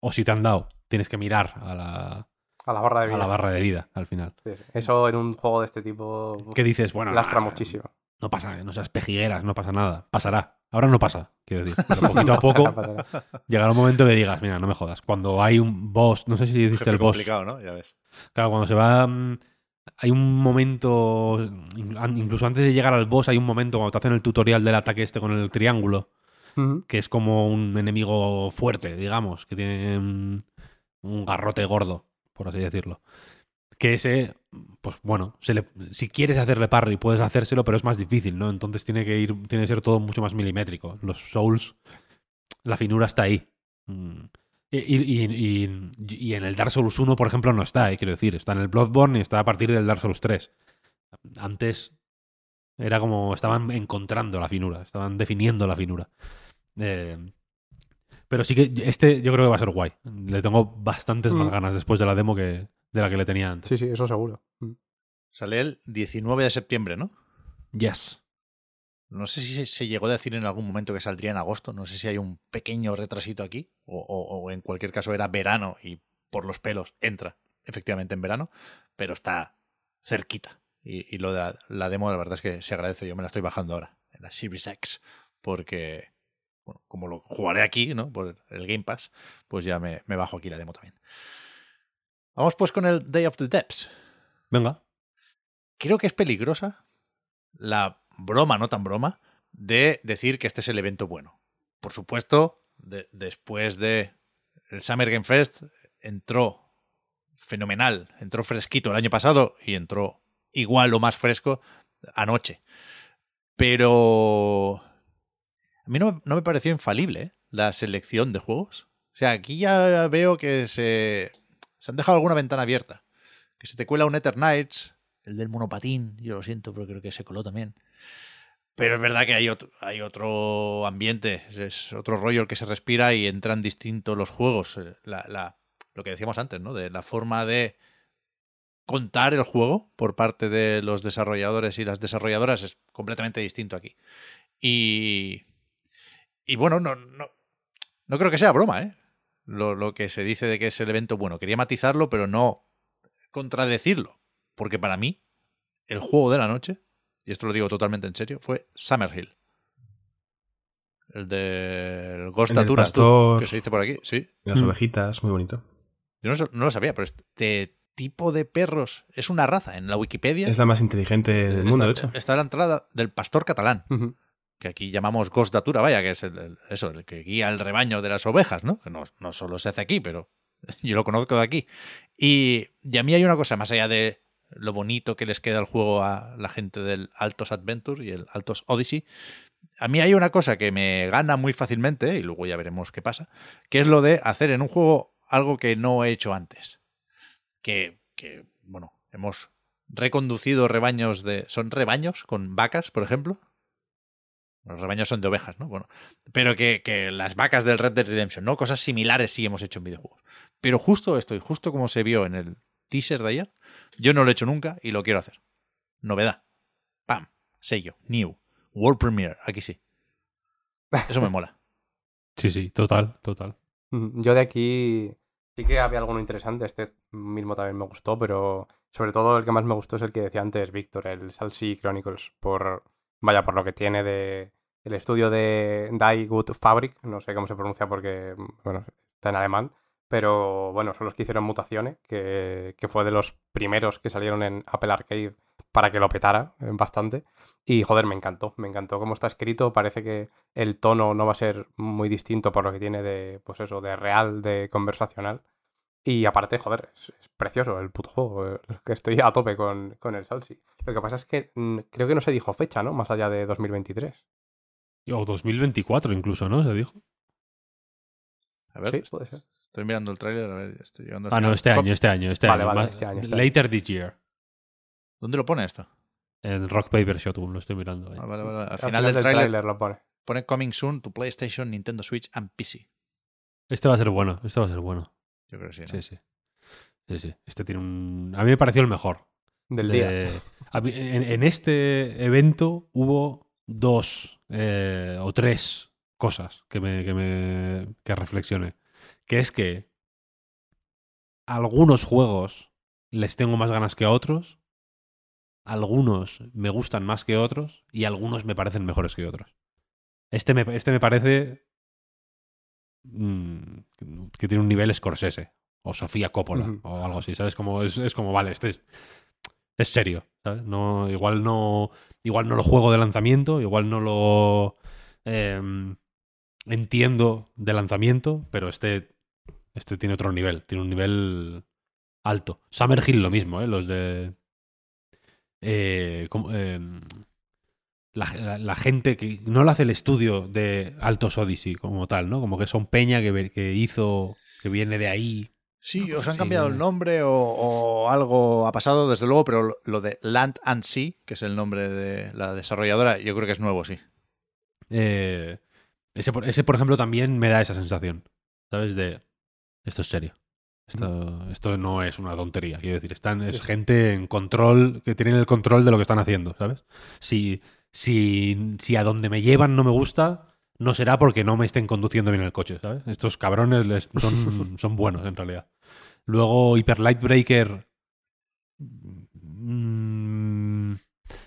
o si te han dado, tienes que mirar a la, A la barra de a vida. la barra de vida al final. Sí. Eso en un juego de este tipo ¿Qué dices? Bueno, lastra no, muchísimo. No pasa, no seas pejigueras, no pasa nada. Pasará. Ahora no pasa, quiero decir. Pero poquito a poco Pasará, pasará. llegará un momento que digas, mira, no me jodas. Cuando hay un boss, no sé si hiciste Jefe el boss. complicado, ¿no? Ya ves. Claro, cuando se va. mm, Hay un momento. Incluso antes de llegar al boss, hay un momento cuando te hacen el tutorial del ataque este con el triángulo, que es como un enemigo fuerte, digamos, que tiene un, un garrote gordo, por así decirlo. Que ese, pues bueno, si quieres hacerle parry, puedes hacérselo, pero es más difícil, ¿no? Entonces tiene que ir, tiene que ser todo mucho más milimétrico. Los Souls, la finura está ahí. Mm. Y, y- y- y- y en el Dark Souls 1, por ejemplo, no está, eh, quiero decir. Está en el Bloodborne y está a partir del Dark Souls 3. Antes era como estaban encontrando la finura, estaban definiendo la finura. Eh, pero sí que este yo creo que va a ser guay. Le tengo bastantes más Mm. ganas después de la demo que de la que le tenía antes. Sí, sí, eso seguro. Mm. Sale el 19 de septiembre, ¿no? Yes. No sé si se- llegó a decir en algún momento que saldría en agosto. No sé si hay un pequeño retrasito aquí. O, o- o en cualquier caso era verano y por los pelos entra efectivamente en verano. Pero está cerquita. Y, lo de la, demo, la verdad es que se agradece. Yo me la estoy bajando ahora, en la Series X, porque, bueno, como lo jugaré aquí, ¿no? Por el Game Pass, pues ya me, me bajo aquí la demo también. Vamos pues con el Day of the Depths. Venga. Creo que es peligrosa la broma, no tan broma, de decir que este es el evento bueno. Por supuesto, después de el Summer Game Fest entró fenomenal, entró fresquito el año pasado y entró igual o más fresco anoche. Pero a mí no, me pareció infalible ¿eh? la selección de juegos. O sea, aquí ya veo que se, se han dejado alguna ventana abierta. Que se te cuela un Ether Knights, el del monopatín, yo lo siento, pero creo que se coló también. Pero es verdad que hay otro, hay otro ambiente, es otro rollo el que se respira y entran distintos los juegos. Eh, lo que decíamos antes, ¿no? De la forma de contar el juego por parte de los desarrolladores y las desarrolladoras es completamente distinto aquí. Y, y bueno, no, no, no creo que sea broma, ¿eh? Lo, lo que se dice de que es el evento bueno. Quería matizarlo, pero no contradecirlo. Porque para mí, el juego de la noche y esto lo digo totalmente en serio, fue Summerhill. El del Ghost Atura, que se dice por aquí, sí. Las mm. ovejitas, muy bonito. Yo no, lo sabía, pero este tipo de perros es una raza en la Wikipedia. Es la más inteligente del mundo, de hecho. Está la entrada del pastor catalán, que aquí llamamos Ghost vaya, que es eso, el que guía el rebaño de las ovejas, ¿no? No, no solo se hace aquí, pero yo lo conozco de aquí. Y, y a mí hay una cosa, más allá de lo bonito que les queda el juego a la gente del Altos Adventure y el Altos Odyssey. A mí hay una cosa que me gana muy fácilmente, y luego ya veremos qué pasa, que es lo de hacer en un juego algo que no he hecho antes. Que, que bueno, hemos reconducido rebaños de... ¿Son rebaños con vacas, por ejemplo? Los rebaños son de ovejas, ¿no? Bueno, pero que, que, las vacas del Red Dead Redemption, ¿no? Cosas similares sí hemos hecho en videojuegos. Pero justo esto, y justo como se vio en el teaser de ayer, yo no lo he hecho nunca y lo quiero hacer. Novedad. Pam. Sello. New. World Premiere. Aquí sí. Eso me mola. Sí, sí, total, total. Yo de aquí sí que había alguno interesante. Este mismo también me gustó, pero sobre todo el que más me gustó es el que decía antes Víctor, el Salsi Chronicles. Por, vaya, por lo que tiene de el estudio de Die Good Fabric. No sé cómo se pronuncia porque, bueno, está en alemán. Pero bueno, son los que hicieron Mutaciones, que, fue de los primeros que salieron en Apple Arcade para que lo petara eh, bastante. Y joder, me encantó, me encantó cómo está escrito. Parece que el tono no va a ser muy distinto por lo que tiene de, pues eso, de real, de conversacional. Y aparte, joder, es, precioso el puto juego. Eh, que estoy a tope con, con el Salsi. Lo que pasa es que mm, creo que no se dijo fecha, ¿no? Más allá de 2023. O 2024 incluso, ¿no? Se dijo. A ver, sí, puede ser. Estoy mirando el tráiler, a ver, estoy llegando Ah, no, este año, este año, este año. Vale, este año. Este later this year. ¿Dónde lo pone esto? En Rock Paper Shotgun, lo estoy mirando. Ah, vale, vale. Al, final, del, tráiler lo pone. Pone Coming Soon to PlayStation, Nintendo Switch and PC. Este va a ser bueno, este va a ser bueno. Yo creo que sí. ¿no? Sí, sí. Sí, sí. Este tiene un. A mí me pareció el mejor. Del día. en, este evento hubo dos eh, o tres cosas que me, que me que reflexioné que es que algunos juegos les tengo más ganas que a otros, algunos me gustan más que otros y algunos me parecen mejores que otros. Este me, este me parece mm, que tiene un nivel Scorsese o Sofía Coppola o algo así, ¿sabes? Como, es, como, vale, este es, es serio, ¿sabes? No, igual, no, igual no lo juego de lanzamiento, igual no lo em, entiendo de lanzamiento, pero este este tiene otro nivel, tiene un nivel alto. Summer Hill lo mismo, ¿eh? Los de... Eh, em, la, gente que no lo hace el estudio de Altos Odyssey como tal, ¿no? Como que son Peña que, que hizo, que viene de ahí. Sí, os han cambiado el nombre o, algo ha pasado, desde luego, pero lo, de Land and Sea, que es el nombre de la desarrolladora, yo creo que es nuevo, sí. Eh, ese, ese, por ejemplo, también me da esa sensación, ¿sabes? De, esto es serio. Esto, esto no es una tontería, quiero decir, están, es gente en control, que tienen el control de lo que están haciendo, ¿sabes? Si, si, si a donde me llevan no me gusta, no será porque no me estén conduciendo bien el coche, ¿sabes? Estos cabrones son, son buenos, en realidad. Luego, Hyper Light Breaker. Mm,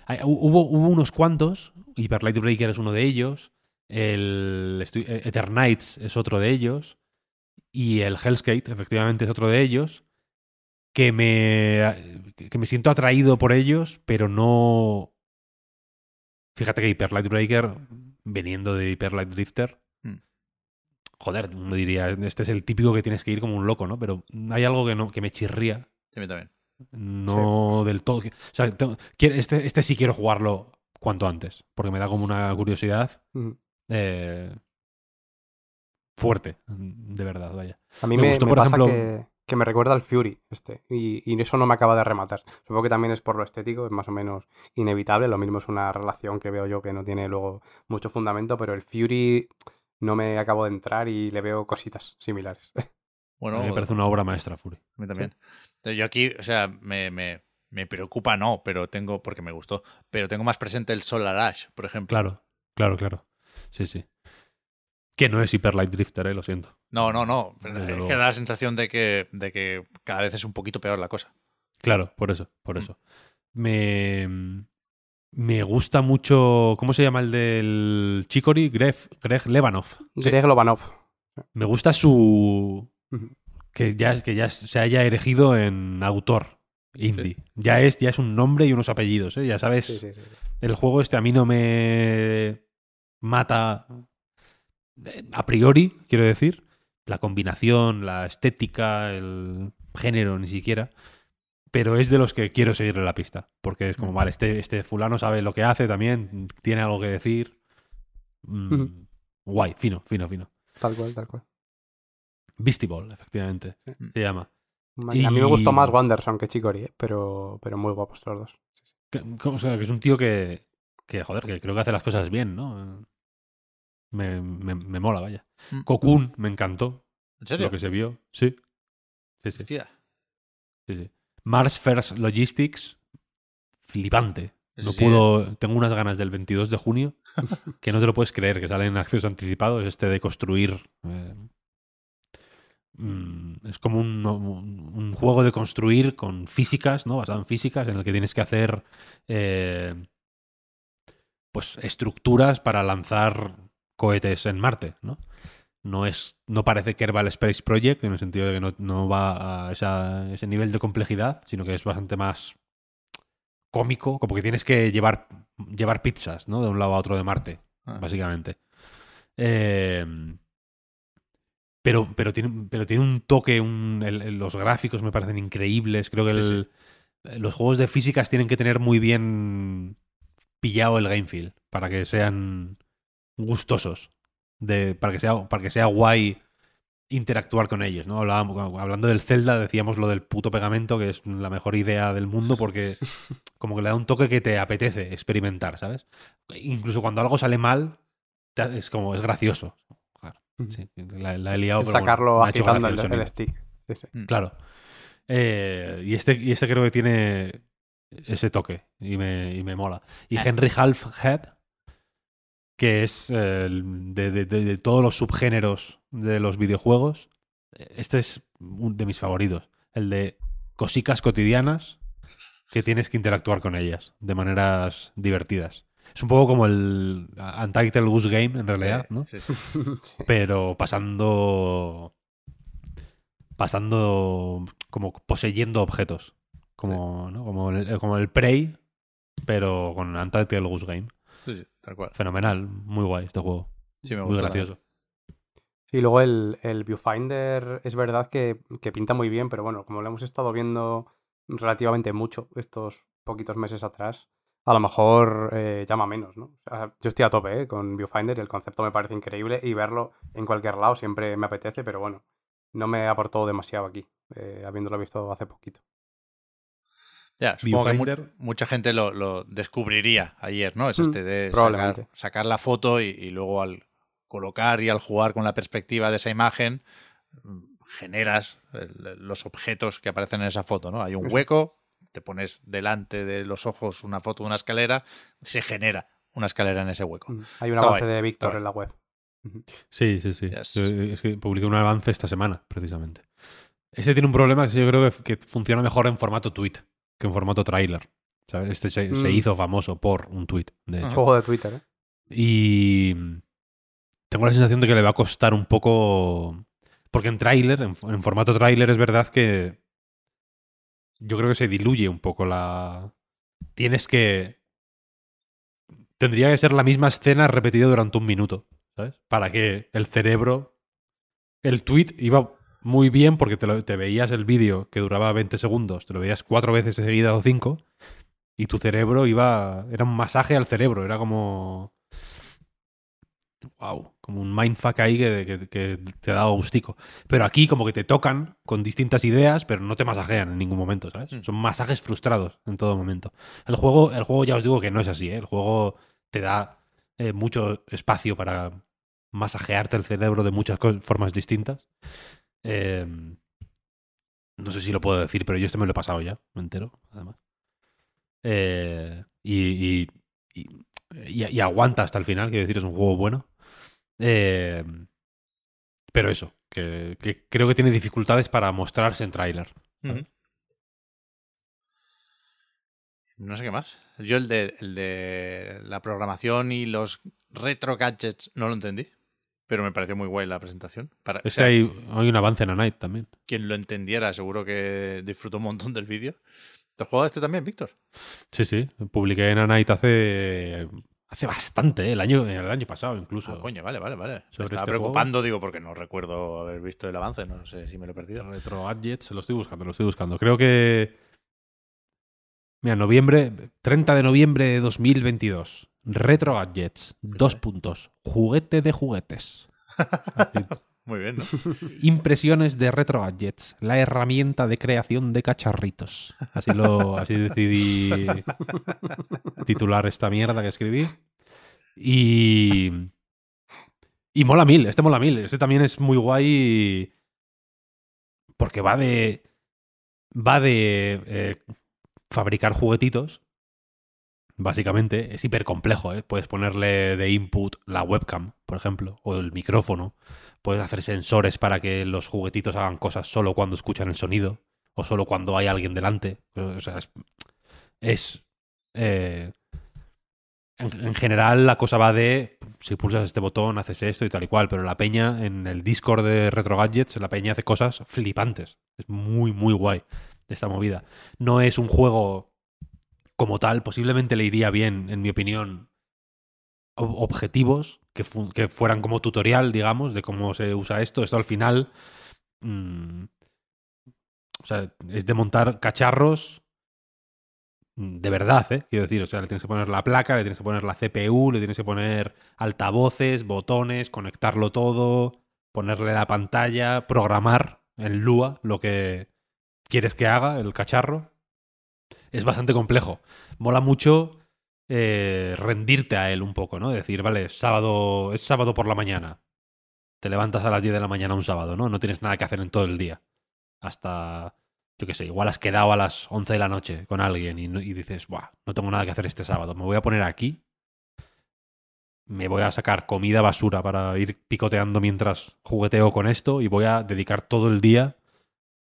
Hay- hubo, hubo unos cuantos, Hyper Light Breaker es uno de ellos, el eh, Eternights es otro de ellos, y el Hellskate, efectivamente, es otro de ellos, que me, que me siento atraído por ellos, pero no... Fíjate que Hyper Light Breaker, veniendo de Hyper Light Drifter, Mm. joder, uno diría, este es el típico que tienes que ir como un loco, ¿no? Pero hay algo que, no, que me chirría, Sí, a mí también. no del todo. O sea, tengo- este, este sí quiero jugarlo cuanto antes, porque me da como una curiosidad Ujú. eh, fuerte, de verdad, vaya. A mí Me me, gustó, me por pasa ejemplo- que, que me recuerda al Fury, este, y, y eso no me acaba de rematar. Supongo que también es por lo estético, es más o menos inevitable. Lo mismo es una relación que veo yo que no tiene luego mucho fundamento, pero el Fury no me acabo de entrar y le veo cositas similares. Bueno, me parece una obra maestra, Fury. A mí también. Yo aquí, o sea, me, me, me preocupa, no, pero tengo, porque me gustó, pero tengo más presente el Solar Ash, por ejemplo. Claro, claro, claro. Sí, sí. Que no es Hyper Light Drifter, eh, lo siento. No, no, no. pero es que da la sensación de que, de que cada vez es un poquito peor la cosa. Claro, por eso, por Mm. eso. Me, me gusta mucho. ¿Cómo se llama el del Chicory? Greg, Greg Levanov. Sí. Greg Lovanov. Me gusta su. Que ya, que ya se haya erigido en autor indie. Ya, es, ya es un nombre y unos apellidos, ¿eh? Ya sabes, Sí, sí, sí. el juego este a mí no me mata a priori, quiero decir. La combinación, la estética, el género, ni siquiera. Pero es de los que quiero seguirle la pista. Porque es como, Mm. vale, este, este fulano sabe lo que hace también, tiene algo que decir. Mm. Guay, fino, fino, fino. Tal cual, tal cual. Beastie Ball, efectivamente, Sí. se llama. A mí me gustó más Wanderson que Chicory, ¿eh? pero, pero muy guapos los dos. Sí, sí. Que, o sea, que es un tío que, que, joder, que creo que hace las cosas bien, ¿no? Me, me, me mola, vaya. Mm. Cocoon me encantó, ¿En serio? lo que se vio. Sí. Sí, sí, Hostia. sí, sí. Mars First Logistics, flipante. No sí, pudo, tengo unas ganas del 22 de junio que no te lo puedes creer, que salen accesos anticipados, este de construir. eh, mm, es como un, un- un juego de construir con físicas, ¿no? Basado en físicas, en el que tienes que hacer eh, pues estructuras para lanzar cohetes en Marte, ¿no? No es, no parece Kerbal Space Project, en el sentido de que no, no va a esa- ese nivel de complejidad, sino que es bastante más cómico, como que tienes que llevar, llevar pizzas, ¿no? De un lado a otro de Marte, Ah. básicamente. Eh, pero, pero, tiene, pero tiene un toque, un- el- los gráficos me parecen increíbles. Creo que Sí, los juegos de físicas tienen que tener muy bien pillado el game feel para que sean gustosos, de, para, que sea, para que sea guay interactuar con ellos, ¿no? Hablábamos- hablando del Zelda, decíamos lo del puto pegamento, que es la mejor idea del mundo, porque como que le da un toque que te apetece experimentar, ¿sabes? Incluso cuando algo sale mal, es como, es gracioso. Sí, la, la he liado, pero sacarlo agitando el, el el sonido. stick. Sí, sí. Mm. Claro. Eh, y, este, y este creo que tiene ese toque y me, y me mola. Y Eh. Henry Halfhead, que es eh, el- de, de- de- de todos los subgéneros de los videojuegos, este es un de mis favoritos. El de cosicas cotidianas que tienes que interactuar con ellas de maneras divertidas. Es un poco como el Untitled Goose Game, en realidad, ¿no? Sí, sí. Sí. pero pasando pasando como poseyendo objetos como ¿no? como el, como el Prey pero con Untitled Goose Game Sí, sí, tal cual. fenomenal muy guay este juego Sí, me muy gusta. gracioso Sí, luego el, el Viewfinder es verdad que, que pinta muy bien, pero bueno, como lo hemos estado viendo relativamente mucho estos poquitos meses atrás, a lo mejor eh, llama menos, ¿no? O sea, yo estoy a tope ¿eh? con Viewfinder, el concepto me parece increíble y verlo en cualquier lado siempre me apetece, pero bueno, no me aportó demasiado aquí, eh, habiéndolo visto hace poquito. Ya, supongo que mu- mucha gente lo, lo descubriría ayer, ¿no? Es Mm, este de sacar, sacar la foto y, y luego al colocar y al jugar con la perspectiva de esa imagen mm, generas el- los objetos que aparecen en esa foto, ¿no? Hay un hueco, te pones delante de los ojos una foto de una escalera, se genera una escalera en ese hueco. Mm, Hay un avance de Víctor en la web. sí sí sí Yes. Eh, es que publiqué un avance esta semana precisamente ese tiene un problema que yo creo que, que funciona mejor en formato tweet que en formato trailer ¿sabes? Este se, Mm. se hizo famoso por un tweet, de hecho. Juego de Twitter, ¿eh? Y tengo la sensación de que le va a costar un poco. Porque en tráiler, en, en formato tráiler, es verdad que. Yo creo que se diluye un poco la. Tienes que. Tendría que ser la misma escena repetida durante un minuto, ¿sabes? Para que el cerebro. El tweet iba muy bien porque te, lo- te veías el vídeo que duraba 20 segundos, te lo veías cuatro veces seguidas o cinco, y tu cerebro iba. Era un masaje al cerebro, era como. Wow, como un mindfuck ahí que, que- que te da gustico. Pero aquí, como que te tocan con distintas ideas, pero no te masajean en ningún momento, ¿sabes? Mm. Son masajes frustrados en todo momento. El juego, el juego ya os digo que no es así, ¿eh? El juego te da eh, mucho espacio para masajearte el cerebro de muchas formas distintas. Eh, no sé si lo puedo decir, pero yo este me lo he pasado ya, entero, además. Eh, y, y, y- y- y aguanta hasta el final, quiero decir, es un juego bueno. Eh, pero eso, que, que creo que tiene dificultades para mostrarse en tráiler. Ujú. No sé qué más. Yo el de, el de la programación y los retro gadgets no lo entendí, pero me pareció muy guay la presentación. Para, o Es sea, que hay, hay un avance en A Night también. quien lo entendiera seguro que disfrutó un montón del vídeo. ¿Te has jugado este también, Víctor? Sí, sí. Publiqué en A Night hace, hace bastante, ¿eh? el, año, el año pasado incluso. Ah, coño, vale, vale, vale. Me Sobre estaba este preocupando, digo, porque no recuerdo haber visto el avance, no sé si me lo he perdido. Retro Gadgets, lo estoy buscando, lo estoy buscando. Creo que. Mira, noviembre, 30 de noviembre de 2022. Retro Gadgets, dos puntos. Juguete de juguetes. Muy bien, ¿no? Impresiones de Retro Gadgets, la herramienta de creación de cacharritos. Así lo, así decidí titular esta mierda que escribí. Y. Y mola mil, este mola mil. Este también es muy guay. Porque va de. Va de eh, fabricar juguetitos. Básicamente, es hiper complejo. ¿eh? Puedes ponerle de input la webcam, por ejemplo, o el micrófono. Puedes hacer sensores para que los juguetitos hagan cosas solo cuando escuchan el sonido o solo cuando hay alguien delante. O sea, es. eh, en, en general, la cosa va de si pulsas este botón, haces esto y tal y cual. Pero la peña en el Discord de Retro Gadgets, la peña hace cosas flipantes. Es muy, muy guay esta movida. No es un juego como tal, posiblemente le iría bien, en mi opinión, ob- objetivos que, que fueran como tutorial, digamos, de cómo se usa esto. Esto al final. mm, o sea, es de montar cacharros mm, de verdad, ¿eh? Quiero decir, o sea, le tienes que poner la placa, le tienes que poner la CPU, le tienes que poner altavoces, botones, conectarlo todo, ponerle la pantalla, programar en Lua lo que quieres que haga el cacharro. Es bastante complejo. Mola mucho eh, rendirte a él un poco, ¿no? Decir, vale, es sábado, es sábado por la mañana. Te levantas a las 10 de la mañana un sábado, ¿no? No tienes nada que hacer en todo el día. Hasta, yo qué sé, igual has quedado a las 11 de la noche con alguien y, y dices, Buah, no tengo nada que hacer este sábado. Me voy a poner aquí. Me voy a sacar comida basura para ir picoteando mientras jugueteo con esto y voy a dedicar todo el día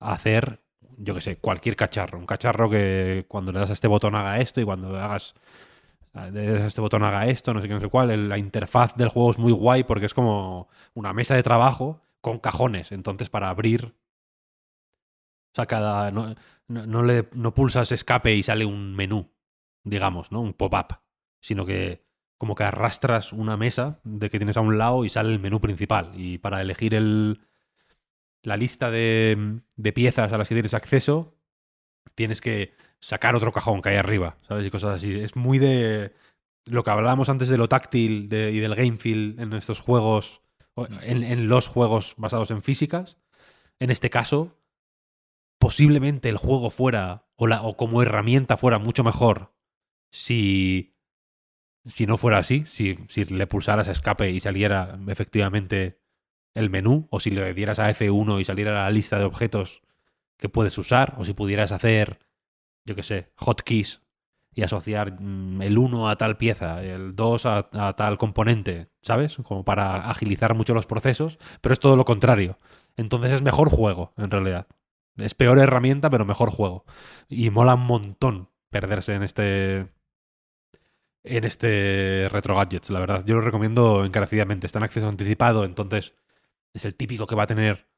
a hacer, yo qué sé, cualquier cacharro. Un cacharro que cuando le das a este botón haga esto y cuando le hagas le das a este botón haga esto, no sé qué, no sé cuál. La interfaz del juego es muy guay porque es como una mesa de trabajo con cajones. Entonces, para abrir. O sea, cada. No, no, no le, no pulsas escape y sale un menú, digamos, ¿no? Un pop-up. Sino que como que arrastras una mesa de que tienes a un lado y sale el menú principal. Y para elegir el, la lista de, de piezas a las que tienes acceso, tienes que sacar otro cajón que hay arriba, ¿sabes? Y cosas así. Es muy de lo que hablábamos antes de lo táctil de- y del game feel en estos juegos, en, en los juegos basados en físicas. En este caso, posiblemente el juego fuera, o, la, o como herramienta fuera mucho mejor si, si no fuera así, si, si le pulsaras a escape y saliera efectivamente el menú, o si le dieras a F1 y saliera la lista de objetos que puedes usar, o si pudieras hacer, yo qué sé, hotkeys y asociar mm, el 1 a tal pieza, el 2 a, a tal componente, ¿sabes? Como para agilizar mucho los procesos, pero es todo lo contrario. Entonces es mejor juego, en realidad. Es peor herramienta, pero mejor juego. Y mola un montón perderse en este en este retro gadgets, la verdad. Yo lo recomiendo encarecidamente. Está en acceso anticipado, entonces es el típico que va a tener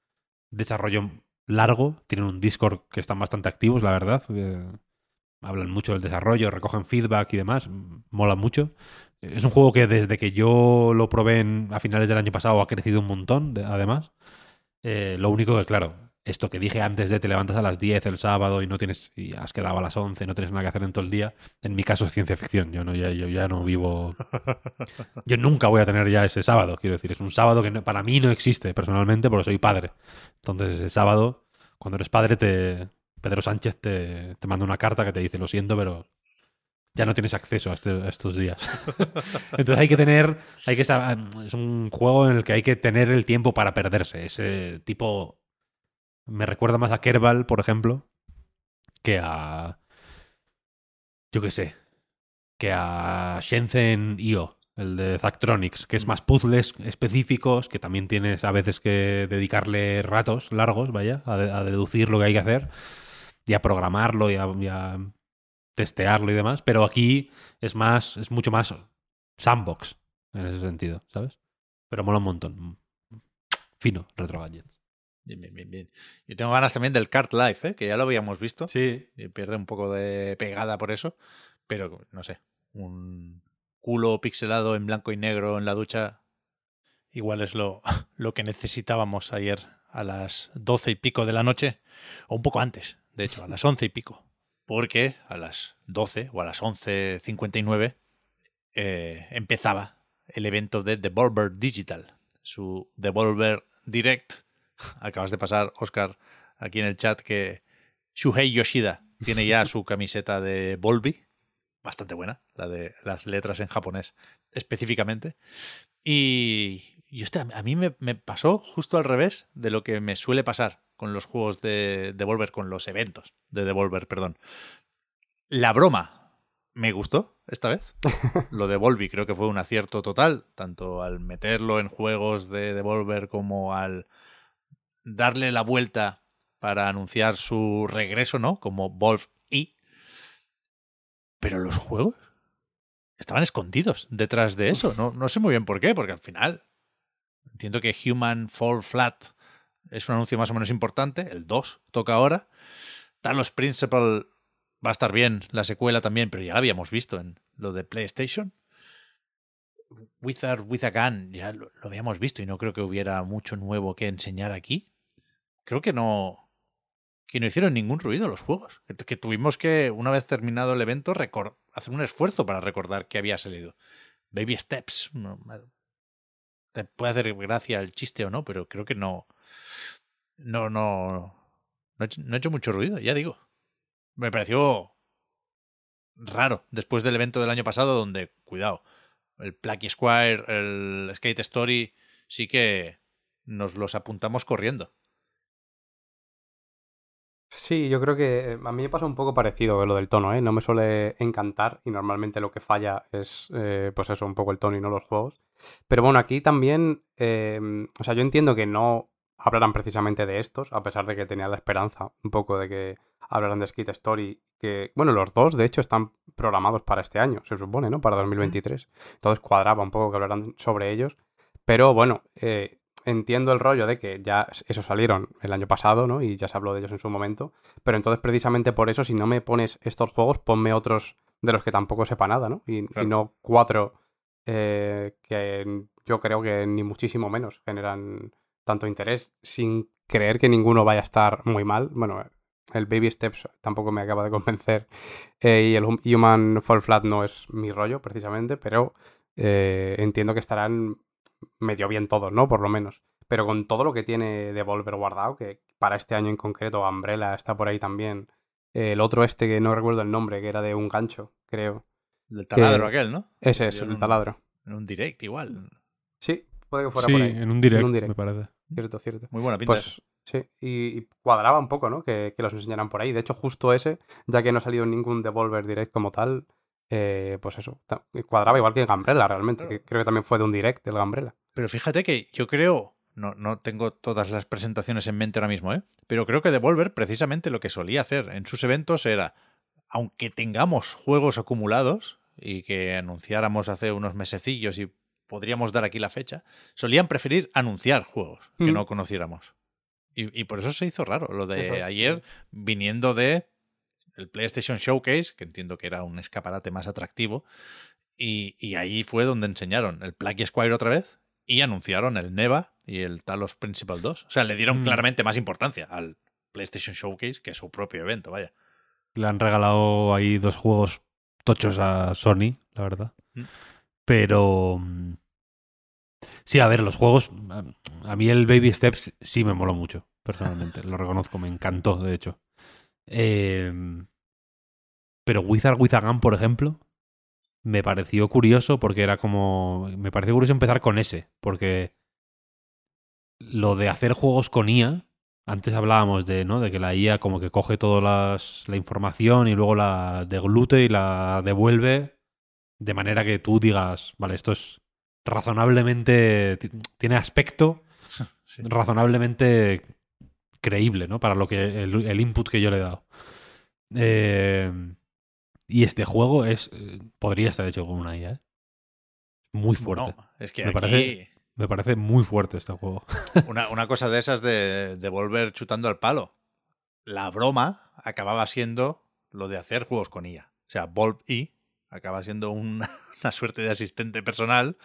desarrollo largo. Tienen un Discord que están bastante activos, la verdad. Eh, hablan mucho del desarrollo, recogen feedback y demás. Mola mucho. Es un juego que desde que yo lo probé a finales del año pasado ha crecido un montón, de- además. Eh, lo único que, claro, esto que dije antes de te levantas a las 10 el sábado y no tienes y has quedado a las 11, no tienes nada que hacer en todo el día, en mi caso es ciencia ficción. Yo, no, ya, yo ya no vivo... Yo nunca voy a tener ya ese sábado, quiero decir. Es un sábado que no- para mí no existe personalmente porque soy padre. Entonces ese sábado, cuando eres padre, te, Pedro Sánchez te, te manda una carta que te dice, lo siento, pero ya no tienes acceso a, este- a estos días. Entonces hay que tener, hay que es un juego en el que hay que tener el tiempo para perderse. Ese tipo me recuerda más a Kerbal, por ejemplo, que a, yo qué sé, que a Shenzhen IO, el de Zactronics, que es más puzzles específicos, que también tienes a veces que dedicarle ratos largos, vaya, a, de- a deducir lo que hay que hacer y a programarlo y a, y a testearlo y demás, pero aquí es más, es mucho más sandbox en ese sentido, ¿sabes? Pero mola un montón. Fino, Retro Gadgets. Bien, bien, bien, bien. Yo tengo ganas también del Kart Life, ¿eh? que ya lo habíamos visto. Sí. y pierde un poco de pegada por eso, pero no sé, un culo pixelado en blanco y negro en la ducha, igual es lo, lo que necesitábamos ayer a las doce y pico de la noche, o un poco antes, de hecho, a las once y pico, porque a las doce o a las once cincuenta y nueve eh, empezaba el evento de Devolver Digital, su Devolver Direct. Acabas de pasar, Oscar, aquí en el chat que Shuhei Yoshida tiene ya su camiseta de Volby, bastante buena, la de las letras en japonés específicamente. Y, y hostia, a mí me, me pasó justo al revés de lo que me suele pasar con los juegos de Devolver, con los eventos de Devolver, perdón. La broma me gustó esta vez. Lo de Volby creo que fue un acierto total, tanto al meterlo en juegos de Devolver como al darle la vuelta para anunciar su regreso, ¿no? Como Volve E. Pero los juegos estaban escondidos detrás de eso. No, no sé muy bien por qué, porque al final entiendo que Human Fall Flat es un anuncio más o menos importante. El 2 toca ahora. Talos Principle va a estar bien, la secuela también, pero ya la habíamos visto en lo de PlayStation. Wizard with a Gun ya lo, lo habíamos visto y no creo que hubiera mucho nuevo que enseñar aquí. Creo que no que no hicieron ningún ruido los juegos. Que, tuvimos que, una vez terminado el evento, recor- hacer un esfuerzo para recordar que había salido. Baby Steps. te puede hacer gracia el chiste o no, pero creo que no. No, no. No ha hecho mucho ruido, ya digo. Me pareció raro después del evento del año pasado, donde, cuidado, el Plucky Squire, el Skate Story, sí que nos los apuntamos corriendo. Sí, yo creo que eh, a mí me pasa un poco parecido lo del tono, ¿eh? No me suele encantar y normalmente lo que falla es, eh, pues eso, un poco el tono y no los juegos. Pero bueno, aquí también, eh, o sea, yo entiendo que no hablarán precisamente de estos, a pesar de que tenía la esperanza un poco de que hablaran de Skate Story, que, bueno, los dos de hecho están programados para este año, se supone, ¿no? Para 2023. Entonces cuadraba un poco que hablaran sobre ellos. Pero bueno, eh, entiendo el rollo de que ya esos salieron el año pasado, ¿no? Y ya se habló de ellos en su momento. Pero entonces, precisamente por eso, si no me pones estos juegos, ponme otros de los que tampoco sepa nada, ¿no? Y, Claro. y no cuatro eh, que yo creo que ni muchísimo menos generan tanto interés, sin creer que ninguno vaya a estar muy mal. Bueno, el Baby Steps tampoco me acaba de convencer. eh, y el Hum- Human Fall Flat no es mi rollo, precisamente, pero eh, entiendo que estarán medio bien todos, ¿no? Por lo menos. Pero con todo lo que tiene Devolver guardado, que para este año en concreto, Umbrella está por ahí también. El otro este que no recuerdo el nombre, que era de un gancho, creo. Del taladro Que- aquel, ¿no? Ese es, el un- taladro. En un direct igual. Sí, puede que fuera Sí, por ahí. en un direct, En un direct. me parece. Cierto, cierto. Muy buena pinta. Pues sí, y, y cuadraba un poco, ¿no? Que, que los enseñaran por ahí. De hecho, justo ese, ya que no ha salido ningún Devolver Direct como tal, eh, pues eso, ta- cuadraba igual que el Gambrella realmente, Claro. que creo que también fue de un Direct el Gambrella. Pero fíjate que yo creo, no, no tengo todas las presentaciones en mente ahora mismo, ¿eh? pero creo que Devolver precisamente lo que solía hacer en sus eventos era aunque tengamos juegos acumulados y que anunciáramos hace unos mesecillos y podríamos dar aquí la fecha, solían preferir anunciar juegos que Mm. no conociéramos. Y, y por eso se hizo raro lo de es. ayer, viniendo de el PlayStation Showcase, que entiendo que era un escaparate más atractivo, y, y ahí fue donde enseñaron el Plague Squire otra vez y anunciaron el Neva y el Talos Principal 2. O sea, le dieron Mm. claramente más importancia al PlayStation Showcase que a su propio evento, vaya. Le han regalado ahí dos juegos tochos a Sony, la verdad. Mm. Pero. mm, Sí, a ver, los juegos. a- A mí el Baby Steps sí me moló mucho, personalmente. Lo reconozco, me encantó, de hecho. Eh, pero Wizard with a Gun, por ejemplo, me pareció curioso porque era como. Me pareció curioso empezar con ese, porque lo de hacer juegos con IA. Antes hablábamos de, ¿no? de que la IA como que coge toda las- la información y luego la deglute y la devuelve de manera que tú digas, vale, esto es razonablemente, ti- tiene aspecto Sí. razonablemente creíble, ¿no? Para lo que el, el input que yo le he dado. Eh, y este juego es eh, podría estar hecho con una IA, ¿eh? Muy fuerte. Es que Me aquí parece- Me parece muy fuerte este juego. una, una cosa de esas de, de volver chutando al palo. La broma acababa siendo lo de hacer juegos con IA. O sea, Volp E acaba siendo un- una suerte de asistente personal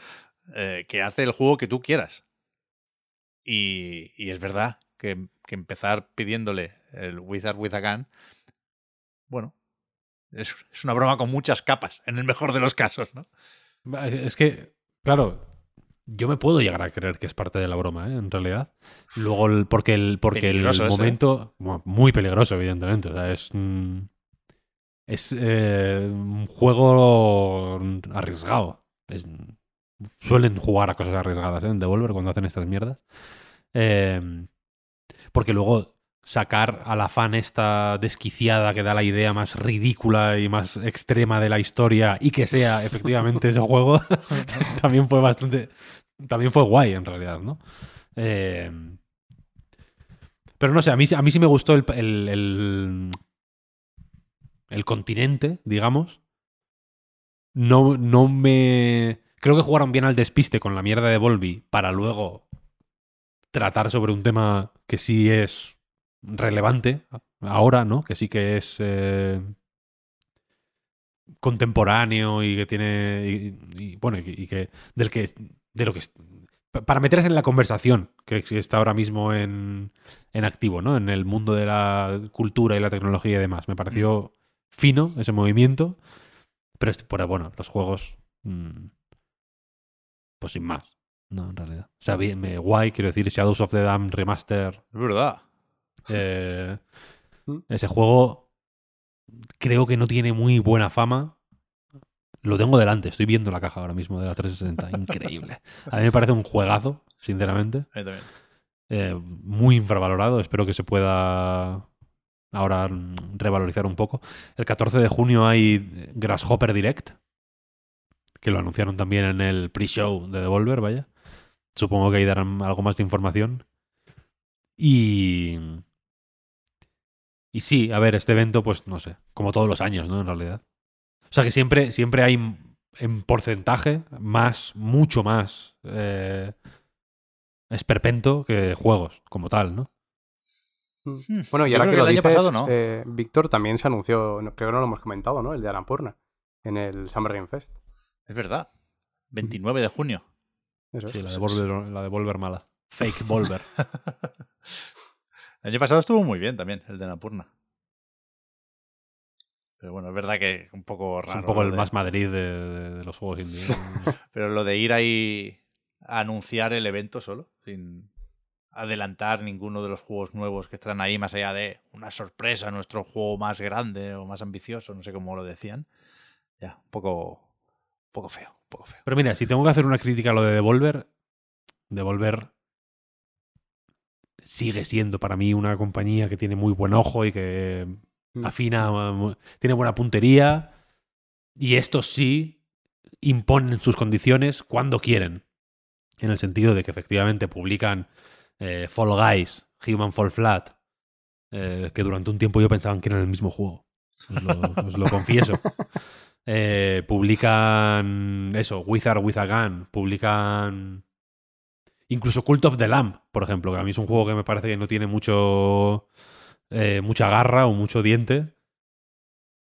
eh, que hace el juego que tú quieras. Y, y es verdad que, que empezar pidiéndole el Wizard with a Gun, bueno, es, es una broma con muchas capas, en el mejor de los casos, ¿no? Es que, claro, yo me puedo llegar a creer que es parte de la broma, ¿eh? en realidad. Luego, el- porque el, porque el Peligroso ¿eh? momento. bueno, Muy peligroso, evidentemente. O sea, es. mm, es eh, un juego arriesgado. Es- suelen jugar a cosas arriesgadas ¿eh? en Devolver cuando hacen estas mierdas. Eh, porque luego sacar a la fan esta desquiciada que da la idea más ridícula y más extrema de la historia y que sea efectivamente ese juego también fue bastante también fue guay en realidad no Eh, pero no sé a mí a mí sí me gustó el, el, el, el continente digamos. No no me creo que jugaron bien al despiste con la mierda de Volby para luego tratar sobre un tema que sí es relevante ahora, ¿no? Que sí que es eh, contemporáneo y que tiene y, y, bueno y, y que del que de lo que es- para meterse en la conversación que está ahora mismo en, en activo, ¿no? En el mundo de la cultura y la tecnología y demás. Me pareció fino ese movimiento, pero, este- bueno, los juegos mm, pues sin más, no en realidad. O sea, bien, me, guay, quiero decir, Shadows of the Dam Remaster Es verdad. eh, ese juego creo que no tiene muy buena fama. Lo tengo delante, estoy viendo la caja ahora mismo de la 360. Increíble. A mí me parece un juegazo, sinceramente. A mí también. Eh, muy infravalorado. Espero que se pueda ahora revalorizar un poco. El 14 de junio hay Grasshopper Direct, que lo anunciaron también en el pre-show de Devolver, vaya. Supongo que ahí darán algo más de información. Y. Y sí, a ver, este evento, pues no sé, como todos los años, ¿no? En realidad. O sea que siempre, siempre hay en porcentaje más, mucho más eh, esperpento que juegos, como tal, ¿no? Hmm, Bueno, y yo ahora creo que, lo el año dices, pasado no. eh, Víctor también se anunció, no- creo que no lo hemos comentado, ¿no? El de Annapurna, en el Summer Game Fest. Es verdad. 29 de junio. Eso Sí, es. la de Volver, la de Volver mala. Fake Volver. El año pasado estuvo muy bien también, el de Napurna. Pero bueno, es verdad que un poco es raro. un poco el de- más Madrid de, de- de los juegos indie. ¿no? Pero lo de ir ahí a anunciar el evento solo, sin adelantar ninguno de los juegos nuevos que están ahí, más allá de una sorpresa, nuestro juego más grande o más ambicioso, no sé cómo lo decían. Ya, un poco, poco feo, un poco feo. Pero mira, si tengo que hacer una crítica a lo de Devolver, Devolver sigue siendo para mí una compañía que tiene muy buen ojo y que Mm. afina, tiene buena puntería. Y estos sí imponen sus condiciones cuando quieren. En el sentido de que efectivamente publican eh, Fall Guys, Human Fall Flat, eh, que durante un tiempo yo pensaba que eran el mismo juego. Os lo, os lo confieso. Eh, publican eso, Wizard with a Gun, publican incluso Cult of the Lamb, por ejemplo, que a mí es un juego que me parece que no tiene mucho eh, mucha garra o mucho diente,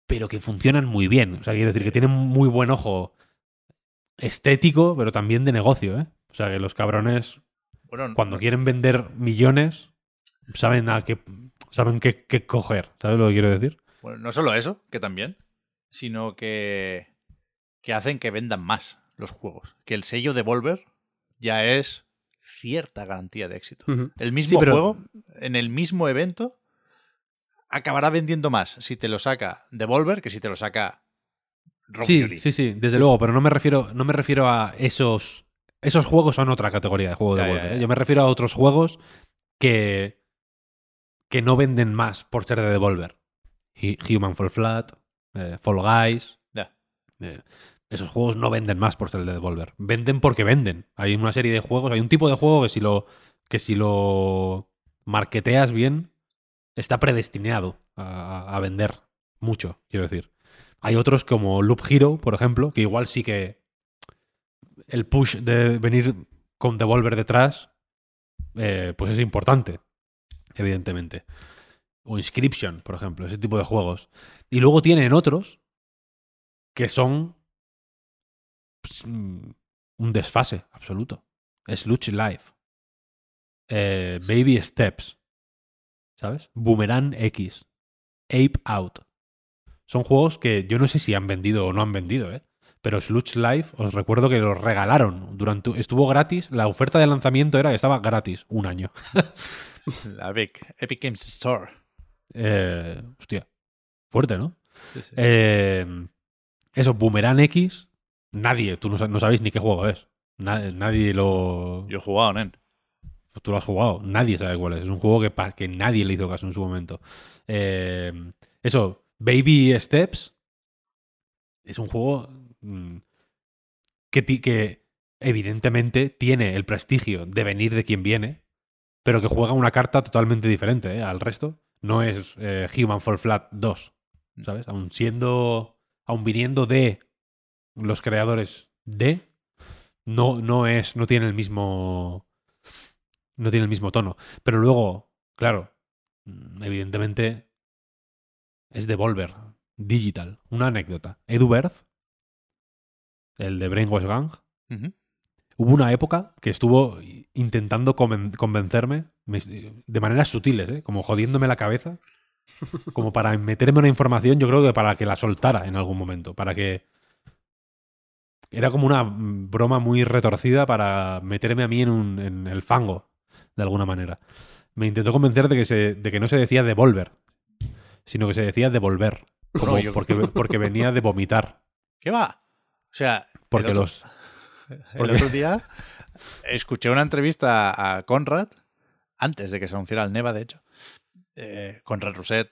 pero que funcionan muy bien. O sea, quiero decir que tienen muy buen ojo estético, pero también de negocio, ¿eh? O sea, que los cabrones, Bueno, cuando quieren vender millones, saben a qué, saben qué, qué coger. ¿Sabes lo que quiero decir? Bueno, no solo eso, que también, sino que, que hacen que vendan más los juegos. Que el sello Devolver ya es cierta garantía de éxito. El mismo Sí, pero- juego, en el mismo evento, acabará vendiendo más si te lo saca Devolver que si te lo saca Sí, Fury. sí, sí, desde luego, pero no me refiero, no me refiero a esos. Esos juegos son otra categoría de juego de Ya, ya, Volver, ¿eh? Yo me refiero a otros juegos que. que no venden más por ser de Devolver. Hu- Human Fall Flat, eh, Fall Guys. Eh, esos juegos no venden más por ser de Devolver. Venden porque venden. Hay una serie de juegos, hay un tipo de juego que si lo. que si lo marketeas bien, está predestinado a, a vender mucho, quiero decir. Hay otros como Loop Hero, por ejemplo, que igual sí que el push de venir con Devolver detrás, eh, pues es importante, evidentemente. O Inscription, por ejemplo, ese tipo de juegos. Y luego tienen otros que son pues, mm, un desfase absoluto. Slush Life. Eh, Baby Steps. ¿Sabes? Boomerang X. Ape Out. Son juegos que yo no sé si han vendido o no han vendido, ¿eh? Pero Slush Life, os recuerdo que los regalaron. Durante, estuvo gratis. La oferta de lanzamiento era que estaba gratis un año. La Epic, Epic Games Store. Eh, hostia. Fuerte, ¿no? Sí, sí. Eh, eso, Boomerang X. Nadie, tú no, no sabéis ni qué juego es. Na- nadie lo. Yo he jugado, nen. Tú lo has jugado. Nadie sabe cuál es. Es un juego que, que nadie le hizo caso en su momento. Eh, eso, Baby Steps. Es un juego mm, que, que evidentemente tiene el prestigio de venir de quien viene, pero que juega una carta totalmente diferente ¿eh? al resto. No es eh, Human Fall Flat 2, ¿sabes? Aun siendo, aun viniendo de los creadores de, no, no es, no tiene el mismo, no tiene el mismo tono. Pero luego, claro, mm, evidentemente es Devolver, Digital. Una anécdota. Edu Berth, el de Brainwash Gang. Hubo una época que estuvo intentando conven- convencerme me- de maneras sutiles, ¿eh? como jodiéndome la cabeza, como para meterme una información, yo creo que para que la soltara en algún momento, para que... Era como una broma muy retorcida para meterme a mí en, un- en el fango, de alguna manera. Me intentó convencer de que, se, de que no se decía devolver, sino que se decía devolver, como No, yo- porque, porque venía de vomitar. ¿Qué va? O sea, Porque otro, los... el otro día escuché una entrevista a Conrad, antes de que se anunciara el Neva, de hecho. Eh, Conrad eh,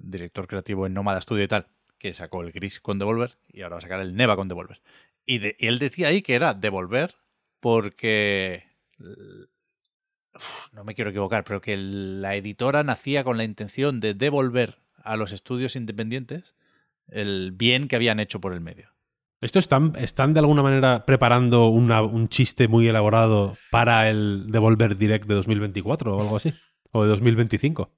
director creativo en Nómada Studio y tal, que sacó el Gris con Devolver y ahora va a sacar el Neva con Devolver. Y, de- y él decía ahí que era Devolver porque. uf, no me quiero equivocar, pero que la editora nacía con la intención de devolver a los estudios independientes el bien que habían hecho por el medio. ¿Esto están, están de alguna manera preparando una- un chiste muy elaborado para el Devolver Direct de 2024 o algo así? ¿O de 2025?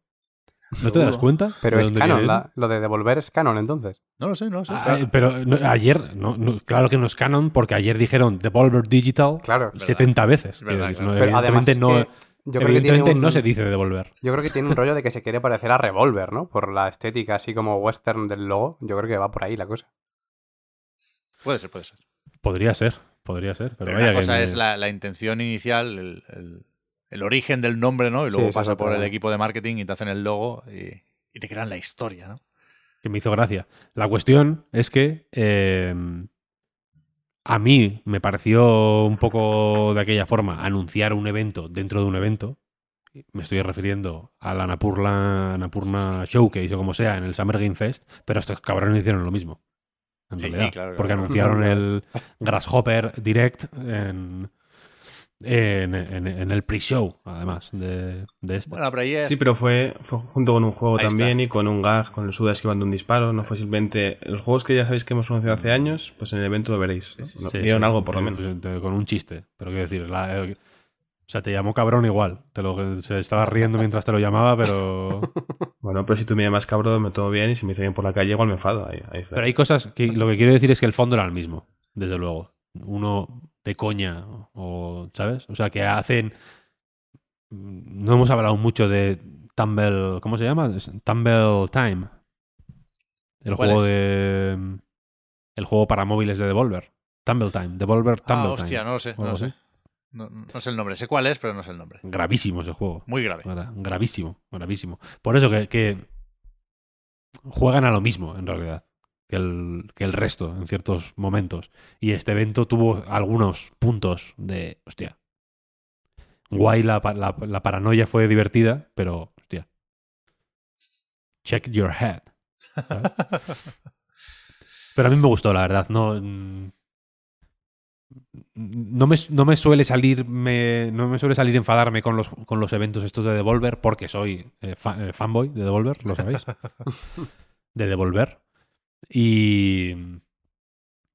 ¿No te das cuenta? Pero de es canon, la- lo de devolver es canon entonces. No lo sé, no lo sé. pero- Ah, pero no, ayer, no, no, claro que no es canon porque ayer dijeron Devolver Digital Claro. 70 veces. Verdad, claro. no, Pero además es que yo creo que tiene evidentemente un- no se dice Devolver. Yo creo que tiene un rollo de que se quiere parecer a Revolver, ¿no? Por la estética así como western del logo. Yo creo que va por ahí la cosa. Puede ser, puede ser. Podría ser, podría ser. Pero, Pero vaya una que cosa me- es la, la intención inicial, el, el- el origen del nombre, ¿no? Y luego pasa por el equipo de marketing y te hacen el logo y, y te crean la historia, ¿no? que me hizo gracia. La cuestión es que eh, a mí me pareció un poco de aquella forma anunciar un evento dentro de un evento. Me estoy refiriendo a la Napurna, Napurna Showcase o como sea en el Summer Game Fest, pero estos cabrones hicieron lo mismo. En Sí, realidad, claro, porque claro. anunciaron el Grasshopper Direct en, En, en- en el pre-show, además, de, de este. Bueno, pero ahí es. Sí, pero fue, fue junto con un juego Ahí también está. y con un gag, con el Suda esquivando un disparo. No fue simplemente. Los juegos que ya sabéis que hemos conocido hace años, pues en el evento lo veréis. ¿no? Sí, dieron sí, algo, por lo eh, menos. Con un chiste. Pero quiero decir, la- eh, o sea, te llamó cabrón igual. Te lo, se estaba riendo mientras te lo llamaba, pero. Bueno, pero si tú me llamas cabrón, me tomo bien y si me dice bien por la calle, igual me enfado. Ahí, ahí Pero hay cosas que lo que quiero decir es que el fondo era el mismo, desde luego. Uno de coña, o, ¿sabes? O sea, que hacen. No hemos hablado mucho de Tumble. ¿Cómo se llama? Tumble Time. El ¿Cuál juego es? de. El juego para móviles de Devolver. Tumble Time. Devolver Tumble ah, hostia, Time. no lo sé. No lo sé. así. No, no sé el nombre. Sé cuál es, pero no sé el nombre. Gravísimo ese juego. Muy grave. Gra- gravísimo, gravísimo. Por eso que, que juegan a lo mismo, en realidad, que el, que el resto, en ciertos momentos. Y este evento tuvo algunos puntos de, hostia, guay, la, la- la paranoia fue divertida, pero, hostia, check your head. ¿sabes? Pero a mí me gustó, la verdad. No, mm, no, me, no me suele salir me, no me suele salir enfadarme con los, con los eventos estos de Devolver porque soy eh, eh, fanboy de Devolver, lo sabéis. de Devolver. Y,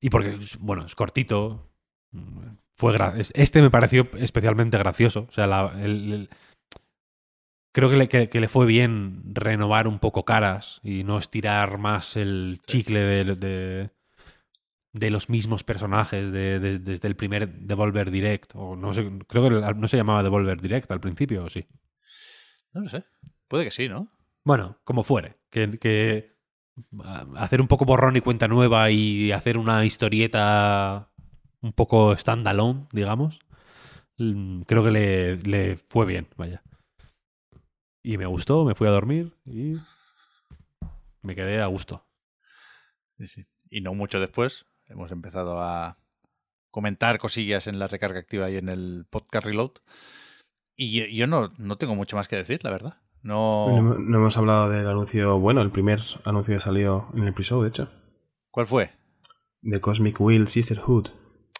y porque, bueno, es cortito. Fue este me pareció especialmente gracioso. O sea, la- el- el- creo que le, que- que le fue bien renovar un poco caras y no estirar más el chicle de, de, de los mismos personajes de- de- desde el primer Devolver Direct. O no sé, creo que no se llamaba Devolver Direct al principio, ¿o sí? No lo sé. Puede que sí, ¿no? Bueno, como fuere. Que, que ah, hacer un poco borrón y cuenta nueva y hacer una historieta un poco standalone, digamos, mm, creo que le, le fue bien, vaya. Y me gustó, me fui a dormir y me quedé a gusto. Sí, sí. Y no mucho después hemos empezado a comentar cosillas en la recarga activa y en el podcast Reload. Y yo, yo no, no tengo mucho más que decir, la verdad. No. No, no hemos hablado del anuncio, bueno, el primer anuncio que salió en el pre-show, de hecho. ¿Cuál fue? De Cosmic Will Sisterhood.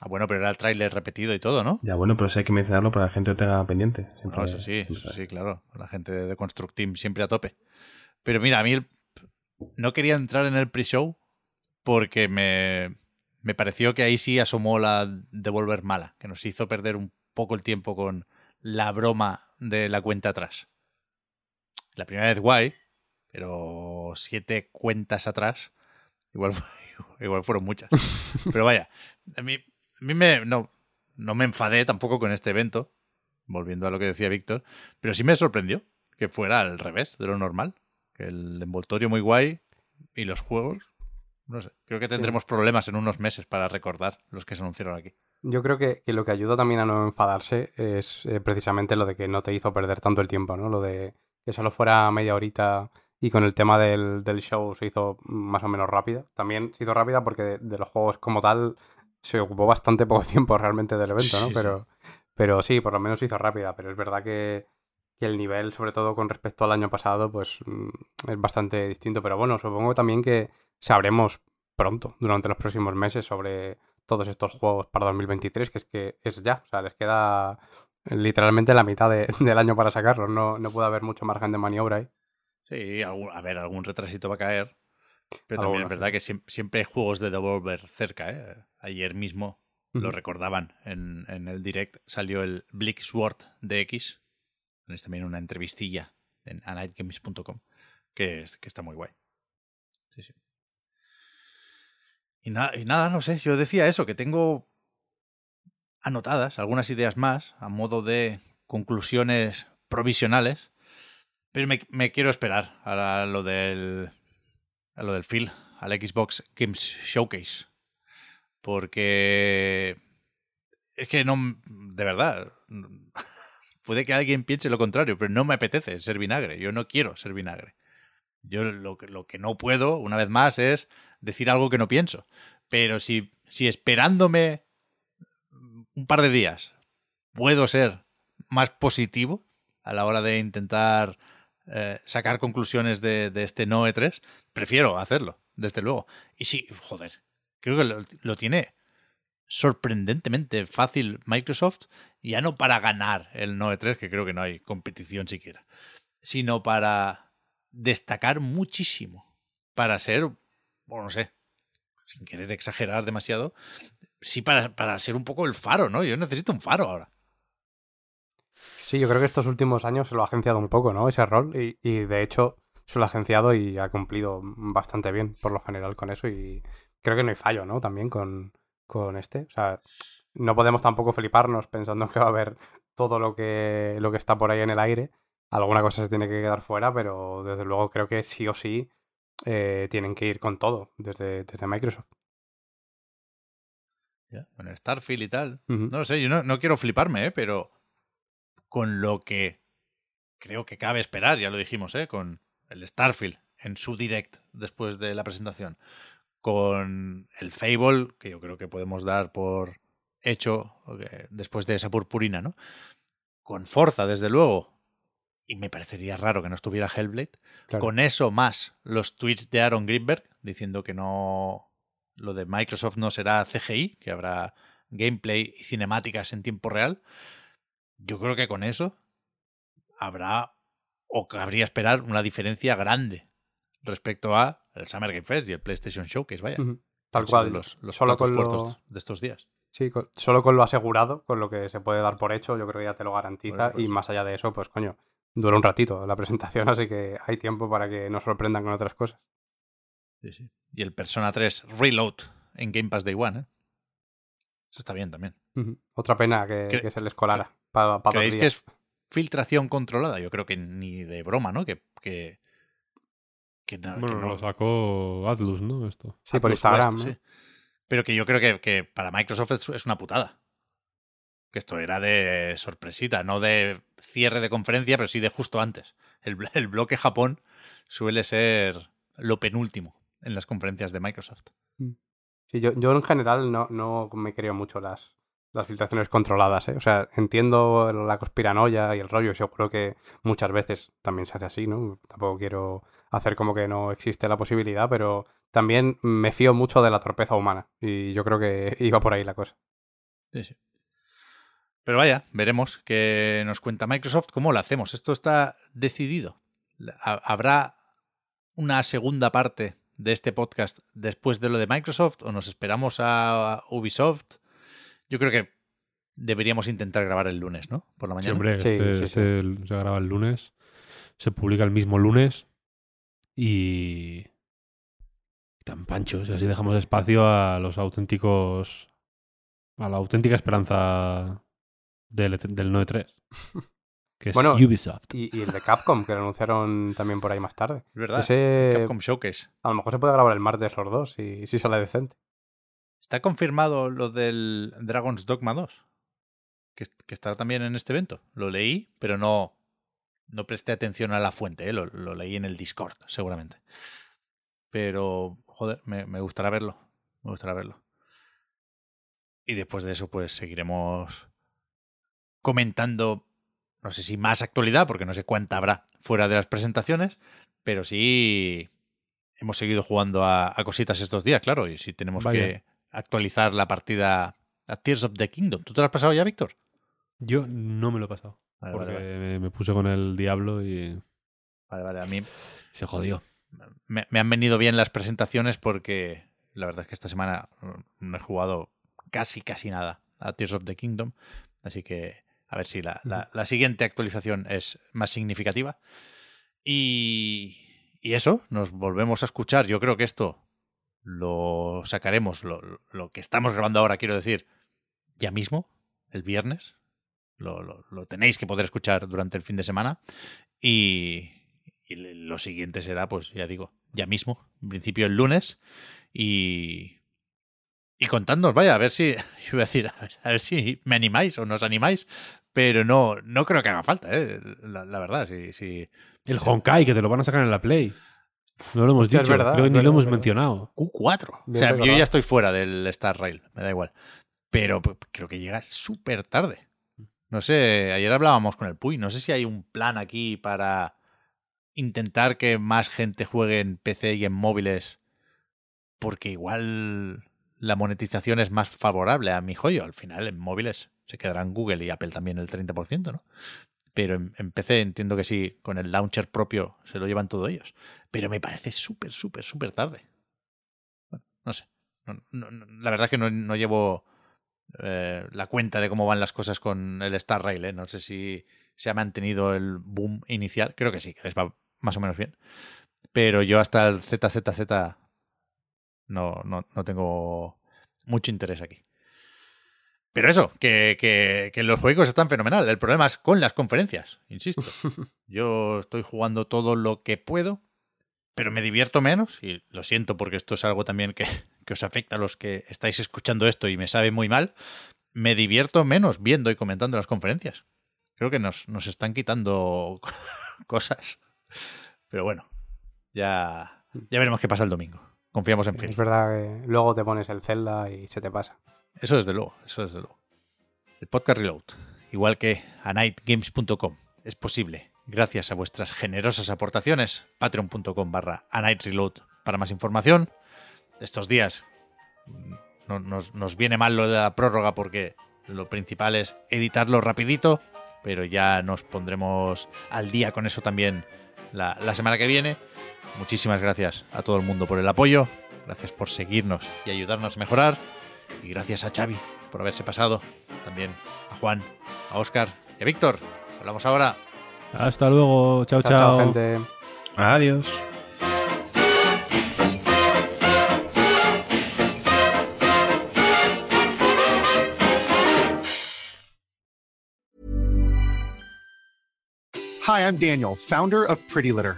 Ah, bueno, pero era el tráiler repetido y todo, ¿no? Ya bueno, pero sí hay que mencionarlo para que la gente lo tenga pendiente. Siempre- Bueno, eso sí, siempre eso sí, claro. La gente de Construct Team siempre a tope. Pero mira, a mí el- no quería entrar en el pre-show porque me, me pareció que ahí sí asomó la Devolver mala, que nos hizo perder un poco el tiempo con la broma de la cuenta atrás. La primera vez guay, pero siete cuentas atrás, igual, igual fueron muchas. Pero vaya, a mí, a mí me, no, no me enfadé tampoco con este evento, volviendo a lo que decía Víctor, pero sí me sorprendió que fuera al revés de lo normal. Que el envoltorio muy guay y los juegos, no sé, creo que tendremos problemas en unos meses para recordar los que se anunciaron aquí. Yo creo que, que lo que ayuda también a no enfadarse es eh, precisamente lo de que no te hizo perder tanto el tiempo, ¿no? Lo de que solo fuera media horita y con el tema del, del show se hizo más o menos rápida. También se hizo rápida porque de, de los juegos como tal se ocupó bastante poco tiempo realmente del evento, ¿no? Sí, sí. Pero, pero sí, por lo menos se hizo rápida. Pero es verdad que, que el nivel, sobre todo con respecto al año pasado, pues mm, es bastante distinto. Pero bueno, supongo también que sabremos pronto, durante los próximos meses, sobre todos estos juegos para 2023, que es que es ya, o sea, les queda literalmente la mitad de- del año para sacarlos, no, no puede haber mucho margen de maniobra ahí. Sí, a ver, algún retrasito va a caer. Pero también es verdad que siem- siempre, hay juegos de Devolver cerca. ¿eh? Ayer mismo lo recordaban en, en el direct. Salió el Bleak Sword DX. Tenéis también una entrevistilla en anightgames.com que, es- que está muy guay. Sí, sí. Y, na- y nada, no sé, yo decía eso, que tengo anotadas algunas ideas más a modo de conclusiones provisionales, pero me, me quiero esperar a lo del a lo del Phil, al Xbox Games Showcase, porque es que no, de verdad, puede que alguien piense lo contrario, pero no me apetece ser vinagre, yo no quiero ser vinagre. Yo lo, que- lo que no puedo, una vez más, es decir algo que no pienso. Pero si, si esperándome un par de días puedo ser más positivo a la hora de intentar eh, sacar conclusiones de, de este no E3, prefiero hacerlo, desde luego. Y sí, joder, creo que lo, lo tiene sorprendentemente fácil Microsoft, ya no para ganar el 9-3, que creo que no hay competición siquiera, sino para destacar muchísimo, para ser, bueno, no sé, sin querer exagerar demasiado, sí para, para ser un poco el faro, ¿no? Yo necesito un faro ahora. Sí, yo creo que estos últimos años se lo ha agenciado un poco, ¿no? Ese rol. Y, y, de hecho se lo ha agenciado y ha cumplido bastante bien, por lo general, con eso. Y creo que no hay fallo, ¿no? También con, con este. O sea, no podemos tampoco fliparnos pensando que va a haber todo lo que, lo que está por ahí en el aire. Alguna cosa se tiene que quedar fuera, pero desde luego creo que sí o sí eh, tienen que ir con todo desde, desde Microsoft. Ya, con Starfield y tal. Uh -huh. No lo sé, yo no, no quiero fliparme, ¿eh? pero con lo que creo que cabe esperar, ya lo dijimos, ¿eh? con el Starfield en su direct después de la presentación, con el Fable, que yo creo que podemos dar por hecho después de esa purpurina, ¿no? Con Forza, desde luego, y me parecería raro que no estuviera Hellblade, claro. con eso más los tweets de Aaron Greenberg diciendo que no lo de Microsoft no será CGI, que habrá gameplay y cinemáticas en tiempo real. Yo creo que con eso habrá o cabría esperar una diferencia grande respecto a el Summer Game Fest y el PlayStation Showcase, vaya. Uh -huh. Tal cual. Los, los solo con lo... de estos días. Sí, con, solo con lo asegurado, con lo que se puede dar por hecho, yo creo que ya te lo garantiza. Bueno, pues... Y más allá de eso, pues coño, dura un ratito la presentación, así que hay tiempo para que nos sorprendan con otras cosas. Sí, sí. Y el Persona 3 Reload en Game Pass Day One, ¿eh? Eso está bien también. Uh -huh. Otra pena que, que, se les colara para pa ¿Creéis que es filtración controlada? Yo creo que ni de broma, ¿no? Que, que, que, no, bueno, que no... lo sacó Atlus, ¿no? Esto. Sí, por Instagram. West, ¿no? sí. Pero que yo creo que, que, para Microsoft es una putada. Que esto era de sorpresita, no de cierre de conferencia, pero sí de justo antes. El, el bloque Japón suele ser lo penúltimo en las conferencias de Microsoft. Sí, yo, yo en general no, no me creo mucho las, las filtraciones controladas. ¿eh? O sea, entiendo la conspiranoia y el rollo. Seguro que muchas veces también se hace así, ¿no? Tampoco quiero hacer como que no existe la posibilidad, pero también me fío mucho de la torpeza humana. Y yo creo que iba por ahí la cosa. Sí, sí. Pero vaya, veremos qué nos cuenta Microsoft. ¿Cómo lo hacemos? Esto está decidido. ¿Habrá una segunda parte de este podcast después de lo de Microsoft o nos esperamos a Ubisoft? Yo creo que deberíamos intentar grabar el lunes, ¿no? Por la mañana. Sí, hombre, Sí, este- sí, este se graba el lunes, se publica el mismo lunes y tan panchos. Y así dejamos espacio a los auténticos. a la auténtica esperanza del, del 9.3. Que es Bueno, Ubisoft. Y, y el de Capcom, que lo anunciaron también por ahí más tarde. Es verdad. Ese Capcom Showcase. a lo mejor se puede grabar el martes los dos y si sale decente. ¿Está confirmado lo del Dragon's Dogma 2? Que, que estará también en este evento. Lo leí, pero no, no presté atención a la fuente. ¿eh? Lo, lo leí en el Discord, seguramente. Pero, joder, me, me gustará verlo. Me gustará verlo. Y después de eso, pues seguiremos comentando, no sé si más actualidad, porque no sé cuánta habrá fuera de las presentaciones, pero sí hemos seguido jugando a, a cositas estos días, claro, y si tenemos Vaya. que actualizar la partida a Tears of the Kingdom. ¿Tú te lo has pasado ya, Víctor? Yo no me lo he pasado. Vale, porque vale, vale. Me, puse con el Diablo y Vale, vale, a mí se jodió. me, me han venido bien las presentaciones porque la verdad es que esta semana no he jugado casi, casi nada a Tears of the Kingdom. Así que a ver si la, la- la siguiente actualización es más significativa. Y, y eso, nos volvemos a escuchar. Yo creo que esto lo sacaremos, lo, lo que estamos grabando ahora, quiero decir, ya mismo, el viernes. Lo, lo- lo tenéis que poder escuchar durante el fin de semana. Y, y lo siguiente será, pues ya digo, ya mismo, en principio el lunes. Y, y contadnos, vaya, a ver si, yo a decir, a ver, a ver si me animáis o nos animáis, pero no, no creo que haga falta, ¿eh? la, la verdad, si, si El Honkai, que te lo van a sacar en la Play. No lo hemos dicho, verdad, creo que es ni lo hemos verdad. mencionado. Q4. O sea, yo ya estoy fuera del Star Rail, me da igual. Pero creo que llega súper tarde. No sé, ayer hablábamos con el Puy, no sé si hay un plan aquí para intentar que más gente juegue en PC y en móviles, porque igual la monetización es más favorable a mi joyo. Al final, en móviles se quedarán Google y Apple también el 30%, ¿no? Pero en, PC entiendo que sí, con el launcher propio se lo llevan todos ellos. Pero me parece súper, súper, súper tarde. Bueno, no sé. la verdad es que no, llevo eh, la cuenta de cómo van las cosas con el Star Rail. ¿eh? No sé si se ha mantenido el boom inicial. Creo que sí, que les va más o menos bien. Pero yo hasta el ZZZ no, no, no tengo mucho interés aquí. Pero eso, que, que, los juegos están fenomenal. El problema es con las conferencias, insisto. Yo estoy jugando todo lo que puedo, pero me divierto menos, y lo siento porque esto es algo también que, que os afecta a los que estáis escuchando esto y me sabe muy mal. Me divierto menos viendo y comentando las conferencias. Creo que nos, nos están quitando cosas. Pero bueno, ya, ya veremos qué pasa el domingo. Confiamos en Phil. Es verdad que luego te pones el Zelda y se te pasa. Eso desde luego, eso desde luego. El podcast Reload, igual que a nightgames.com, es posible gracias a vuestras generosas aportaciones. Patreon.com barra a Reload para más información. Estos días no, nos, viene mal lo de la prórroga porque lo principal es editarlo rapidito, pero ya nos pondremos al día con eso también la semana que viene. Muchísimas gracias a todo el mundo por el apoyo, gracias por seguirnos y ayudarnos a mejorar, y gracias a Xavi por haberse pasado, también a Juan, a Oscar y a Víctor. Hablamos ahora. Hasta luego, chao, chao. chao gente. Adiós. Hi, I'm Daniel, founder of Pretty Litter.